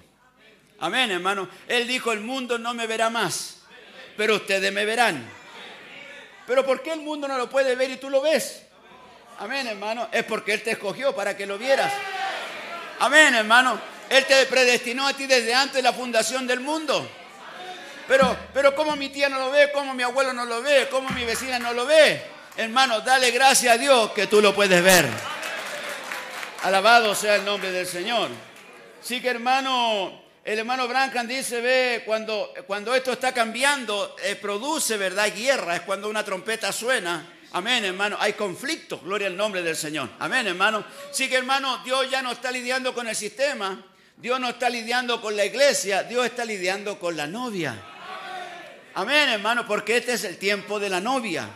Amén, hermano. Él dijo, el mundo no me verá más, pero ustedes me verán. Pero ¿por qué el mundo no lo puede ver y tú lo ves? Amén, hermano. Es porque Él te escogió para que lo vieras. Amén, hermano. Él te predestinó a ti desde antes de la fundación del mundo. Pero, pero como mi tía no lo ve, como mi abuelo no lo ve, como mi vecina no lo ve. Hermano, dale gracias a Dios que tú lo puedes ver. Alabado sea el nombre del Señor. Sí que hermano, el hermano Brancan dice, ve, cuando, cuando esto está cambiando, eh, produce, ¿verdad? Guerra, es cuando una trompeta suena. Amén, hermano. Hay conflicto, gloria al nombre del Señor. Amén, hermano. Sí que, hermano, Dios ya no está lidiando con el sistema, Dios no está lidiando con la iglesia, Dios está lidiando con la novia. Amén, hermano, porque este es el tiempo de la novia.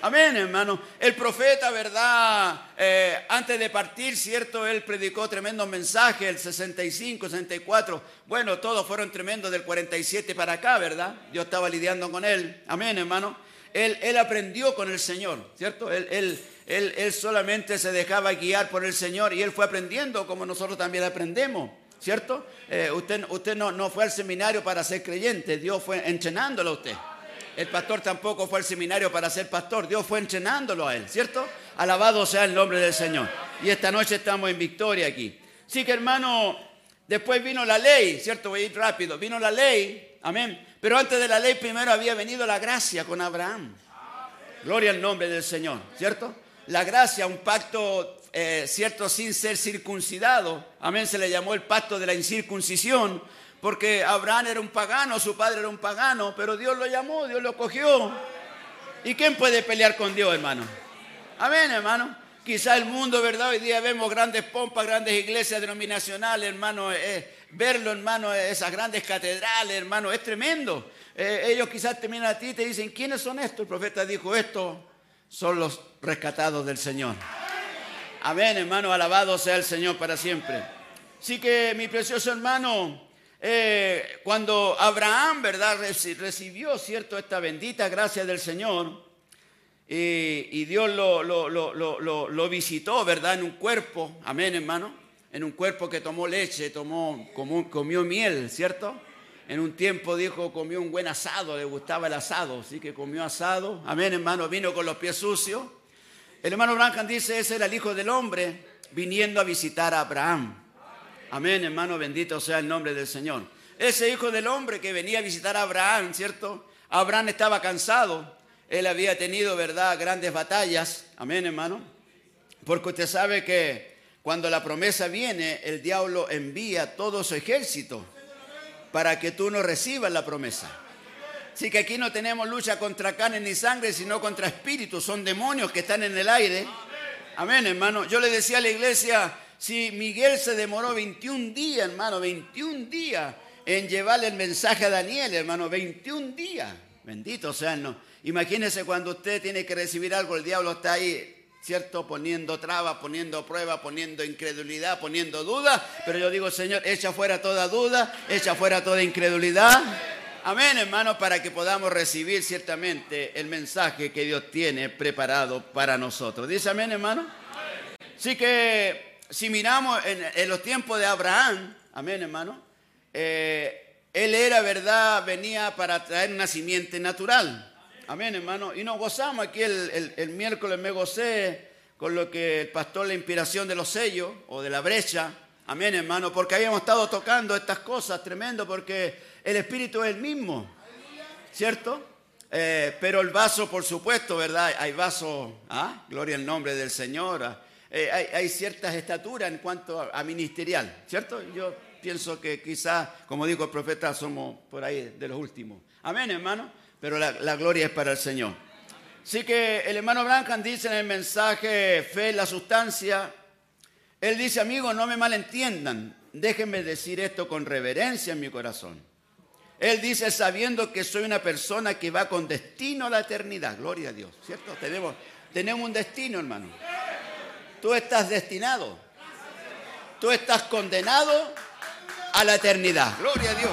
Amén, hermano. El profeta, ¿verdad? Eh, antes de partir, ¿cierto? Él predicó tremendo mensaje, el 65, 64. Bueno, todos fueron tremendos del 47 para acá, ¿verdad? Dios estaba lidiando con él. Amén, hermano. Él, él aprendió con el Señor, ¿cierto? Él, él, él, él solamente se dejaba guiar por el Señor y él fue aprendiendo como nosotros también aprendemos. ¿Cierto? Eh, usted usted no, no fue al seminario para ser creyente, Dios fue entrenándolo a usted. El pastor tampoco fue al seminario para ser pastor, Dios fue entrenándolo a él, ¿cierto? Alabado sea el nombre del Señor. Y esta noche estamos en victoria aquí. Sí que hermano, después vino la ley, ¿cierto? Voy a ir rápido. Vino la ley, amén. Pero antes de la ley primero había venido la gracia con Abraham. Gloria al nombre del Señor, ¿cierto? La gracia, un pacto, eh, ¿cierto? Sin ser circuncidado. Amén, se le llamó el pacto de la incircuncisión, porque Abraham era un pagano, su padre era un pagano, pero Dios lo llamó, Dios lo cogió. ¿Y quién puede pelear con Dios, hermano? Amén, hermano. Quizá el mundo, ¿verdad? Hoy día vemos grandes pompas, grandes iglesias denominacionales, hermano. eh, verlo, hermano, esas grandes catedrales, hermano, es tremendo. Eh, ellos quizás te a ti y te dicen, ¿quiénes son estos? El profeta dijo, estos son los rescatados del Señor. Amén, hermano, alabado sea el Señor para siempre. Así que, mi precioso hermano, eh, cuando Abraham, ¿verdad?, reci- recibió, ¿cierto?, esta bendita gracia del Señor, y, Dios lo visitó, ¿verdad? En un cuerpo, amén, hermano. En un cuerpo que tomó leche, tomó, comió, comió miel, ¿cierto? En un tiempo dijo, comió un buen asado, le gustaba el asado, así que comió asado. Amén, hermano, vino con los pies sucios. El hermano Branham dice, ese era el Hijo del Hombre viniendo a visitar a Abraham. Amén, hermano, bendito sea el nombre del Señor. Ese hijo del hombre que venía a visitar a Abraham, ¿cierto? Abraham estaba cansado, él había tenido, ¿verdad?, grandes batallas. Amén, hermano. Porque usted sabe que cuando la promesa viene, el diablo envía todo su ejército para que tú no recibas la promesa. Así que aquí no tenemos lucha contra carne ni sangre, sino contra espíritus, son demonios que están en el aire. Amén, hermano. Yo le decía a la iglesia, si Miguel se demoró 21 días, hermano, 21 días en llevarle el mensaje a Daniel, hermano, 21 días. Bendito sea no. Imagínese cuando usted tiene que recibir algo, el diablo está ahí, ¿cierto? Poniendo trabas, poniendo pruebas, poniendo incredulidad, poniendo dudas. Pero yo digo, Señor, echa fuera toda duda, echa fuera toda incredulidad. Amén, hermano, para que podamos recibir ciertamente el mensaje que Dios tiene preparado para nosotros. ¿Dice amén, hermano? Así que si miramos en, los tiempos de Abraham, amén, hermano, eh, él era, verdad, venía para traer una simiente natural. Amén, hermano. Y nos gozamos aquí el, el- el miércoles, me gocé con lo que el pastor, la inspiración de los sellos o de la brecha. Amén, hermano, porque habíamos estado tocando estas cosas tremendo, porque el Espíritu es el mismo. ¿cierto? Eh, pero el vaso, por supuesto, ¿verdad? Hay vasos, ¿ah? Gloria al nombre del Señor. ah. Eh, hay, ciertas estaturas en cuanto a, ministerial, ¿cierto? Yo pienso que quizás, como dijo el profeta, somos por ahí de los últimos. Amén, hermano. Pero la, gloria es para el Señor. Así que el hermano Branham dice en el mensaje Fe es la sustancia. Él dice, amigos, no me malentiendan. Déjenme decir esto con reverencia en mi corazón. Él dice, sabiendo que soy una persona que va con destino a la eternidad. Gloria a Dios, ¿cierto? Tenemos, tenemos un destino, hermano. Tú estás destinado. Tú estás condenado a la eternidad. Gloria a Dios.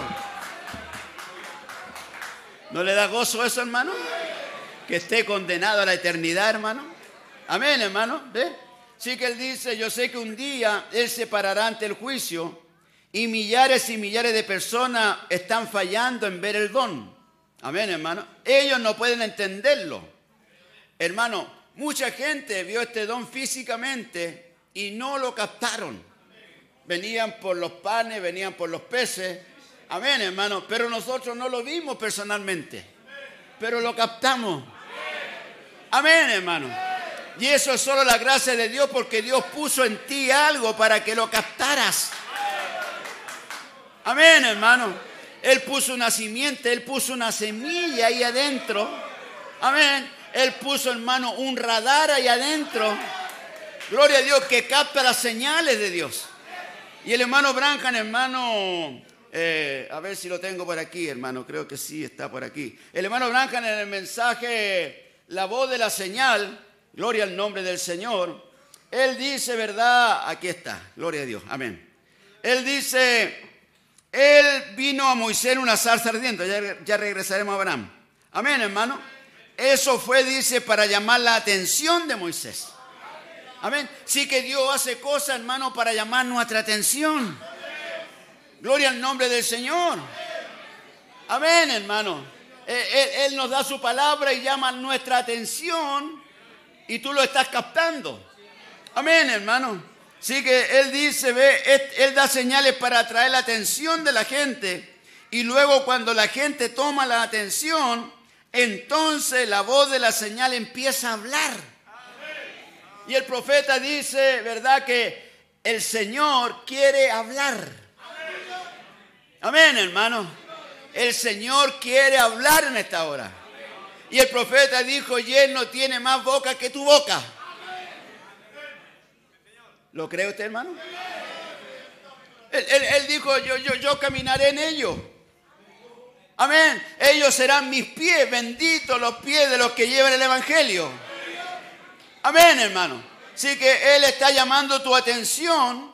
¿No le da gozo eso, hermano? Que esté condenado a la eternidad, hermano. Amén, hermano. ¿Ve? Sí que él dice, yo sé que un día él se parará ante el juicio y millares y millares de personas están fallando en ver el don. Amén, hermano. Ellos no pueden entenderlo. Hermano, mucha gente vio este don físicamente y no lo captaron. Venían por los panes, venían por los peces. Amén, hermano. Pero nosotros no lo vimos personalmente. Pero lo captamos. Amén, hermano. Y eso es solo la gracia de Dios porque Dios puso en ti algo para que lo captaras. Amén, hermano. Él puso una simiente, Él puso una semilla ahí adentro. Amén. Él puso, hermano, un radar ahí adentro. Gloria a Dios que capta las señales de Dios. Y el hermano Branham, hermano, eh, a ver si lo tengo por aquí, hermano, creo que sí está por aquí. El hermano Branham en el mensaje La voz de la señal, gloria al nombre del Señor, él dice, ¿verdad? Aquí está, gloria a Dios, amén. Él dice, él vino a Moisés en una zarza ardiente, ya, regresaremos a Abraham. Amén, hermano. Eso fue, dice, para llamar la atención de Moisés. Amén. Sí que Dios hace cosas, hermano, para llamar nuestra atención. Gloria al nombre del Señor. Amén, hermano. Él- Él nos da su palabra y llama nuestra atención y tú lo estás captando. Amén, hermano. Sí que Él dice, ve, Él da señales para atraer la atención de la gente y luego cuando la gente toma la atención, entonces la voz de la señal empieza a hablar. Y el profeta dice, ¿verdad? Que el Señor quiere hablar. Amén, hermano. El Señor quiere hablar en esta hora. Y el profeta dijo, y él no tiene más boca que tu boca. ¿Lo cree usted, hermano? Él, dijo, yo, yo, yo caminaré en ellos. Amén. Ellos serán mis pies, benditos los pies de los que llevan el Evangelio. Amén, hermano. Así que Él está llamando tu atención.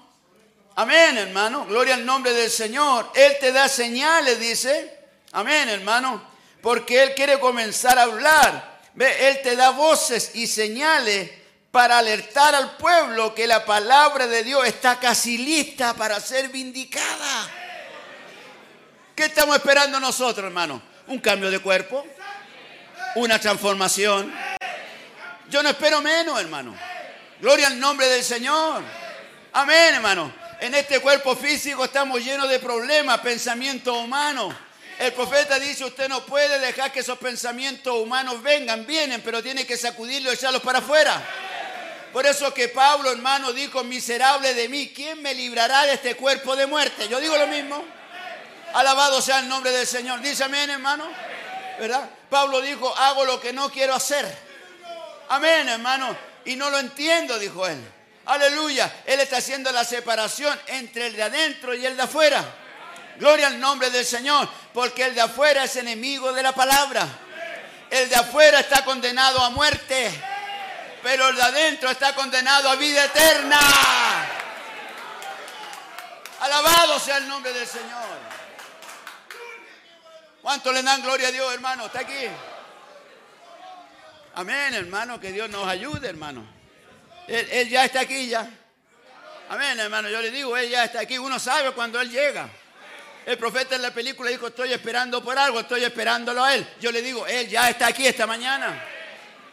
Amén, hermano. Gloria al nombre del Señor. Él te da señales, dice. Amén, hermano. Porque Él quiere comenzar a hablar. Ve, Él te da voces y señales para alertar al pueblo que la palabra de Dios está casi lista para ser vindicada. ¿Qué estamos esperando nosotros, hermano? Un cambio de cuerpo, una transformación. Yo no espero menos, hermano. Gloria al nombre del Señor. Amén, hermano. En este cuerpo físico estamos llenos de problemas, pensamientos humanos. El profeta dice, usted no puede dejar que esos pensamientos humanos vengan, vienen, pero tiene que sacudirlos y echarlos para afuera. Por eso que Pablo, hermano, dijo, miserable de mí, ¿quién me librará de este cuerpo de muerte? Yo digo lo mismo. Alabado sea el nombre del Señor. Dice amén, hermano. ¿Verdad? Pablo dijo, hago lo que no quiero hacer. Amén, hermano. Y no lo entiendo, dijo él. Aleluya. Él está haciendo la separación entre el de adentro y el de afuera. Gloria al nombre del Señor. Porque el de afuera es enemigo de la palabra. El de afuera está condenado a muerte. Pero el de adentro está condenado a vida eterna. Alabado sea el nombre del Señor. ¿Cuánto le dan gloria a Dios, hermano? Está aquí. Amén, hermano, que Dios nos ayude, hermano. Él, ya está aquí ya. Amén, hermano, yo le digo, Él ya está aquí. Uno sabe cuando Él llega. El profeta en la película dijo, estoy esperando por algo, estoy esperándolo a Él. Yo le digo, Él ya está aquí esta mañana.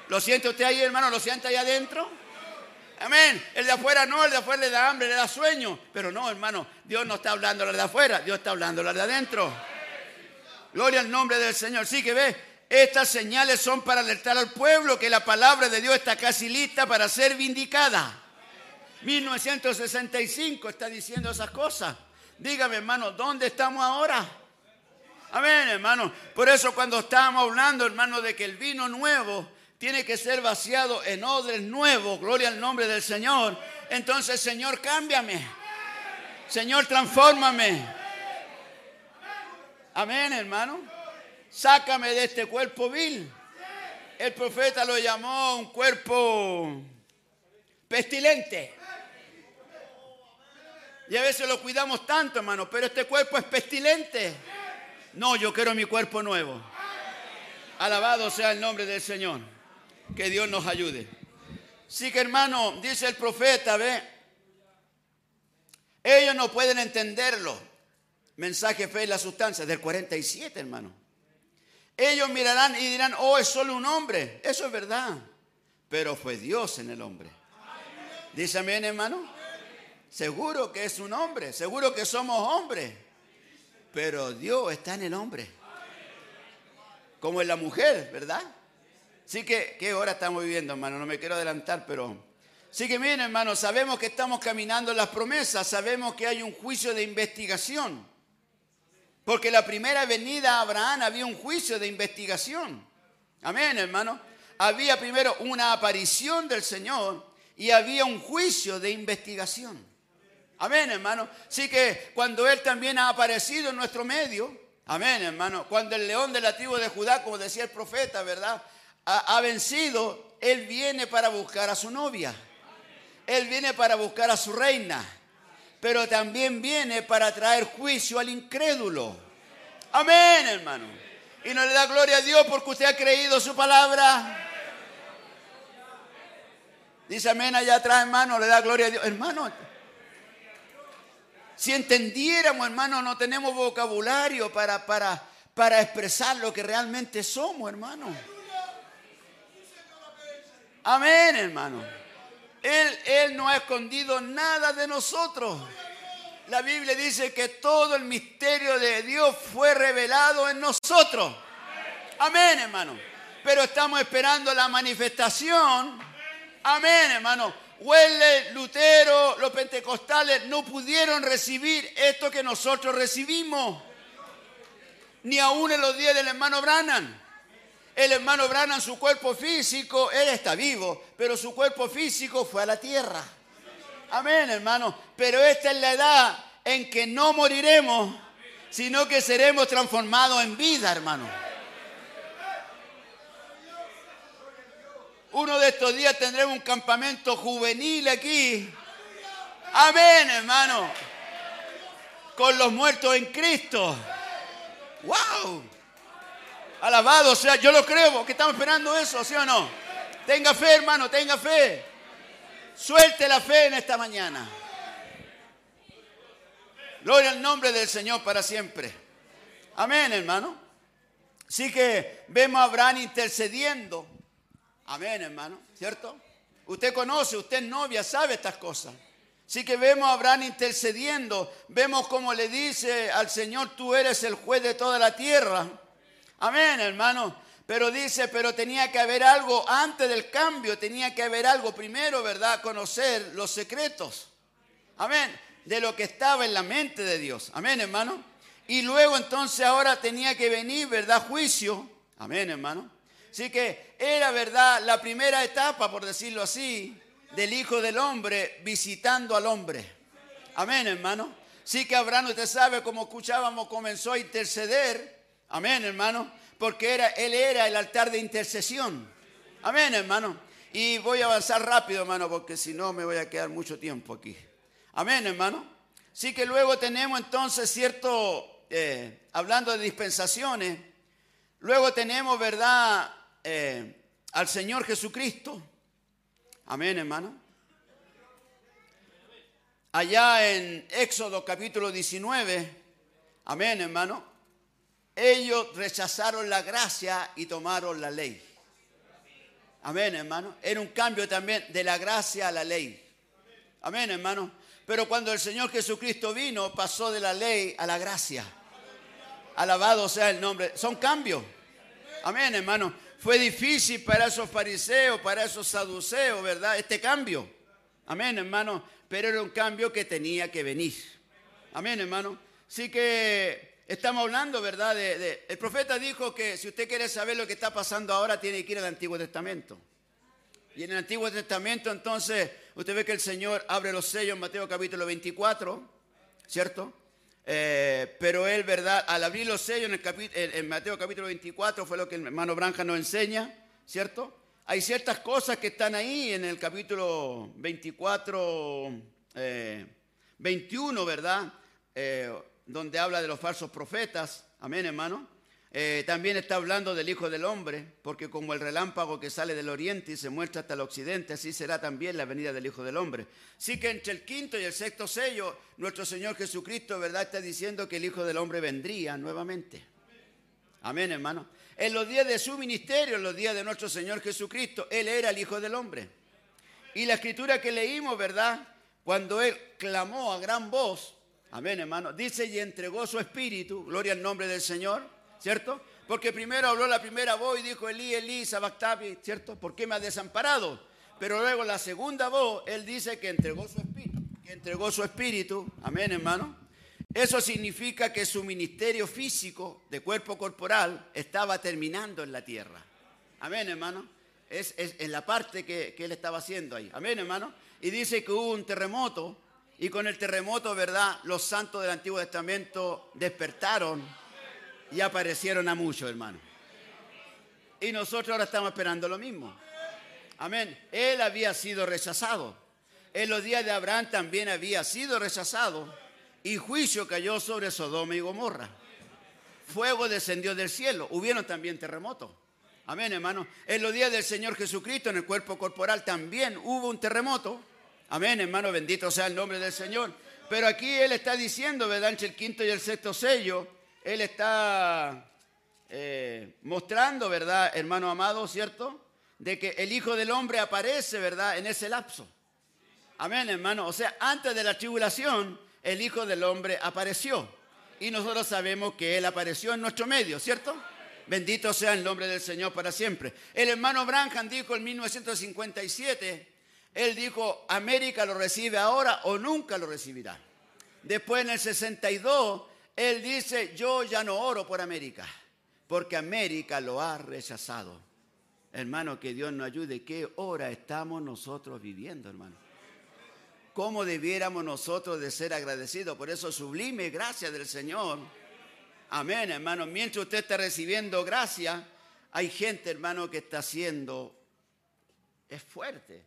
¿Lo siente usted ahí, hermano? ¿Lo siente ahí adentro? Amén. El de afuera no, el de afuera le da hambre, le da sueño. Pero no, hermano, Dios no está hablando de afuera, Dios está hablando de adentro. Gloria al nombre del Señor. Sí que ve, estas señales son para alertar al pueblo que la palabra de Dios está casi lista para ser vindicada. 1965 está diciendo esas cosas. Dígame, hermano, ¿dónde estamos ahora? Amén, hermano. Por eso cuando estábamos hablando, hermano, de que el vino nuevo tiene que ser vaciado en odres nuevos, gloria al nombre del Señor. Entonces, Señor, cámbiame. Señor, transfórmame. Amén, hermano. Sácame de este cuerpo vil. El profeta lo llamó un cuerpo pestilente. Y a veces lo cuidamos tanto, hermano, pero este cuerpo es pestilente. No, yo quiero mi cuerpo nuevo. Alabado sea el nombre del Señor. Que Dios nos ayude. Sí que hermano, dice el profeta, ve, ellos no pueden entenderlo. Mensaje, fe y la sustancia, del 47, hermano. Ellos mirarán y dirán, oh, es solo un hombre. Eso es verdad. Pero fue Dios en el hombre. Dice amén, hermano. Seguro que es un hombre, seguro que somos hombres. Pero Dios está en el hombre. Como en la mujer, ¿verdad? Sí que, ¿qué hora estamos viviendo, hermano? No me quiero adelantar, pero... Sí que miren, hermano, sabemos que estamos caminando en las promesas, sabemos que hay un juicio de investigación. Porque la primera venida a Abraham había un juicio de investigación. Amén, hermano. Había primero una aparición del Señor y había un juicio de investigación. Amén, hermano. Así que cuando Él también ha aparecido en nuestro medio, amén, hermano. Cuando el león de la tribu de Judá, como decía el profeta, ¿verdad? Ha, vencido, Él viene para buscar a su novia. Él viene para buscar a su reina. Pero también viene para traer juicio al incrédulo. Amén, hermano. Y no le da gloria a Dios porque usted ha creído su palabra. Dice amén allá atrás, hermano, le da gloria a Dios. Hermano, si entendiéramos, hermano, no tenemos vocabulario para, para, para expresar lo que realmente somos, hermano. Amén, hermano. Él, él no ha escondido nada de nosotros. La Biblia dice que todo el misterio de Dios fue revelado en nosotros. Amén, hermano. Pero estamos esperando la manifestación. Amén, hermano. Huele, Lutero, los pentecostales no pudieron recibir esto que nosotros recibimos. Ni aún en los días del hermano Branham. El hermano Branham, su cuerpo físico, él está vivo, pero su cuerpo físico fue a la tierra. Amén, hermano. Pero esta es la edad en que no moriremos, sino que seremos transformados en vida, hermano. Uno de estos días tendremos un campamento juvenil aquí. Amén, hermano. Con los muertos en Cristo. ¡Wow! Alabado sea, yo lo creo, que estamos esperando eso, ¿sí o no? Tenga fe, hermano, tenga fe. Suelte la fe en esta mañana. Gloria al nombre del Señor para siempre. Amén, hermano. Así que vemos a Abraham intercediendo. Amén, hermano. ¿Cierto? Usted conoce, usted es novia, sabe estas cosas. Así que vemos a Abraham intercediendo. Vemos como le dice al Señor, tú eres el juez de toda la tierra. Amén, hermano. Pero dice, pero tenía que haber algo antes del cambio, tenía que haber algo primero, ¿verdad? Conocer los secretos. Amén. De lo que estaba en la mente de Dios. Amén, hermano. Y luego entonces ahora tenía que venir, ¿verdad? Juicio. Amén, hermano. Así que era, ¿verdad? La primera etapa, por decirlo así, del Hijo del Hombre visitando al hombre. Amén, hermano. Sí que Abraham, usted sabe, como escuchábamos, comenzó a interceder. Amén, hermano porque era, él era el altar de intercesión. Amén, hermano. Y voy a avanzar rápido, hermano, porque si no me voy a quedar mucho tiempo aquí. Amén, hermano. Sí que luego tenemos entonces cierto, eh, hablando de dispensaciones, luego tenemos, ¿verdad?, eh, al Señor Jesucristo. Amén, hermano. Allá en Éxodo capítulo 19, amén, hermano ellos rechazaron la gracia y tomaron la ley. Amén, hermano. Era un cambio también de la gracia a la ley. Amén, hermano. Pero cuando el Señor Jesucristo vino, pasó de la ley a la gracia. Alabado sea el nombre. Son cambios. Amén, hermano. Fue difícil para esos fariseos, para esos saduceos, ¿verdad? Este cambio. Amén, hermano. Pero era un cambio que tenía que venir. Amén, hermano. Así que Estamos hablando, ¿verdad? El profeta dijo que si usted quiere saber lo que está pasando ahora, tiene que ir al Antiguo Testamento. Y en el Antiguo Testamento, entonces, usted ve que el Señor abre los sellos en Mateo capítulo 24, ¿cierto? Eh, pero él, ¿verdad? Al abrir los sellos en, el en, Mateo capítulo 24, fue lo que el hermano Branja nos enseña, ¿cierto? Hay ciertas cosas que están ahí en el capítulo 24, 21, eh, ¿verdad? Eh, donde habla de los falsos profetas. Amén, hermano. Eh, también está hablando del Hijo del Hombre, porque como el relámpago que sale del oriente y se muestra hasta el occidente, así será también la venida del Hijo del Hombre. Sí que entre el quinto y el sexto sello, nuestro Señor Jesucristo, ¿verdad?, está diciendo que el Hijo del Hombre vendría nuevamente. Amén, hermano. En los días de su ministerio, en los días de nuestro Señor Jesucristo, Él era el Hijo del Hombre. Y la escritura que leímos, ¿verdad?, cuando Él clamó a gran voz, Amén, hermano. Dice y entregó su espíritu, gloria al nombre del Señor, ¿cierto? Porque primero habló la primera voz y dijo Elí, Elí, Sabactabi, ¿cierto? ¿Por qué me ha desamparado? Pero luego la segunda voz, él dice que entregó su espíritu, que entregó su espíritu, amén, hermano. Eso significa que su ministerio físico de cuerpo corporal estaba terminando en la tierra. Amén, hermano. Es, es en la parte que, que él estaba haciendo ahí. Amén, hermano. Y dice que hubo un terremoto y con el terremoto, ¿verdad? Los santos del Antiguo Testamento despertaron y aparecieron a muchos, hermano. Y nosotros ahora estamos esperando lo mismo. Amén. Él había sido rechazado. En los días de Abraham también había sido rechazado y juicio cayó sobre Sodoma y Gomorra. Fuego descendió del cielo. Hubieron también terremotos. Amén, hermano. En los días del Señor Jesucristo, en el cuerpo corporal, también hubo un terremoto. Amén, hermano. Bendito sea el nombre del Señor. Pero aquí Él está diciendo, ¿verdad? Entre el quinto y el sexto sello, Él está eh, mostrando, ¿verdad, hermano amado, cierto? De que el Hijo del Hombre aparece, ¿verdad? En ese lapso. Amén, hermano. O sea, antes de la tribulación, el Hijo del Hombre apareció. Y nosotros sabemos que Él apareció en nuestro medio, ¿cierto? Bendito sea el nombre del Señor para siempre. El hermano Branham dijo en 1957, él dijo, América lo recibe ahora o nunca lo recibirá. Después en el 62, él dice, yo ya no oro por América, porque América lo ha rechazado. Hermano, que Dios nos ayude. ¿Qué hora estamos nosotros viviendo, hermano? ¿Cómo debiéramos nosotros de ser agradecidos por eso sublime gracia del Señor? Amén, hermano. Mientras usted está recibiendo gracia, hay gente, hermano, que está siendo, es fuerte,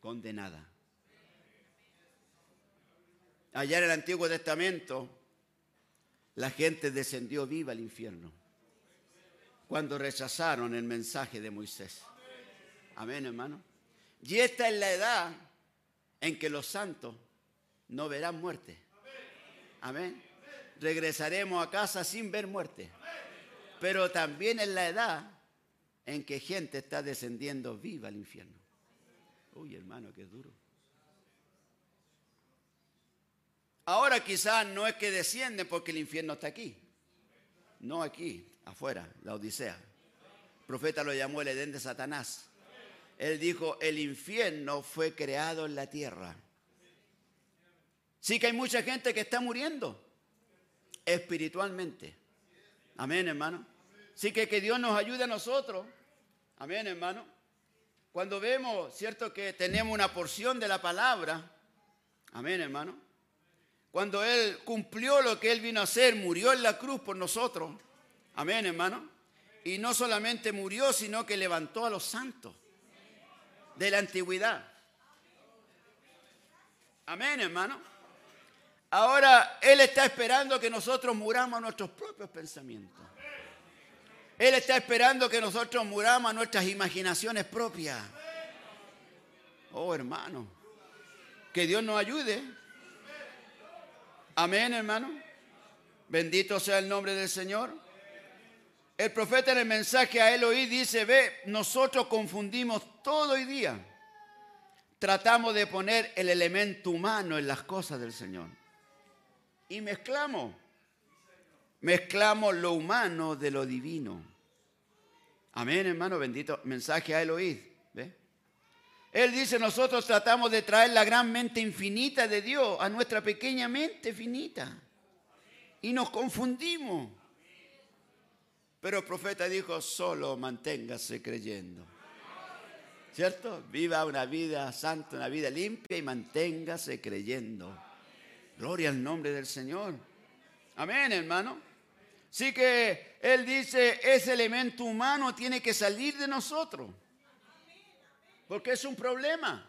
condenada. Allá en el Antiguo Testamento, la gente descendió viva al infierno cuando rechazaron el mensaje de Moisés. Amén, hermano. Y esta es la edad en que los santos no verán muerte. Amén. Regresaremos a casa sin ver muerte. Pero también es la edad en que gente está descendiendo viva al infierno. Uy, hermano, qué duro. Ahora quizás no es que descienden porque el infierno está aquí. No aquí, afuera, la Odisea. El profeta lo llamó el Edén de Satanás. Él dijo, el infierno fue creado en la tierra. Sí que hay mucha gente que está muriendo espiritualmente. Amén, hermano. Sí que que Dios nos ayude a nosotros. Amén, hermano. Cuando vemos, cierto, que tenemos una porción de la palabra. Amén, hermano. Cuando Él cumplió lo que Él vino a hacer, murió en la cruz por nosotros. Amén, hermano. Y no solamente murió, sino que levantó a los santos de la antigüedad. Amén, hermano. Ahora Él está esperando que nosotros muramos nuestros propios pensamientos. Él está esperando que nosotros muramos a nuestras imaginaciones propias. Oh, hermano. Que Dios nos ayude. Amén, hermano. Bendito sea el nombre del Señor. El profeta en el mensaje a Eloí dice, ve, nosotros confundimos todo hoy día. Tratamos de poner el elemento humano en las cosas del Señor. Y mezclamos. Mezclamos lo humano de lo divino. Amén, hermano, bendito. Mensaje a Eloí. ¿Ve? Él dice, nosotros tratamos de traer la gran mente infinita de Dios a nuestra pequeña mente finita. Y nos confundimos. Pero el profeta dijo, solo manténgase creyendo. ¿Cierto? Viva una vida santa, una vida limpia y manténgase creyendo. Gloria al nombre del Señor. Amén, hermano. Así que Él dice, ese elemento humano tiene que salir de nosotros. Porque es un problema.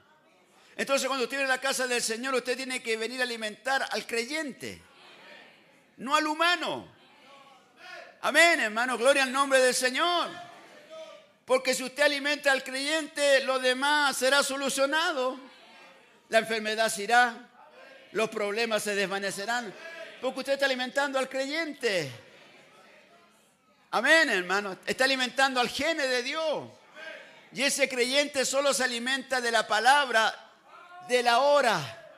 Entonces cuando usted viene a la casa del Señor, usted tiene que venir a alimentar al creyente, no al humano. Amén, hermano, gloria al nombre del Señor. Porque si usted alimenta al creyente, lo demás será solucionado. La enfermedad se irá, los problemas se desvanecerán. Porque usted está alimentando al creyente. Amén, hermano. Está alimentando al gene de Dios. Y ese creyente solo se alimenta de la palabra de la hora.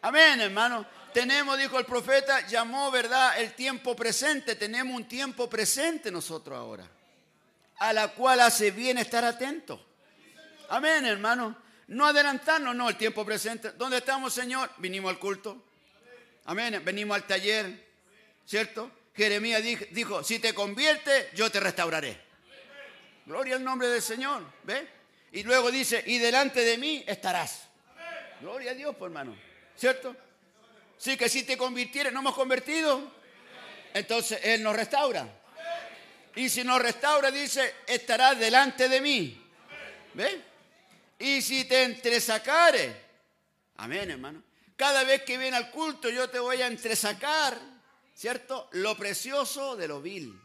Amén, hermano. Tenemos, dijo el profeta, llamó, ¿verdad?, el tiempo presente. Tenemos un tiempo presente nosotros ahora, a la cual hace bien estar atento. Amén, hermano. No adelantarnos, no, el tiempo presente. ¿Dónde estamos, Señor? Vinimos al culto. Amén. Venimos al taller, ¿cierto? Jeremías dij- dijo, si te conviertes, yo te restauraré. Gloria al nombre del Señor, ¿ve? Y luego dice, y delante de mí estarás. Gloria a Dios, pues, hermano, ¿cierto? Sí, que si te convirtieres, no hemos convertido, entonces Él nos restaura. Y si nos restaura, dice, estarás delante de mí. ¿Ve? Y si te entresacares, amén, hermano. Cada vez que viene al culto, yo te voy a entresacar, ¿cierto? Lo precioso de lo vil.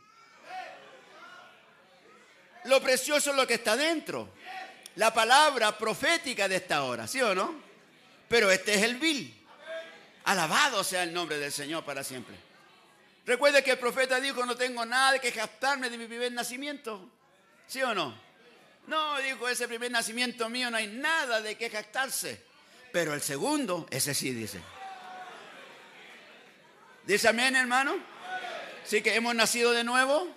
Lo precioso es lo que está dentro. La palabra profética de esta hora, ¿sí o no? Pero este es el vil. Alabado sea el nombre del Señor para siempre. Recuerde que el profeta dijo, no tengo nada que jactarme de mi primer nacimiento. ¿Sí o no? No, dijo, ese primer nacimiento mío no hay nada de qué jactarse. Pero el segundo, ese sí dice. ¿Dice amén, hermano? Sí que hemos nacido de nuevo.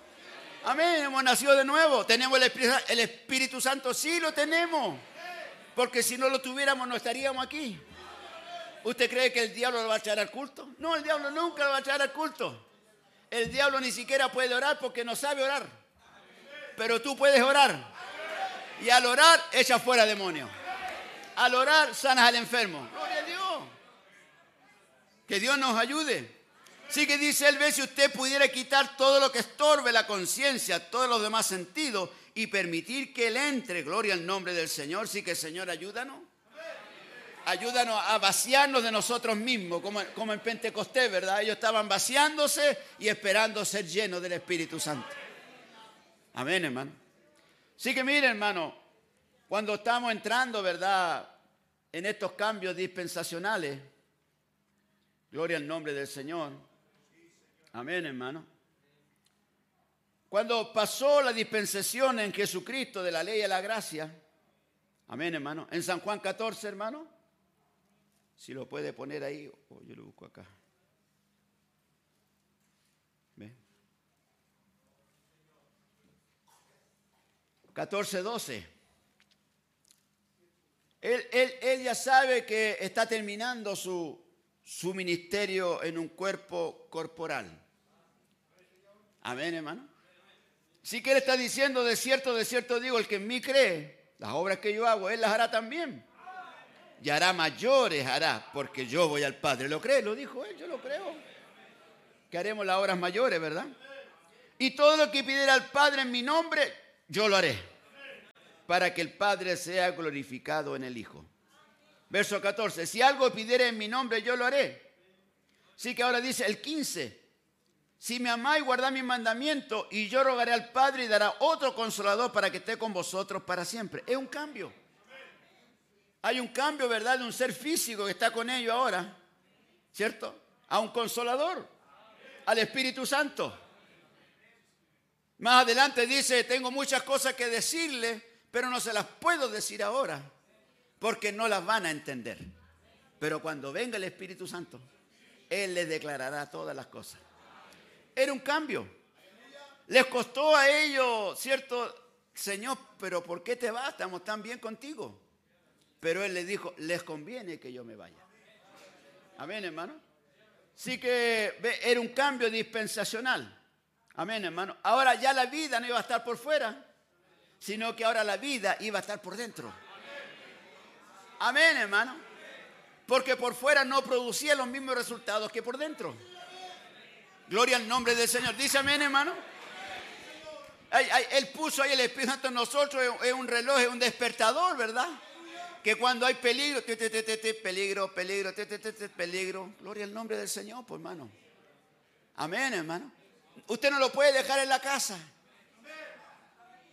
Amén, hemos nacido de nuevo. Tenemos el Espíritu, Santo, sí lo tenemos. Porque si no lo tuviéramos no estaríamos aquí. ¿Usted cree que el diablo lo va a echar al culto? No, el diablo nunca lo va a echar al culto. El diablo ni siquiera puede orar porque no sabe orar. Pero tú puedes orar. Y al orar, echa fuera demonios. Al orar, sanas al enfermo. Gloria a Dios. Que Dios nos ayude. Sí que dice él, ve si usted pudiera quitar todo lo que estorbe la conciencia, todos los demás sentidos y permitir que él entre. Gloria al nombre del Señor. Sí que Señor, ayúdanos. Ayúdanos a vaciarnos de nosotros mismos, como, como en Pentecostés, ¿verdad? Ellos estaban vaciándose y esperando ser llenos del Espíritu Santo. Amén, hermano. Sí que mire, hermano, cuando estamos entrando, ¿verdad? En estos cambios dispensacionales, gloria al nombre del Señor. Amén, hermano. Cuando pasó la dispensación en Jesucristo de la ley y la gracia, amén, hermano. En San Juan 14, hermano. Si lo puede poner ahí, o yo lo busco acá. ¿Ve? 14, 12. Él, él, él ya sabe que está terminando su, su ministerio en un cuerpo corporal. Amén, hermano. Sí que él está diciendo, de cierto, de cierto digo, el que en mí cree, las obras que yo hago, él las hará también. Y hará mayores, hará, porque yo voy al Padre. ¿Lo cree? Lo dijo él, yo lo creo. Que haremos las obras mayores, ¿verdad? Y todo lo que pidiera al Padre en mi nombre, yo lo haré. Para que el Padre sea glorificado en el Hijo. Verso 14. Si algo pidiera en mi nombre, yo lo haré. Sí que ahora dice el 15. Si me amáis, guardad mi mandamiento y yo rogaré al Padre y dará otro consolador para que esté con vosotros para siempre. Es un cambio. Hay un cambio, ¿verdad? De un ser físico que está con ellos ahora, ¿cierto? A un consolador, al Espíritu Santo. Más adelante dice, tengo muchas cosas que decirle, pero no se las puedo decir ahora, porque no las van a entender. Pero cuando venga el Espíritu Santo, Él les declarará todas las cosas. Era un cambio. Les costó a ellos, ¿cierto? Señor, pero ¿por qué te vas? Estamos tan bien contigo. Pero Él les dijo, les conviene que yo me vaya. Amén, hermano. Sí que era un cambio dispensacional. Amén, hermano. Ahora ya la vida no iba a estar por fuera, sino que ahora la vida iba a estar por dentro. Amén, hermano. Porque por fuera no producía los mismos resultados que por dentro. Gloria al nombre del Señor. Dice amén, hermano. Él puso ahí el Espíritu Santo en nosotros, es un reloj, es un despertador, ¿verdad? Que cuando hay peligro, peligro, peligro, peligro. Gloria al nombre del Señor, pues hermano. Amén, hermano. Usted no lo puede dejar en la casa.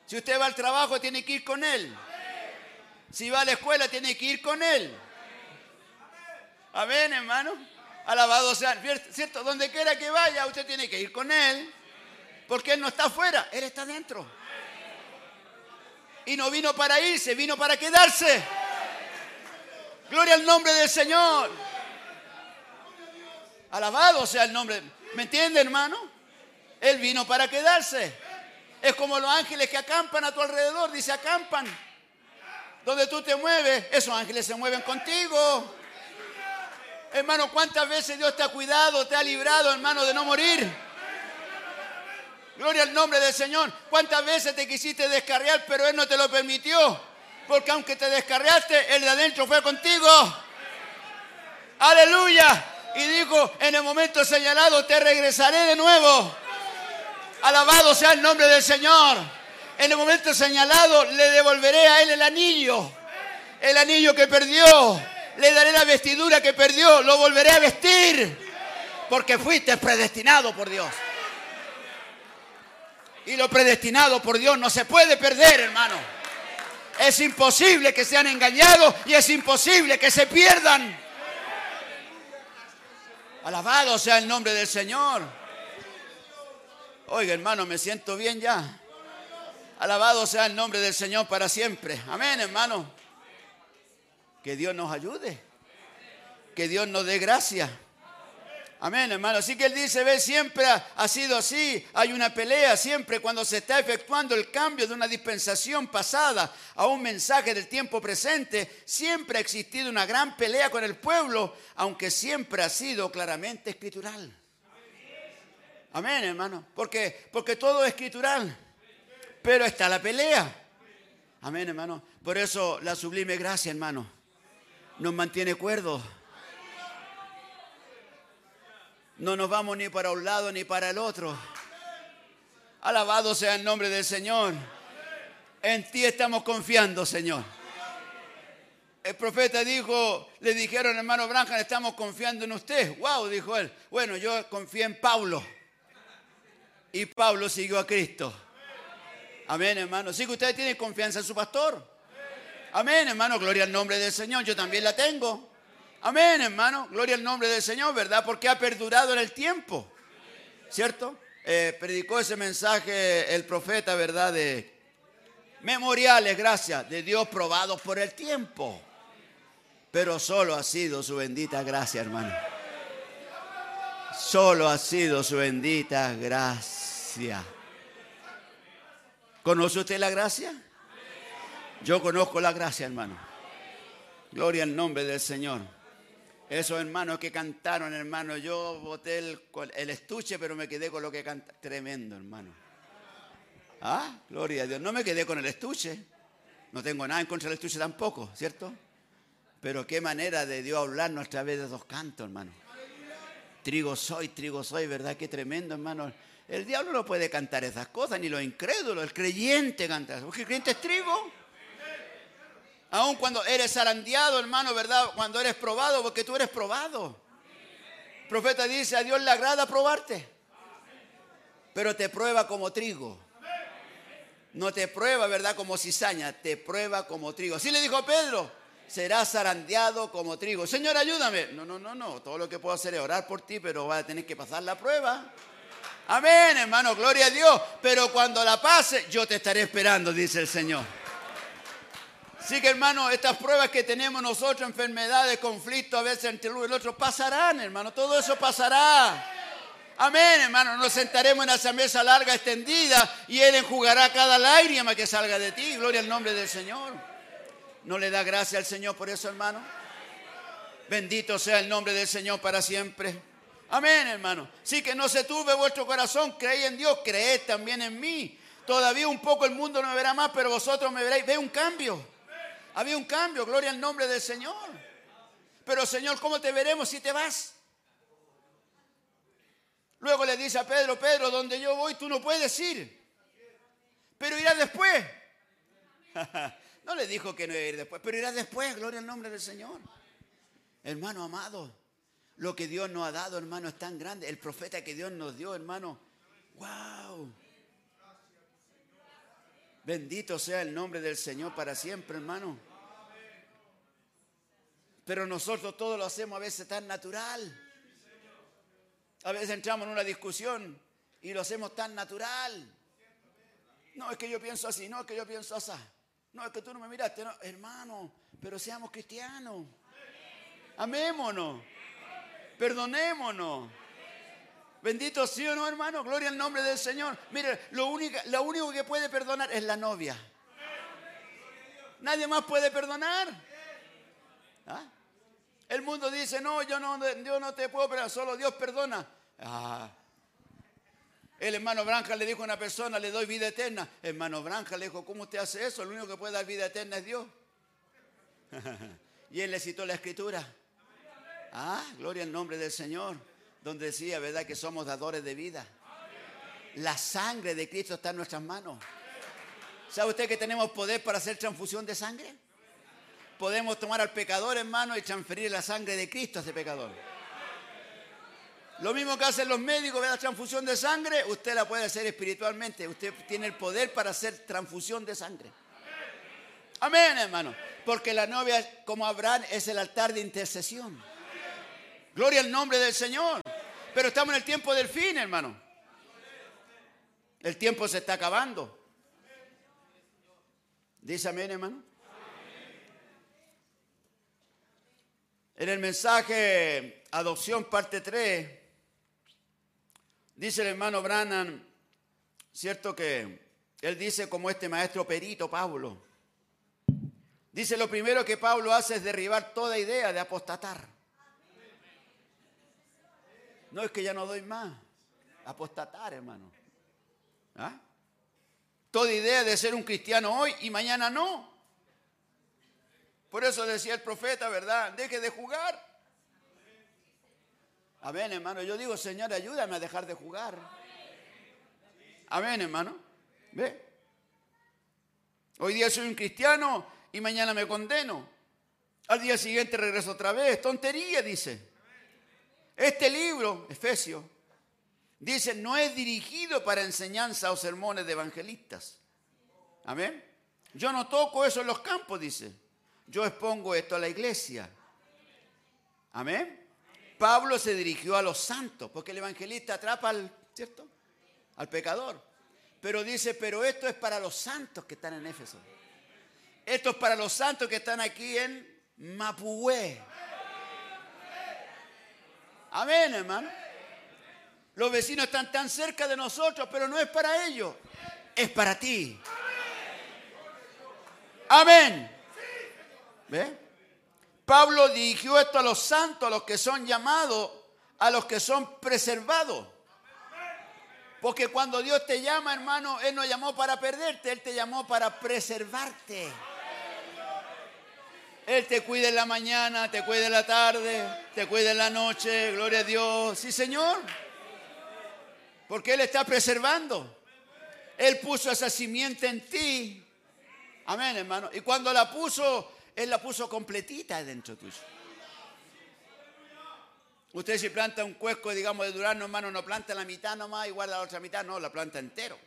Si usted va al trabajo, tiene que ir con él. Si va a la escuela, tiene que ir con él. Amén, hermano. Alabado sea, ¿cierto? Donde quiera que vaya, usted tiene que ir con él. Porque él no está afuera, él está dentro. Y no vino para irse, vino para quedarse. Gloria al nombre del Señor. Alabado sea el nombre. ¿Me entiende, hermano? Él vino para quedarse. Es como los ángeles que acampan a tu alrededor. Dice, acampan. Donde tú te mueves, esos ángeles se mueven contigo. Hermano, ¿cuántas veces Dios te ha cuidado, te ha librado, hermano, de no morir? Gloria al nombre del Señor. ¿Cuántas veces te quisiste descarriar, pero Él no te lo permitió? Porque aunque te descarriaste, el de adentro fue contigo. Aleluya. Y dijo, en el momento señalado te regresaré de nuevo. Alabado sea el nombre del Señor. En el momento señalado le devolveré a Él el anillo. El anillo que perdió. Le daré la vestidura que perdió. Lo volveré a vestir. Porque fuiste predestinado por Dios. Y lo predestinado por Dios no se puede perder, hermano. Es imposible que sean engañados y es imposible que se pierdan. Alabado sea el nombre del Señor. Oiga, hermano, me siento bien ya. Alabado sea el nombre del Señor para siempre. Amén, hermano. Que Dios nos ayude. Que Dios nos dé gracia. Amén, hermano. Así que él dice, ve, siempre ha, sido así. Hay una pelea siempre cuando se está efectuando el cambio de una dispensación pasada a un mensaje del tiempo presente. Siempre ha existido una gran pelea con el pueblo, aunque siempre ha sido claramente escritural. Amén, hermano. Porque, porque todo es escritural. Pero está la pelea. Amén, hermano. Por eso la sublime gracia, hermano, nos mantiene cuerdos. No nos vamos ni para un lado ni para el otro. Alabado sea el nombre del Señor. En ti estamos confiando, Señor. El profeta dijo, le dijeron, hermano Branham, estamos confiando en usted. Wow, dijo él. Bueno, yo confié en Pablo. Y Pablo siguió a Cristo. Amén, hermano. Así que usted tiene confianza en su pastor. Amén, hermano. Gloria al nombre del Señor. Yo también la tengo. Amén, hermano. Gloria al nombre del Señor, ¿verdad? Porque ha perdurado en el tiempo. ¿Cierto? Eh, predicó ese mensaje el profeta, ¿verdad? De memoriales, gracias, de Dios probados por el tiempo. Pero solo ha sido su bendita gracia, hermano. Solo ha sido su bendita gracia. ¿Conoce usted la gracia? Yo conozco la gracia, hermano. Gloria al nombre del Señor. Esos hermanos que cantaron, hermano, yo boté el, estuche, pero me quedé con lo que canta. Tremendo, hermano. Ah, gloria a Dios. No me quedé con el estuche. No tengo nada en contra del estuche tampoco, ¿cierto? Pero qué manera de Dios hablarnos a través de dos cantos, hermano. Trigo soy, trigo soy, ¿verdad? Qué tremendo, hermano. El diablo no puede cantar esas cosas, ni los incrédulos. El creyente canta. Porque el creyente es trigo. Aun cuando eres zarandeado, hermano, ¿verdad? Cuando eres probado, porque tú eres probado. El profeta dice, a Dios le agrada probarte. Pero te prueba como trigo. No te prueba, ¿verdad? Como cizaña, te prueba como trigo. Así le dijo Pedro, serás zarandeado como trigo. Señor, ayúdame. No, no, no, no. Todo lo que puedo hacer es orar por ti, pero vas a tener que pasar la prueba. Amén, hermano, gloria a Dios. Pero cuando la pase, yo te estaré esperando, dice el Señor. Así que, hermano, estas pruebas que tenemos nosotros, enfermedades, conflictos, a veces entre uno y el otro, pasarán, hermano. Todo eso pasará. Amén, hermano. Nos sentaremos en esa mesa larga, extendida, y Él enjugará cada lágrima que salga de ti. Gloria al nombre del Señor. ¿No le da gracia al Señor por eso, hermano? Bendito sea el nombre del Señor para siempre. Amén, hermano. Sí que no se turbe vuestro corazón, creéis en Dios, creed también en mí. Todavía un poco el mundo no me verá más, pero vosotros me veréis. Ve un cambio. Había un cambio, gloria al nombre del Señor. Pero Señor, ¿cómo te veremos si te vas? Luego le dice a Pedro, Pedro, donde yo voy tú no puedes ir, pero irás después. no le dijo que no iba a ir después, pero irás después, gloria al nombre del Señor. Hermano amado, lo que Dios nos ha dado, hermano, es tan grande. El profeta que Dios nos dio, hermano, wow. Bendito sea el nombre del Señor para siempre, hermano. Pero nosotros todo lo hacemos a veces tan natural. A veces entramos en una discusión y lo hacemos tan natural. No, es que yo pienso así, no, es que yo pienso así. No, es que tú no me miraste, no, hermano, pero seamos cristianos. Amémonos. Perdonémonos. Bendito sí o no, hermano. Gloria al nombre del Señor. Mire, lo único, que puede perdonar es la novia. Nadie más puede perdonar. ¿Ah? El mundo dice, no, yo no, yo no te puedo perdonar, solo Dios perdona. Ah. El hermano Branja le dijo a una persona, le doy vida eterna. Hermano Branja le dijo, ¿cómo usted hace eso? El único que puede dar vida eterna es Dios. y él le citó la escritura. Ah, gloria al nombre del Señor. Donde decía, ¿verdad? Que somos dadores de vida. La sangre de Cristo está en nuestras manos. ¿Sabe usted que tenemos poder para hacer transfusión de sangre? Podemos tomar al pecador, hermano, y transferir la sangre de Cristo a ese pecador. Lo mismo que hacen los médicos, ve la transfusión de sangre, usted la puede hacer espiritualmente. Usted tiene el poder para hacer transfusión de sangre. Amén, hermano. Porque la novia, como Abraham, es el altar de intercesión. Gloria al nombre del Señor. Pero estamos en el tiempo del fin, hermano. El tiempo se está acabando. Dice amén, hermano. En el mensaje Adopción, parte 3, dice el hermano Brannan, cierto que él dice como este maestro perito Pablo, dice lo primero que Pablo hace es derribar toda idea de apostatar. No es que ya no doy más, apostatar, hermano. ¿Ah? Toda idea de ser un cristiano hoy y mañana no. Por eso decía el profeta, ¿verdad? Deje de jugar. Amén, hermano. Yo digo, Señor, ayúdame a dejar de jugar. Amén, hermano. ¿Ve? Hoy día soy un cristiano y mañana me condeno. Al día siguiente regreso otra vez. Tontería, dice. Este libro, Efesios, dice, no es dirigido para enseñanza o sermones de evangelistas. Amén. Yo no toco eso en los campos, dice. Yo expongo esto a la iglesia. Amén. Pablo se dirigió a los santos, porque el evangelista atrapa al, ¿cierto? Al pecador. Pero dice, pero esto es para los santos que están en Éfeso. Esto es para los santos que están aquí en Mapuhue. Amén, hermano. Los vecinos están tan cerca de nosotros, pero no es para ellos, es para ti. Amén. ¿Ve? Pablo dirigió esto a los santos, a los que son llamados, a los que son preservados. Porque cuando Dios te llama, hermano, Él no llamó para perderte, Él te llamó para preservarte. Él te cuida en la mañana, te cuida en la tarde, te cuida en la noche, gloria a Dios. Sí, Señor. Porque Él está preservando. Él puso esa simiente en ti. Amén, hermano. Y cuando la puso, Él la puso completita dentro tuyo. Usted si planta un cuesco, digamos, de durazno, hermano, no planta la mitad nomás y guarda la otra mitad, no, la planta entero.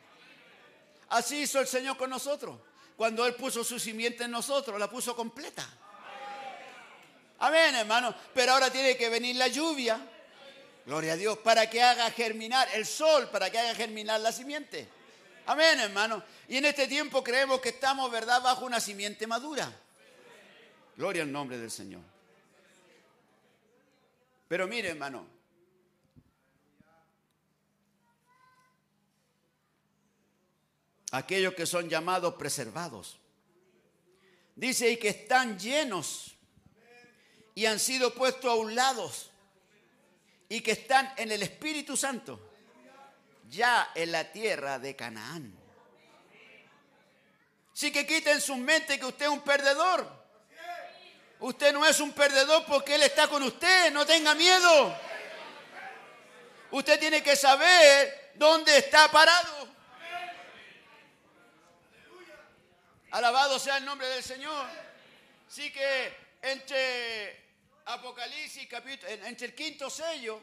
Así hizo el Señor con nosotros. Cuando Él puso su simiente en nosotros, la puso completa. Amén, hermano. Pero ahora tiene que venir la lluvia. Gloria a Dios. Para que haga germinar el sol, para que haga germinar la simiente. Amén, hermano. Y en este tiempo creemos que estamos, ¿verdad?, bajo una simiente madura. Gloria al nombre del Señor. Pero mire, hermano. Aquellos que son llamados preservados. Dice, y que están llenos y han sido puestos a un lado y que están en el Espíritu Santo, ya en la tierra de Canaán. Sí que quiten su mente que usted es un perdedor. Usted no es un perdedor porque Él está con usted, no tenga miedo. Usted tiene que saber dónde está parado. Alabado sea el nombre del Señor. Sí que entre Apocalipsis, capítulo, entre el quinto sello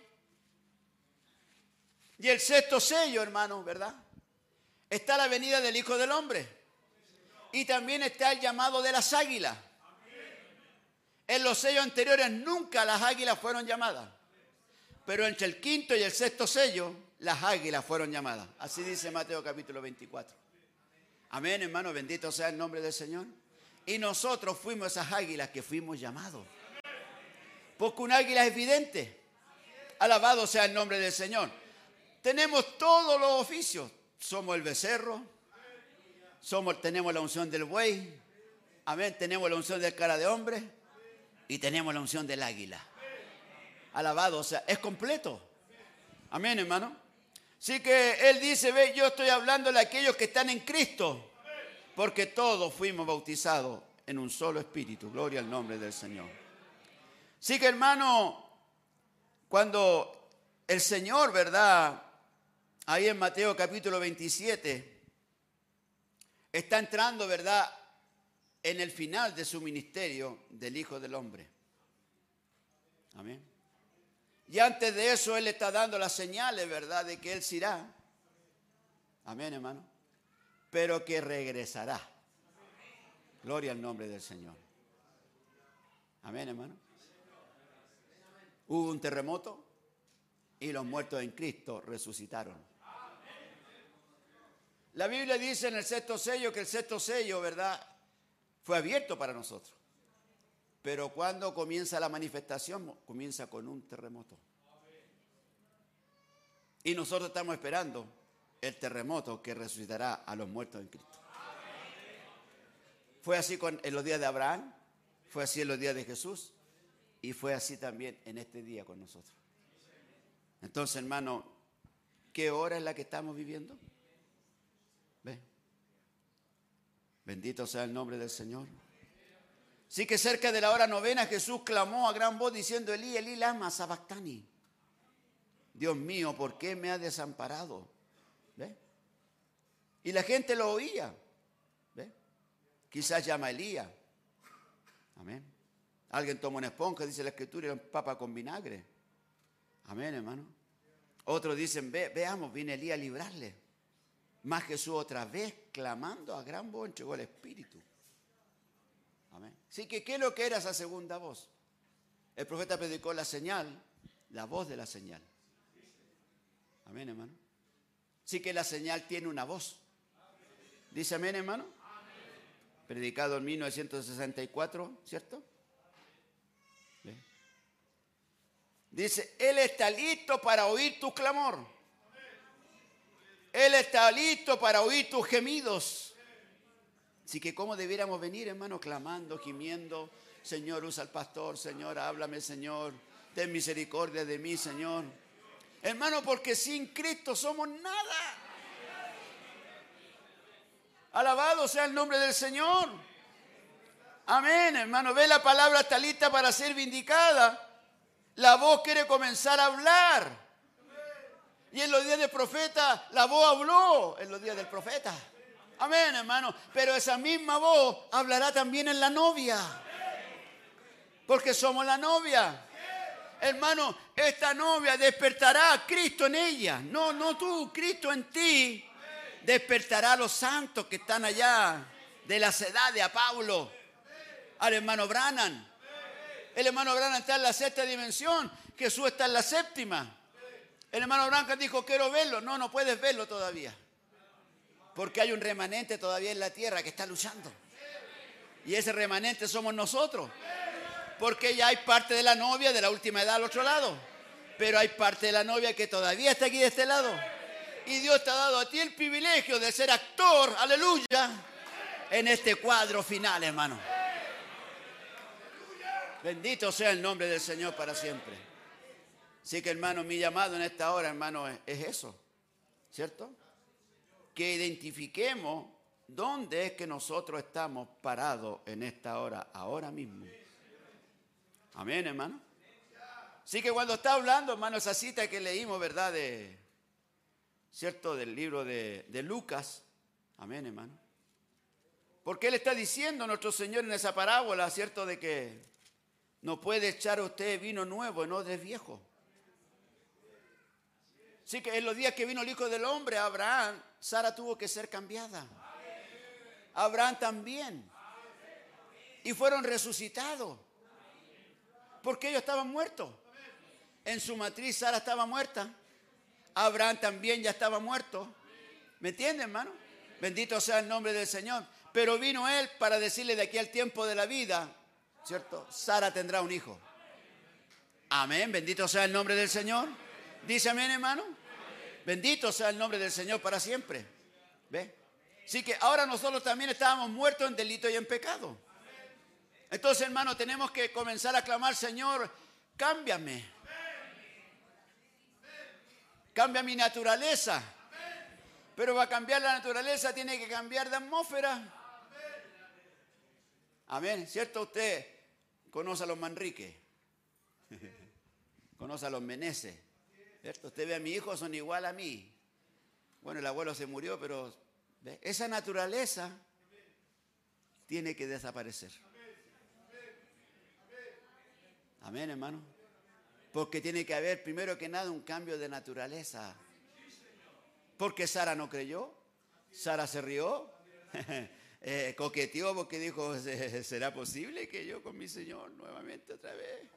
y el sexto sello, hermano, ¿verdad? Está la venida del Hijo del Hombre. Y también está el llamado de las águilas. En los sellos anteriores nunca las águilas fueron llamadas. Pero entre el quinto y el sexto sello, las águilas fueron llamadas. Así dice Mateo capítulo 24. Amén, hermano, bendito sea el nombre del Señor. Y nosotros fuimos esas águilas que fuimos llamados. Porque un águila es evidente. Alabado sea el nombre del Señor. Tenemos todos los oficios. Somos el becerro. Somos, tenemos la unción del buey. Amén. Tenemos la unción del cara de hombre. Y tenemos la unción del águila. Alabado, sea, es completo. Amén, hermano. Así que él dice, ve, yo estoy hablando de aquellos que están en Cristo, porque todos fuimos bautizados en un solo espíritu. Gloria al nombre del Señor. Así que, hermano, cuando el Señor, ¿verdad? Ahí en Mateo capítulo 27, está entrando, ¿verdad? En el final de su ministerio del Hijo del Hombre. Amén. Y antes de eso Él está dando las señales, ¿verdad? De que Él se irá. Amén, hermano. Pero que regresará. Gloria al nombre del Señor. Amén, hermano. Hubo un terremoto y los muertos en Cristo resucitaron. La Biblia dice en el sexto sello que el sexto sello, ¿verdad? Fue abierto para nosotros. Pero cuando comienza la manifestación, comienza con un terremoto. Y nosotros estamos esperando el terremoto que resucitará a los muertos en Cristo. Fue así con, en los días de Abraham, fue así en los días de Jesús y fue así también en este día con nosotros. Entonces, hermano, ¿qué hora es la que estamos viviendo? ¿Ve? Bendito sea el nombre del Señor. Sí que cerca de la hora novena Jesús clamó a gran voz diciendo, Elí, Elí, lama sabactani. Dios mío, ¿por qué me ha desamparado? ¿Ve? Y la gente lo oía. ¿Ve? Quizás llama Elías. Amén. Alguien toma una esponja, dice la escritura, y la papa con vinagre. Amén, hermano. Otros dicen, Ve, veamos, viene Elías a librarle. Más Jesús otra vez, clamando a gran voz, entregó el Espíritu. Amén. Así que, ¿qué es lo que era esa segunda voz? El profeta predicó la señal, la voz de la señal. Amén, hermano. Sí que la señal tiene una voz. Dice amén, hermano. Predicado en 1964, ¿cierto? ¿Ve? Dice, Él está listo para oír tu clamor. Él está listo para oír tus gemidos. Así que cómo debiéramos venir, hermano, clamando, gimiendo. Señor, usa al pastor. Señor, háblame, Señor. Ten misericordia de mí, Señor. Hermano, porque sin Cristo somos nada. Alabado sea el nombre del Señor. Amén, hermano. Ve la palabra está lista para ser vindicada. La voz quiere comenzar a hablar. Y en los días del profeta, la voz habló en los días del profeta. Amén, hermano. Pero esa misma voz hablará también en la novia. Porque somos la novia. Hermano, esta novia despertará a Cristo en ella. No, no tú, Cristo en ti. Despertará a los santos que están allá de la edad de a Pablo. Al hermano Branham. El hermano Branham está en la sexta dimensión. Jesús está en la séptima. El hermano Branham dijo, quiero verlo. No, no puedes verlo todavía. Porque hay un remanente todavía en la tierra que está luchando. Y ese remanente somos nosotros. Porque ya hay parte de la novia de la última edad al otro lado. Pero hay parte de la novia que todavía está aquí de este lado. Y Dios te ha dado a ti el privilegio de ser actor, aleluya, en este cuadro final, hermano. Bendito sea el nombre del Señor para siempre. Así que, hermano, mi llamado en esta hora, hermano, es, es eso. ¿Cierto? Que identifiquemos dónde es que nosotros estamos parados en esta hora, ahora mismo. Amén, hermano. Así que cuando está hablando, hermano, esa cita que leímos, ¿verdad? De, ¿Cierto? Del libro de, de Lucas. Amén, hermano. Porque Él está diciendo, nuestro Señor, en esa parábola, ¿cierto? De que no puede echar usted vino nuevo, no de viejo. Así que en los días que vino el Hijo del Hombre, Abraham, Sara tuvo que ser cambiada. Abraham también. Y fueron resucitados. Porque ellos estaban muertos. En su matriz Sara estaba muerta. Abraham también ya estaba muerto. ¿Me entienden, hermano? Bendito sea el nombre del Señor. Pero vino él para decirle de aquí al tiempo de la vida, ¿cierto? Sara tendrá un hijo. Amén. Bendito sea el nombre del Señor. Dice amén, hermano. Bendito sea el nombre del Señor para siempre. ¿Ve? Así que ahora nosotros también estábamos muertos en delito y en pecado. Entonces, hermano, tenemos que comenzar a clamar, Señor, cámbiame. Cambia mi naturaleza. Pero para cambiar la naturaleza tiene que cambiar de atmósfera. Amén. ¿Cierto? Usted conoce a los Manrique. conoce a los Meneses. ¿Cierto? Usted ve a mi hijo, son igual a mí. Bueno, el abuelo se murió, pero esa naturaleza tiene que desaparecer. Amén, hermano. Porque tiene que haber, primero que nada, un cambio de naturaleza. Porque Sara no creyó, Sara se rió, eh, coqueteó porque dijo, ¿será posible que yo con mi Señor nuevamente otra vez?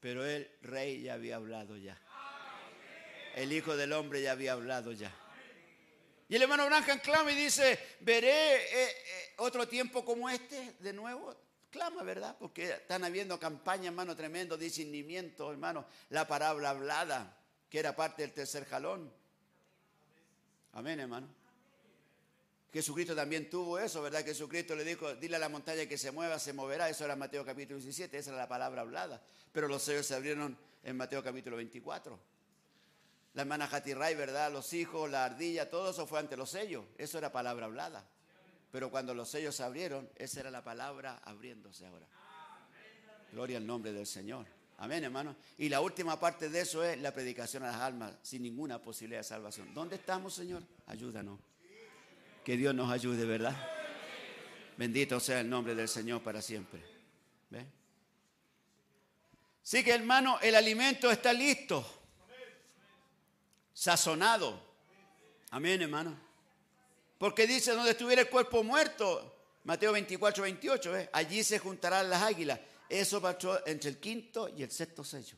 Pero el rey ya había hablado ya. El Hijo del Hombre ya había hablado ya. Y el hermano Branham clama y dice, veré eh, eh, otro tiempo como este de nuevo. Clama, ¿verdad? Porque están habiendo campañas, hermano, tremendo, discernimiento, hermano. La palabra hablada, que era parte del tercer jalón. Amén, hermano. Jesucristo también tuvo eso, ¿verdad? Jesucristo le dijo, dile a la montaña que se mueva, se moverá. Eso era Mateo capítulo 17, esa era la palabra hablada. Pero los sellos se abrieron en Mateo capítulo 24. La hermana Ray, ¿verdad? Los hijos, la ardilla, todo eso fue ante los sellos. Eso era palabra hablada. Pero cuando los sellos se abrieron, esa era la palabra abriéndose ahora. Gloria al nombre del Señor. Amén, hermano. Y la última parte de eso es la predicación a las almas, sin ninguna posibilidad de salvación. ¿Dónde estamos, Señor? Ayúdanos. Que Dios nos ayude, ¿verdad? Bendito sea el nombre del Señor para siempre. ¿Ve? Sí que, hermano, el alimento está listo. Sazonado. Amén, hermano. Porque dice, donde estuviera el cuerpo muerto, Mateo 24, 28, ¿eh? allí se juntarán las águilas. Eso pasó entre el quinto y el sexto sello.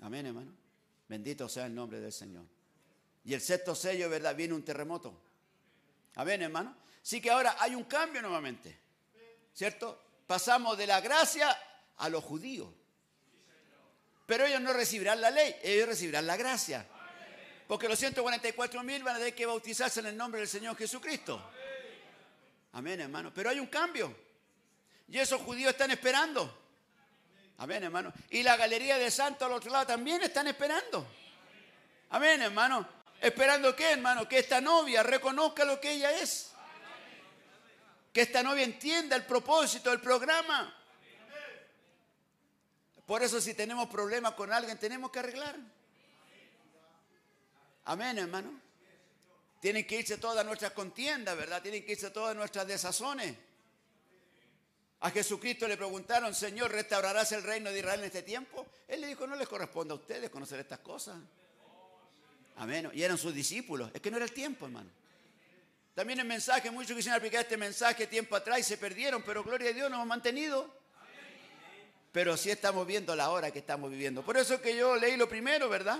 Amén, hermano. Bendito sea el nombre del Señor. Y el sexto sello, ¿verdad? Viene un terremoto. Amén, hermano. Sí que ahora hay un cambio nuevamente. ¿Cierto? Pasamos de la gracia a los judíos. Pero ellos no recibirán la ley, ellos recibirán la gracia. Porque los 144 mil van a tener que bautizarse en el nombre del Señor Jesucristo. Amén, hermano. Pero hay un cambio. Y esos judíos están esperando. Amén, hermano. Y la galería de santos al otro lado también están esperando. Amén, hermano. ¿Esperando qué, hermano? Que esta novia reconozca lo que ella es. Que esta novia entienda el propósito del programa. Por eso si tenemos problemas con alguien, tenemos que arreglar. Amén, hermano. Tienen que irse todas nuestras contiendas, ¿verdad? Tienen que irse todas nuestras desazones. A Jesucristo le preguntaron, Señor, ¿restaurarás el reino de Israel en este tiempo? Él le dijo, no les corresponde a ustedes conocer estas cosas. Amén. Y eran sus discípulos. Es que no era el tiempo, hermano. También el mensaje, muchos quisieron aplicar este mensaje tiempo atrás y se perdieron, pero gloria a Dios nos hemos mantenido. Pero sí estamos viendo la hora que estamos viviendo. Por eso que yo leí lo primero, ¿verdad?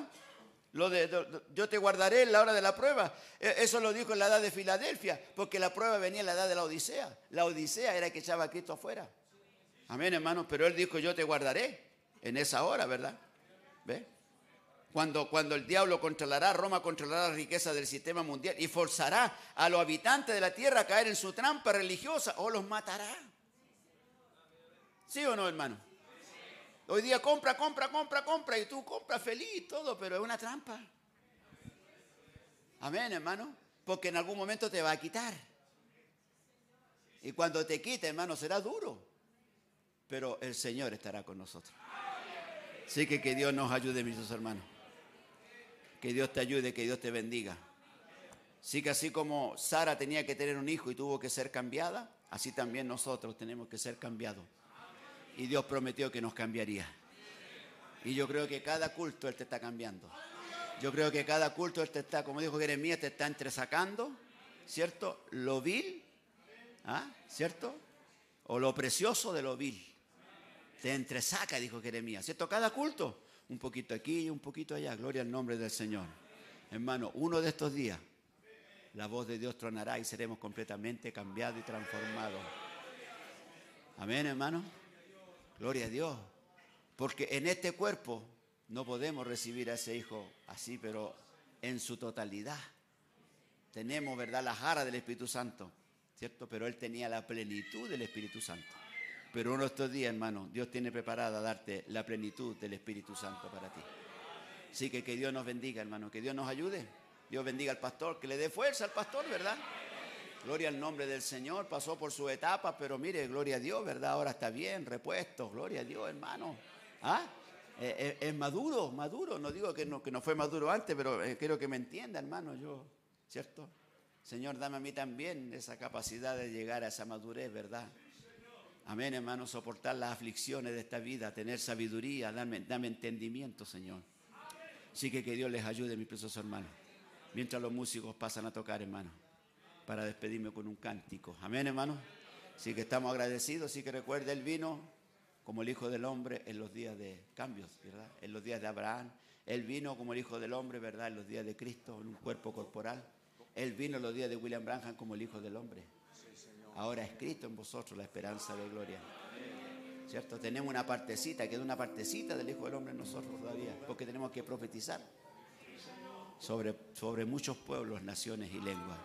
Lo de, yo te guardaré en la hora de la prueba. E, eso lo dijo en la edad de Filadelfia, porque la prueba venía en la edad de la Odisea. La Odisea era que echaba a Cristo afuera. Amén, hermano. Pero él dijo, yo te guardaré en esa hora, ¿verdad? ¿Ve? Cuando, cuando el diablo controlará, Roma controlará la riqueza del sistema mundial y forzará a los habitantes de la tierra a caer en su trampa religiosa o los matará. ¿Sí o no, hermano? Hoy día compra, compra, compra, compra y tú compras feliz todo, pero es una trampa. Amén, hermano. Porque en algún momento te va a quitar. Y cuando te quite, hermano, será duro. Pero el Señor estará con nosotros. Así que que Dios nos ayude, mis hermanos. Que Dios te ayude, que Dios te bendiga. Así que así como Sara tenía que tener un hijo y tuvo que ser cambiada, así también nosotros tenemos que ser cambiados y Dios prometió que nos cambiaría. Y yo creo que cada culto Él te está cambiando. Yo creo que cada culto Él te está, como dijo Jeremías, te está entresacando, ¿cierto? Lo vil, ¿ah? ¿cierto? O lo precioso de lo vil. Te entresaca, dijo Jeremías, ¿cierto? Cada culto, un poquito aquí y un poquito allá. Gloria al nombre del Señor. Hermano, uno de estos días, la voz de Dios tronará y seremos completamente cambiados y transformados. Amén, hermano. Gloria a Dios. Porque en este cuerpo no podemos recibir a ese hijo así, pero en su totalidad. Tenemos, ¿verdad?, la jara del Espíritu Santo. ¿cierto? Pero él tenía la plenitud del Espíritu Santo. Pero uno de estos días, hermano, Dios tiene preparada darte la plenitud del Espíritu Santo para ti. Así que que Dios nos bendiga, hermano, que Dios nos ayude. Dios bendiga al pastor, que le dé fuerza al pastor, ¿verdad? Gloria al nombre del Señor, pasó por su etapa, pero mire, gloria a Dios, ¿verdad? Ahora está bien, repuesto, gloria a Dios, hermano. ¿Ah? Eh, eh, es maduro, maduro. No digo que no, que no fue maduro antes, pero eh, quiero que me entienda, hermano, yo, ¿cierto? Señor, dame a mí también esa capacidad de llegar a esa madurez, ¿verdad? Amén, hermano, soportar las aflicciones de esta vida, tener sabiduría, dame, dame entendimiento, Señor. Así que que Dios les ayude, mis preciosos hermanos. Mientras los músicos pasan a tocar, hermano, para despedirme con un cántico. Amén, hermano. Así que estamos agradecidos. Así que recuerde, Él vino como el Hijo del Hombre en los días de cambios, ¿verdad? En los días de Abraham. Él vino como el Hijo del Hombre, ¿verdad? En los días de Cristo, en un cuerpo corporal. Él vino en los días de William Branham como el Hijo del Hombre. Ahora es Cristo en vosotros la esperanza de gloria. ¿Cierto? Tenemos una partecita, queda una partecita del Hijo del Hombre en nosotros todavía, porque tenemos que profetizar sobre, sobre muchos pueblos, naciones y lenguas.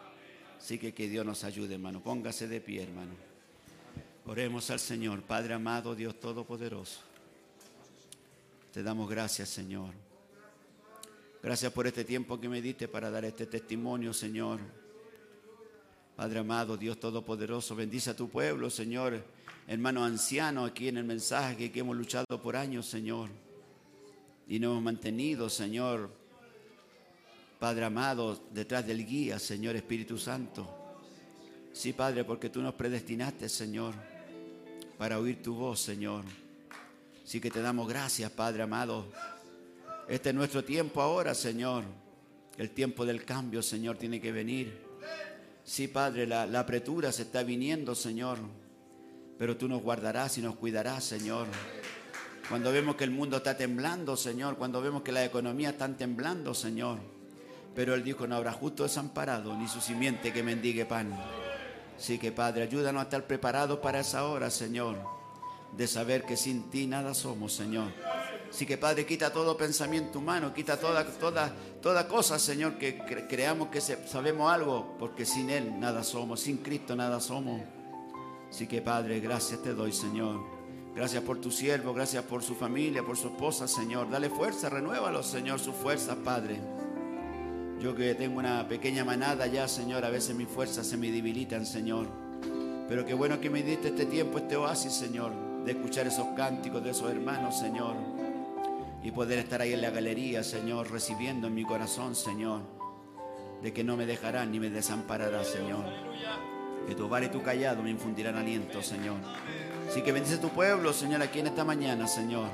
Así que que Dios nos ayude, hermano. Póngase de pie, hermano. Oremos al Señor, Padre amado, Dios Todopoderoso. Te damos gracias, Señor. Gracias por este tiempo que me diste para dar este testimonio, Señor. Padre amado, Dios Todopoderoso, bendice a tu pueblo, Señor. Hermano anciano aquí en el mensaje que hemos luchado por años, Señor. Y nos hemos mantenido, Señor, Padre amado, detrás del guía, Señor Espíritu Santo. Sí, Padre, porque tú nos predestinaste, Señor, para oír tu voz, Señor. Sí que te damos gracias, Padre amado. Este es nuestro tiempo ahora, Señor. El tiempo del cambio, Señor, tiene que venir. Sí, Padre, la, la apretura se está viniendo, Señor. Pero tú nos guardarás y nos cuidarás, Señor. Cuando vemos que el mundo está temblando, Señor. Cuando vemos que la economía está temblando, Señor. Pero Él dijo, no habrá justo desamparado, ni su simiente que mendigue pan. Así que, Padre, ayúdanos a estar preparados para esa hora, Señor. De saber que sin ti nada somos, Señor. Así que, Padre, quita todo pensamiento humano, quita toda, toda, toda cosa, Señor, que cre- creamos que sabemos algo, porque sin Él nada somos, sin Cristo nada somos. Así que, Padre, gracias te doy, Señor. Gracias por tu siervo, gracias por su familia, por su esposa, Señor. Dale fuerza, renuévalo, Señor, sus fuerzas, Padre. Yo que tengo una pequeña manada ya, Señor, a veces mis fuerzas se me debilitan, Señor. Pero qué bueno que me diste este tiempo, este oasis, Señor, de escuchar esos cánticos de esos hermanos, Señor. Y poder estar ahí en la galería, Señor, recibiendo en mi corazón, Señor, de que no me dejarás ni me desampararás, Señor. Que tu vara y tu callado me infundirán aliento, Señor. Así que bendice tu pueblo, Señor, aquí en esta mañana, Señor.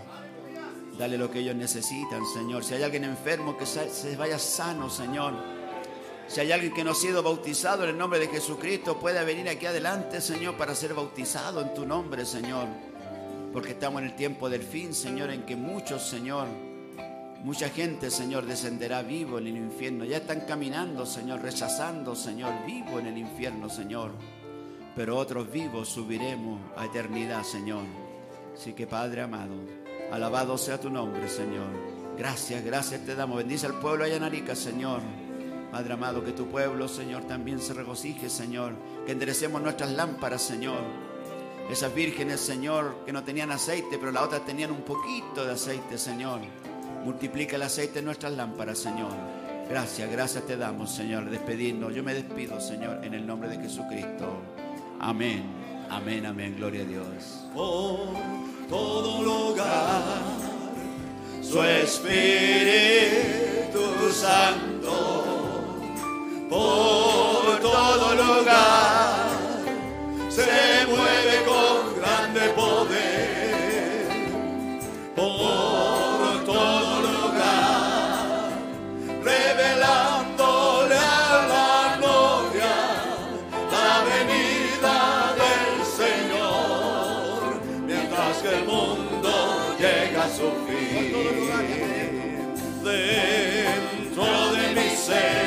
Dale lo que ellos necesitan, Señor. Si hay alguien enfermo, que se vaya sano, Señor. Si hay alguien que no ha sido bautizado en el nombre de Jesucristo, puede venir aquí adelante, Señor, para ser bautizado en tu nombre, Señor. Porque estamos en el tiempo del fin, Señor, en que muchos, Señor, mucha gente, Señor, descenderá vivo en el infierno. Ya están caminando, Señor, rechazando, Señor, vivo en el infierno, Señor. Pero otros vivos subiremos a eternidad, Señor. Así que, Padre amado, alabado sea tu nombre, Señor. Gracias, gracias te damos. Bendice al pueblo allá en Arica, Señor. Padre amado, que tu pueblo, Señor, también se regocije, Señor. Que enderecemos nuestras lámparas, Señor. Esas vírgenes, Señor, que no tenían aceite, pero las otras tenían un poquito de aceite, Señor. Multiplica el aceite en nuestras lámparas, Señor. Gracias, gracias te damos, Señor. Despedirnos. Yo me despido, Señor, en el nombre de Jesucristo. Amén. Amén, amén. Gloria a Dios. por todo lugar. Su Espíritu Santo por todo lugar se mueve con grande poder. Por todo lugar revelándole a la gloria la venida del Señor, mientras que el mundo llega a su fin. Dentro de mi ser,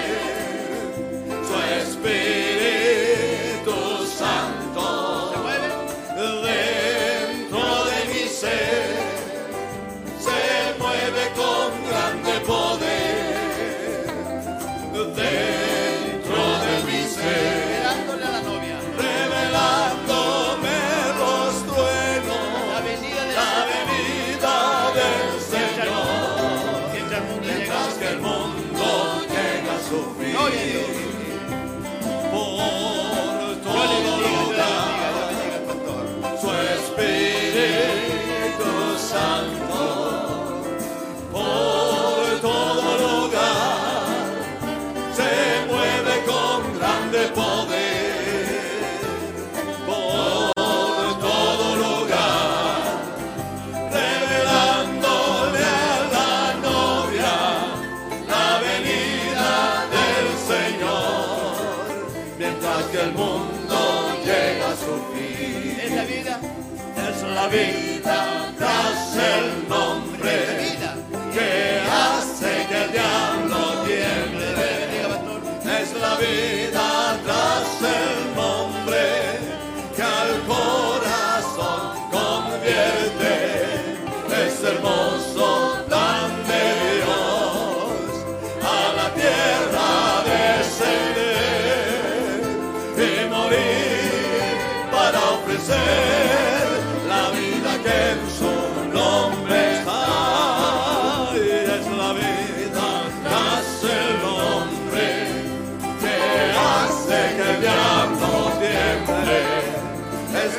vida tras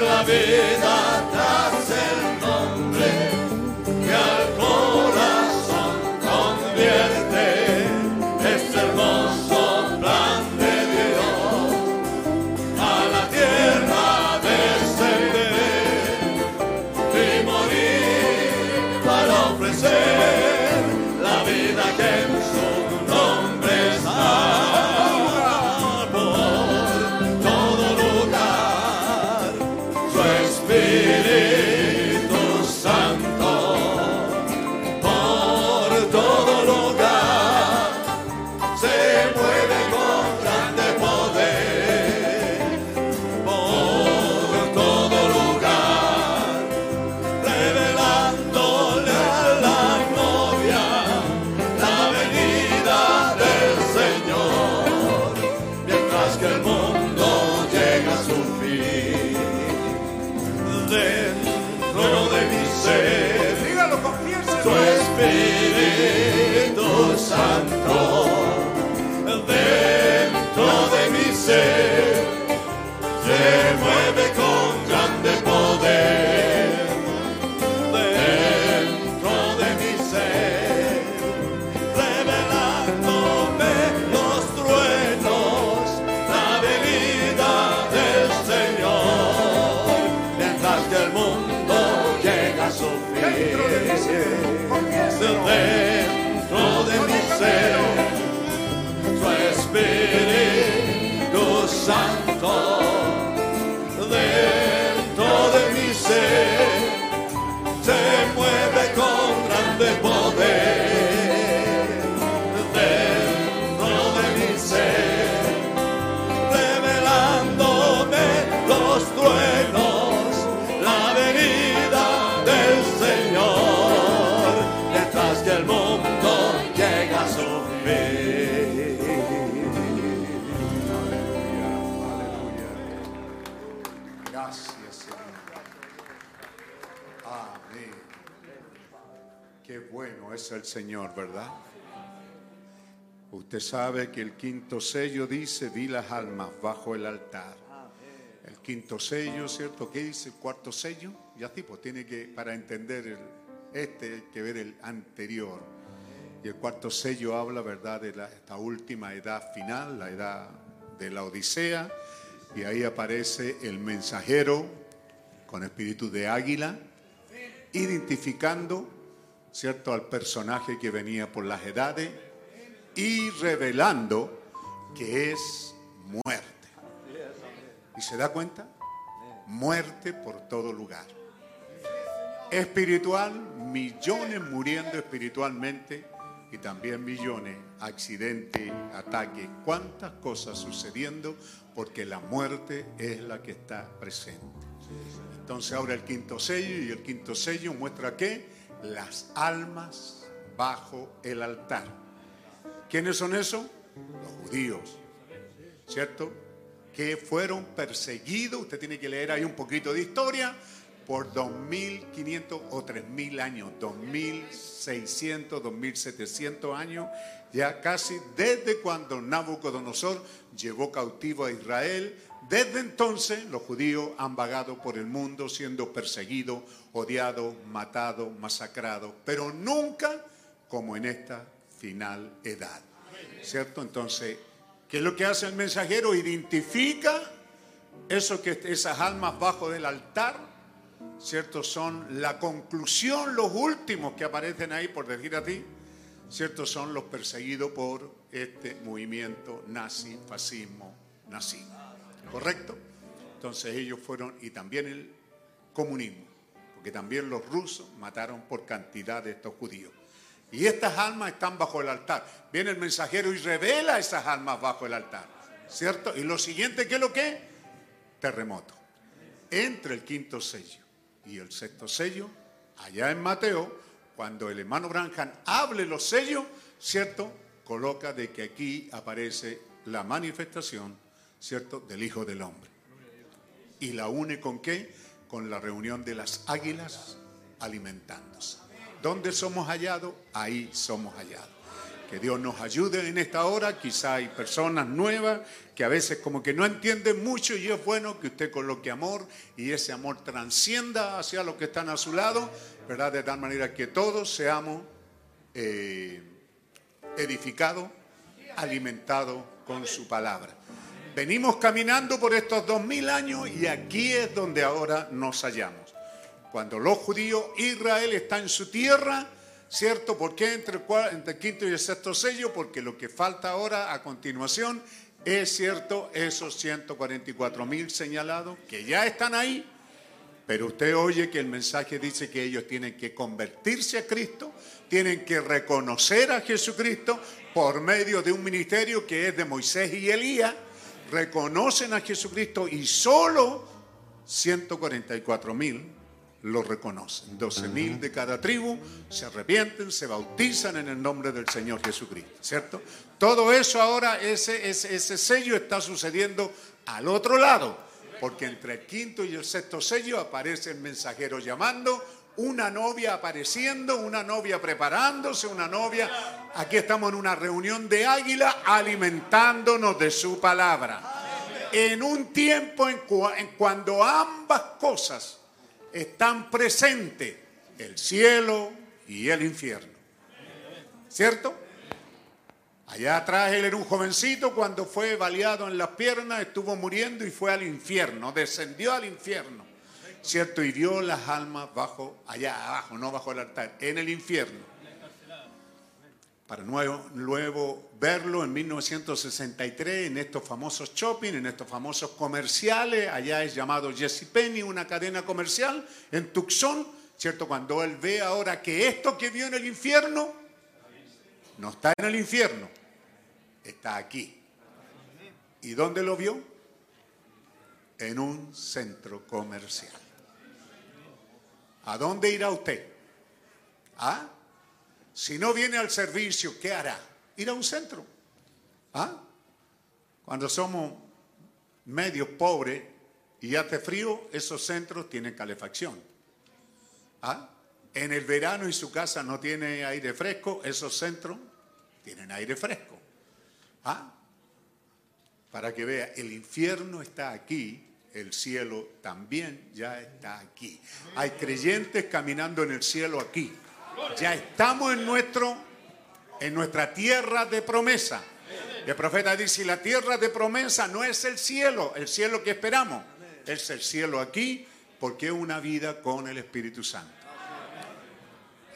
la vida dentro de mi ser, su Espíritu Santo, dentro de mi ser, bueno es el Señor, ¿verdad? Usted sabe que el quinto sello dice, vi las almas bajo el altar. El quinto sello, ¿cierto? ¿Qué dice el cuarto sello? Y así, pues tiene que, para entender el- este, hay que ver el anterior. Y el cuarto sello habla, ¿verdad?, de la- esta última edad final, la edad de la Odisea. Y ahí aparece el mensajero con espíritu de águila, identificando, ¿cierto?, al personaje que venía por las edades y revelando que es muerte. ¿Y se da cuenta? Muerte por todo lugar. Espiritual, millones muriendo espiritualmente y también millones accidentes, ataques, cuántas cosas sucediendo porque la muerte es la que está presente. Entonces ahora el quinto sello y el quinto sello muestra que las almas bajo el altar. ¿Quiénes son esos? Los judíos, ¿cierto? Que fueron perseguidos, usted tiene que leer ahí un poquito de historia, por 2.500 o 3.000 años, 2.600, 2.700 años, ya casi desde cuando Nabucodonosor llevó cautivo a Israel. Desde entonces los judíos han vagado por el mundo siendo perseguidos, odiados, matados, masacrados, pero nunca como en esta final edad. ¿Cierto? Entonces, ¿qué es lo que hace el mensajero? Identifica eso que esas almas bajo del altar, ¿cierto? Son la conclusión, los últimos que aparecen ahí, por decir así, ¿cierto? Son los perseguidos por este movimiento nazi, fascismo, nazismo. ¿Correcto? Entonces ellos fueron, y también el comunismo, porque que también los rusos mataron por cantidad de estos judíos. Y estas almas están bajo el altar. Viene el mensajero y revela esas almas bajo el altar. ¿Cierto? Y lo siguiente, ¿qué es lo que? Terremoto. Entre el quinto sello y el sexto sello, allá en Mateo, cuando el hermano Branham hable los sellos, ¿cierto? Coloca de que aquí aparece la manifestación, ¿cierto? Del Hijo del Hombre. ¿Y la une con qué? Con la reunión de las águilas alimentándose. ¿Dónde somos hallados? Ahí somos hallados. Que Dios nos ayude en esta hora. Quizá hay personas nuevas que a veces como que no entienden mucho y es bueno que usted coloque amor y ese amor transcienda hacia los que están a su lado, ¿verdad? De tal manera que todos seamos eh, edificados, alimentados con su palabra. Venimos caminando por estos dos mil años y aquí es donde ahora nos hallamos. Cuando los judíos, Israel está en su tierra, ¿cierto? ¿Por qué entre el, quinto y el sexto sello? Porque lo que falta ahora a continuación es cierto, esos 144 mil señalados que ya están ahí, pero usted oye que el mensaje dice que ellos tienen que convertirse a Cristo, tienen que reconocer a Jesucristo por medio de un ministerio que es de Moisés y Elías, reconocen a Jesucristo y solo 144 mil lo reconocen. 12 mil de cada tribu se arrepienten, se bautizan en el nombre del Señor Jesucristo, ¿cierto? Todo eso ahora, ese, ese, ese sello está sucediendo al otro lado, porque entre el quinto y el sexto sello aparece el mensajero llamando, una novia apareciendo, una novia preparándose, una novia. Aquí estamos en una reunión de águila alimentándonos de su palabra. En un tiempo en, en cuando ambas cosas están presentes, el cielo y el infierno. ¿Cierto? Allá atrás él era un jovencito cuando fue baleado en las piernas, estuvo muriendo y fue al infierno, descendió al infierno. ¿Cierto? Y vio las almas bajo, allá abajo, no bajo el altar, en el infierno. Para nuevo, luego verlo en 1963 en estos famosos shopping, en estos famosos comerciales, allá es llamado Jesse Penny, una cadena comercial en Tucson, ¿cierto? Cuando él ve ahora que esto que vio en el infierno no está en el infierno, está aquí. ¿Y dónde lo vio? En un centro comercial. ¿A dónde irá usted? ¿Ah? Si no viene al servicio, ¿qué hará? Ir a un centro. ¿Ah? Cuando somos medios pobres y hace frío, esos centros tienen calefacción. ¿Ah? En el verano y su casa no tiene aire fresco, esos centros tienen aire fresco. ¿Ah? Para que vea, el infierno está aquí, el cielo también ya está aquí. Hay creyentes caminando en el cielo aquí. Ya estamos en nuestro en nuestra tierra de promesa. El profeta dice, la tierra de promesa no es el cielo, el cielo que esperamos, es el cielo aquí porque es una vida con el Espíritu Santo.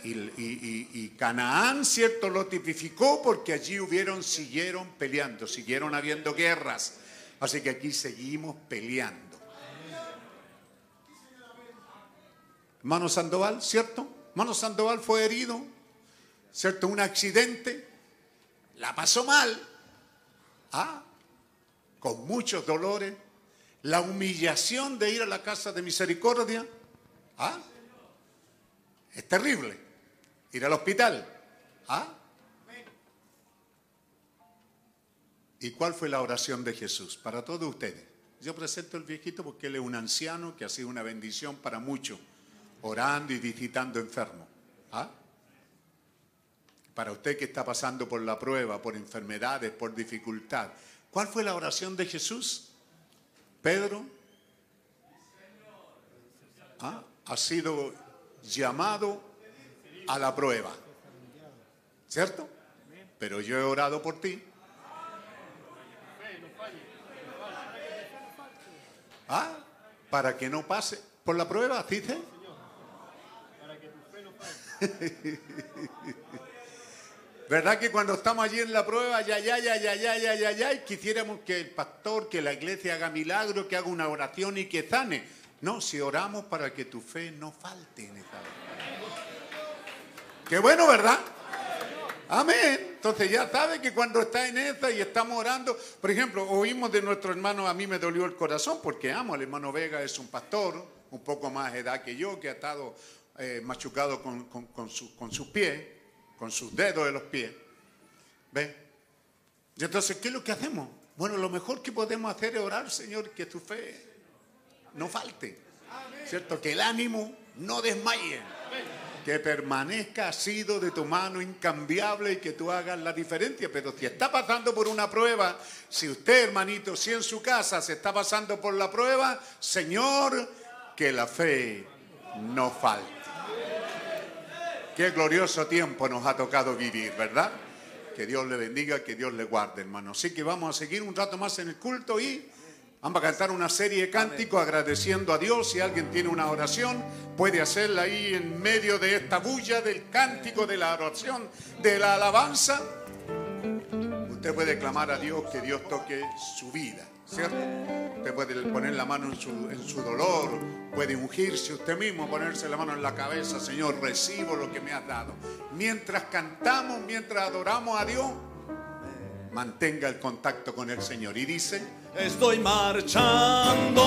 Y, y- Canaán, cierto, lo tipificó porque allí hubieron, siguieron peleando, siguieron habiendo guerras. Así que aquí seguimos peleando. Hermano Sandoval, ¿cierto? Hermano Sandoval fue herido, ¿cierto? Un accidente, la pasó mal, ¿ah? Con muchos dolores, la humillación de ir a la casa de misericordia, ¿ah? Es terrible. Ir al hospital. ¿Ah? ¿Y cuál fue la oración de Jesús? Para todos ustedes. Yo presento al viejito porque él es un anciano que ha sido una bendición para muchos, orando y visitando enfermos. ¿Ah? Para usted que está pasando por la prueba, por enfermedades, por dificultad. ¿Cuál fue la oración de Jesús? Pedro ¿ah? ha sido llamado a la prueba. ¿Cierto? Pero yo he orado por ti. ¿Ah? Para que no pase por la prueba, dice. ¿Verdad que cuando estamos allí en la prueba, ya, ya, ya, ya, ya, ya, ya, ya, y quisiéramos que el pastor, que la iglesia haga milagro, que haga una oración y que sane? No, si oramos para que tu fe no falte en esta hora. Qué bueno, ¿verdad? Amén. Entonces ya sabe que cuando está en esta y estamos orando, por ejemplo, oímos de nuestro hermano, a mí me dolió el corazón porque amo al hermano Vega, es un pastor, un poco más edad que yo, que ha estado eh, machucado con, su- con sus pies, con sus dedos de los pies. ¿Ve? Y entonces, ¿qué es lo que hacemos? Bueno, lo mejor que podemos hacer es orar, Señor, que tu fe no falte. ¿Cierto? Que el ánimo no desmaye. Que permanezca asido de tu mano incambiable y que tú hagas la diferencia. Pero si está pasando por una prueba, si usted, hermanito, si en su casa se está pasando por la prueba, Señor, que la fe no falte. Qué glorioso tiempo nos ha tocado vivir, ¿verdad? Que Dios le bendiga, que Dios le guarde, hermano. Así que vamos a seguir un rato más en el culto y vamos a cantar una serie de cánticos agradeciendo a Dios. Si alguien tiene una oración, puede hacerla ahí en medio de esta bulla del cántico, de la oración, de la alabanza. Usted puede clamar a Dios que Dios toque su vida, ¿cierto? Usted puede poner la mano en su, en su dolor, puede ungirse usted mismo, ponerse la mano en la cabeza, Señor, recibo lo que me has dado. Mientras cantamos, mientras adoramos a Dios, mantenga el contacto con el Señor. Y dice, Estoy marchando,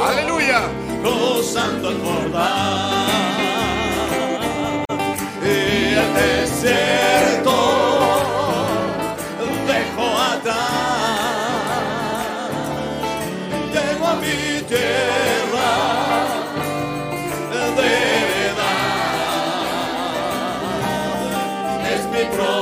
aleluya, cruzando el Jordán. Y el desierto cross.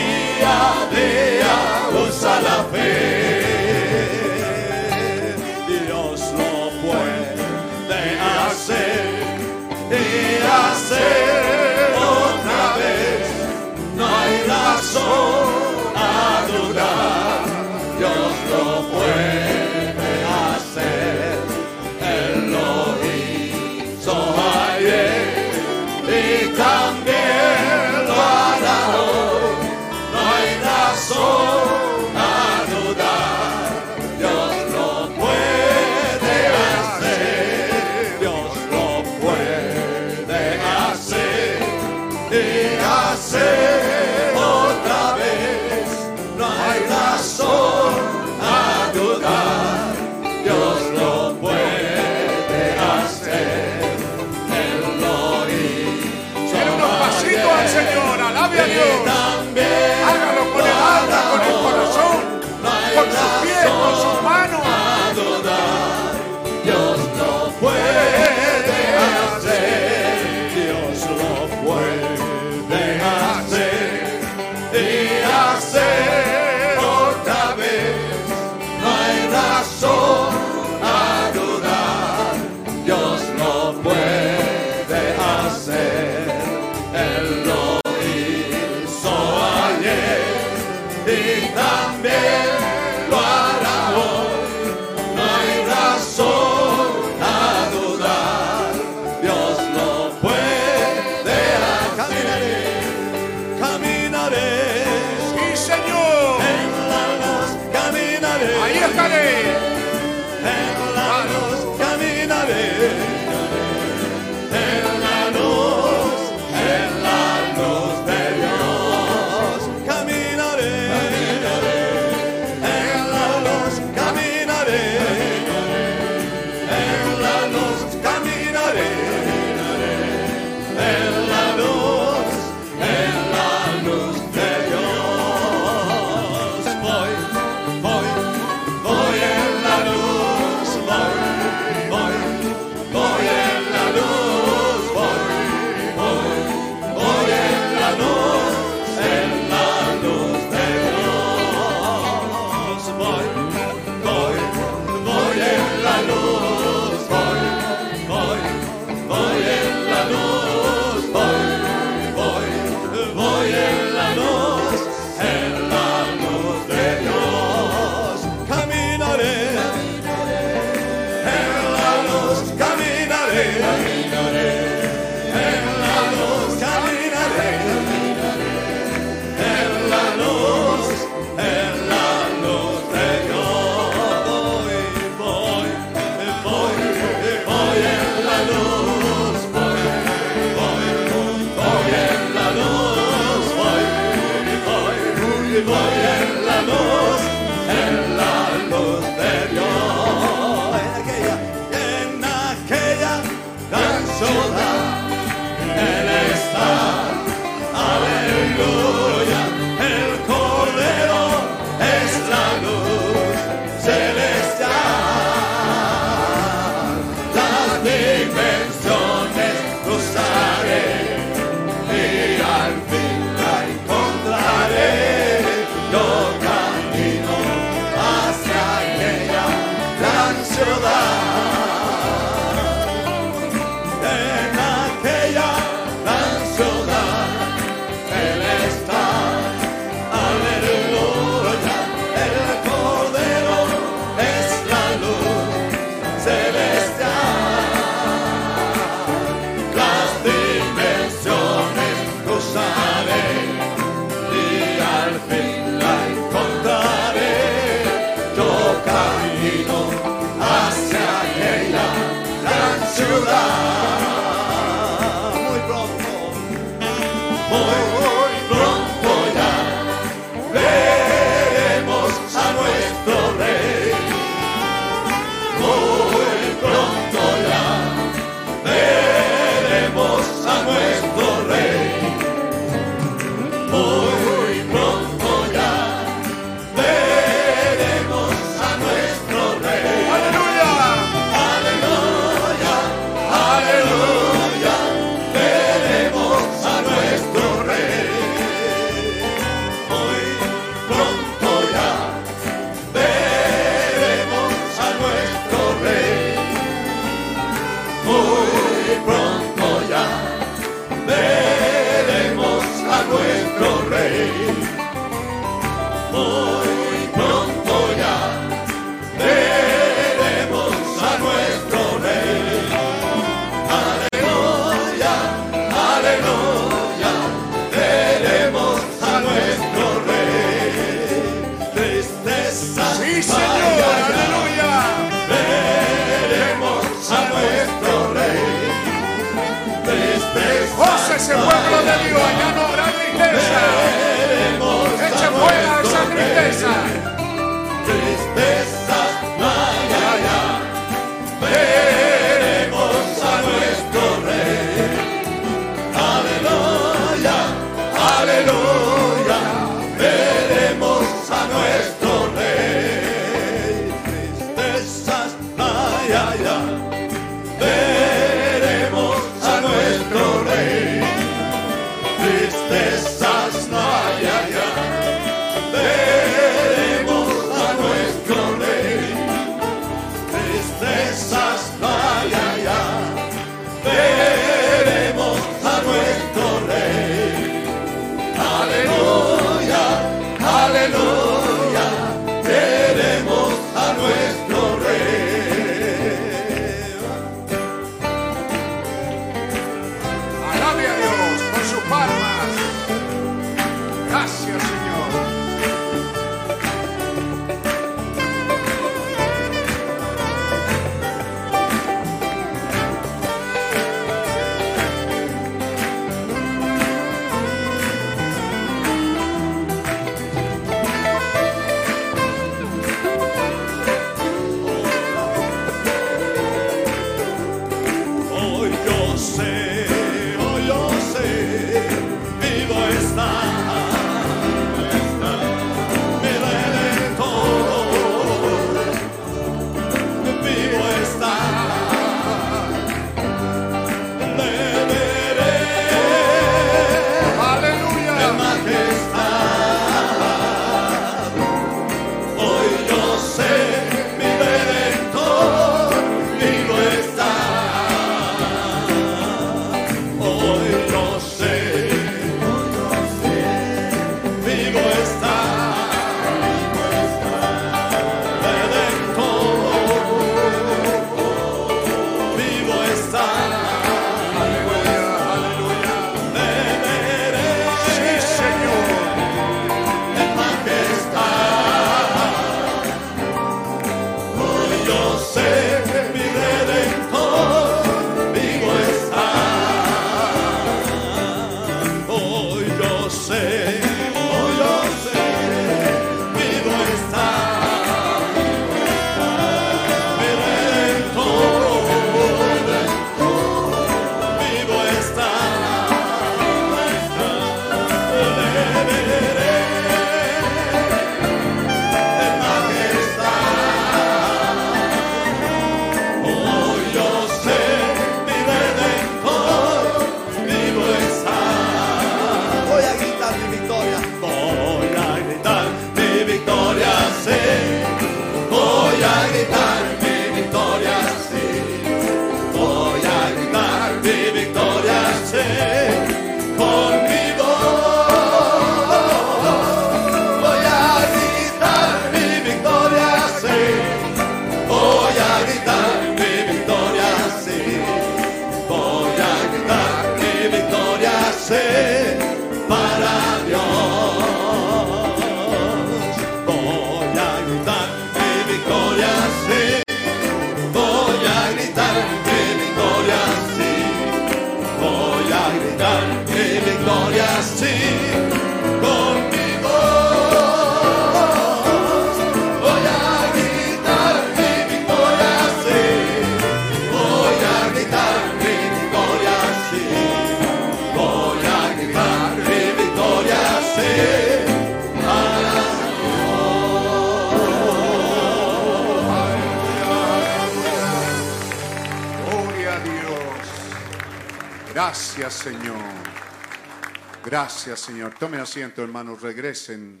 Señor. Tome asiento, hermanos. Regresen,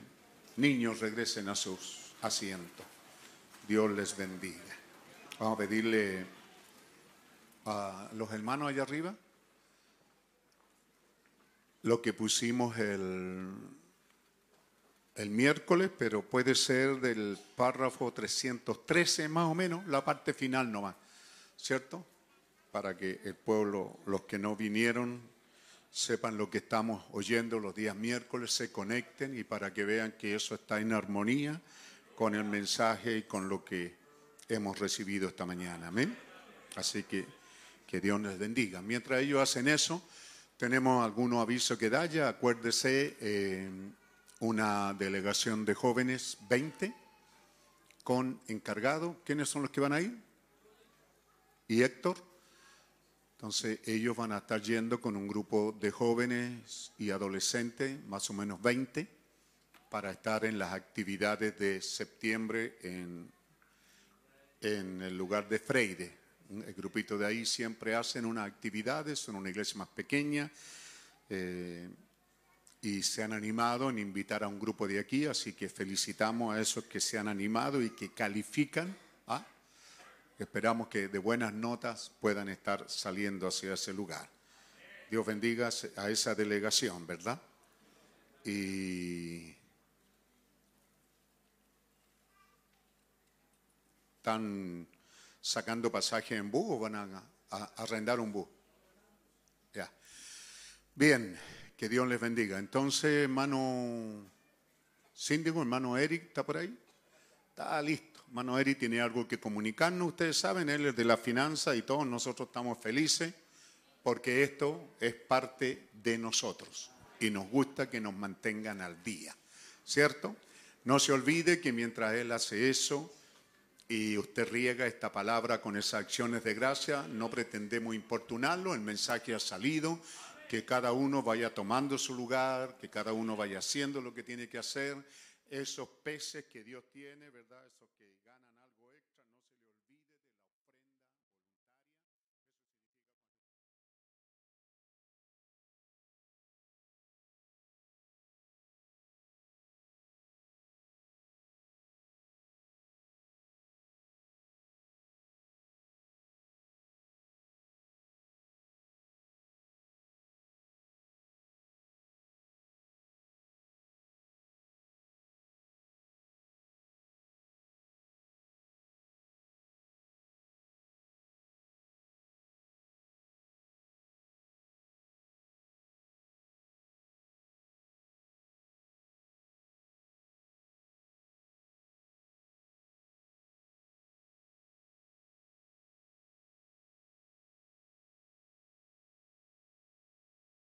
niños, regresen a sus asientos. Dios les bendiga. Vamos a pedirle a los hermanos allá arriba lo que pusimos el, el miércoles, pero puede ser del párrafo 313 más o menos, la parte final nomás, ¿cierto? Para que el pueblo, los que no vinieron, sepan lo que estamos oyendo los días miércoles, se conecten y para que vean que eso está en armonía con el mensaje y con lo que hemos recibido esta mañana. Amén. Así que que Dios les bendiga. Mientras ellos hacen eso, tenemos algunos avisos que da ya. Acuérdese, eh, una delegación de jóvenes, 20, con encargado. ¿Quiénes son los que van a ir? Y Héctor. Entonces ellos van a estar yendo con un grupo de jóvenes y adolescentes, más o menos 20, para estar en las actividades de septiembre en, en el lugar de Freire. El grupito de ahí siempre hacen unas actividades, son una iglesia más pequeña eh, y se han animado en invitar a un grupo de aquí, así que felicitamos a esos que se han animado y que califican. ¿ah? Esperamos que de buenas notas puedan estar saliendo hacia ese lugar. Dios bendiga a esa delegación, ¿verdad? Y están sacando pasaje en bus o van a, arrendar un bus. Ya. Bien, que Dios les bendiga. Entonces, hermano síndico, hermano Eric, ¿está por ahí? Está listo. Hermano Eric tiene algo que comunicarnos. Ustedes saben, él es de la finanza y todos nosotros estamos felices porque esto es parte de nosotros y nos gusta que nos mantengan al día, ¿cierto? No se olvide que mientras él hace eso y usted riega esta palabra con esas acciones de gracia, no pretendemos importunarlo, el mensaje ha salido, que cada uno vaya tomando su lugar, que cada uno vaya haciendo lo que tiene que hacer. Esos peces que Dios tiene, ¿verdad?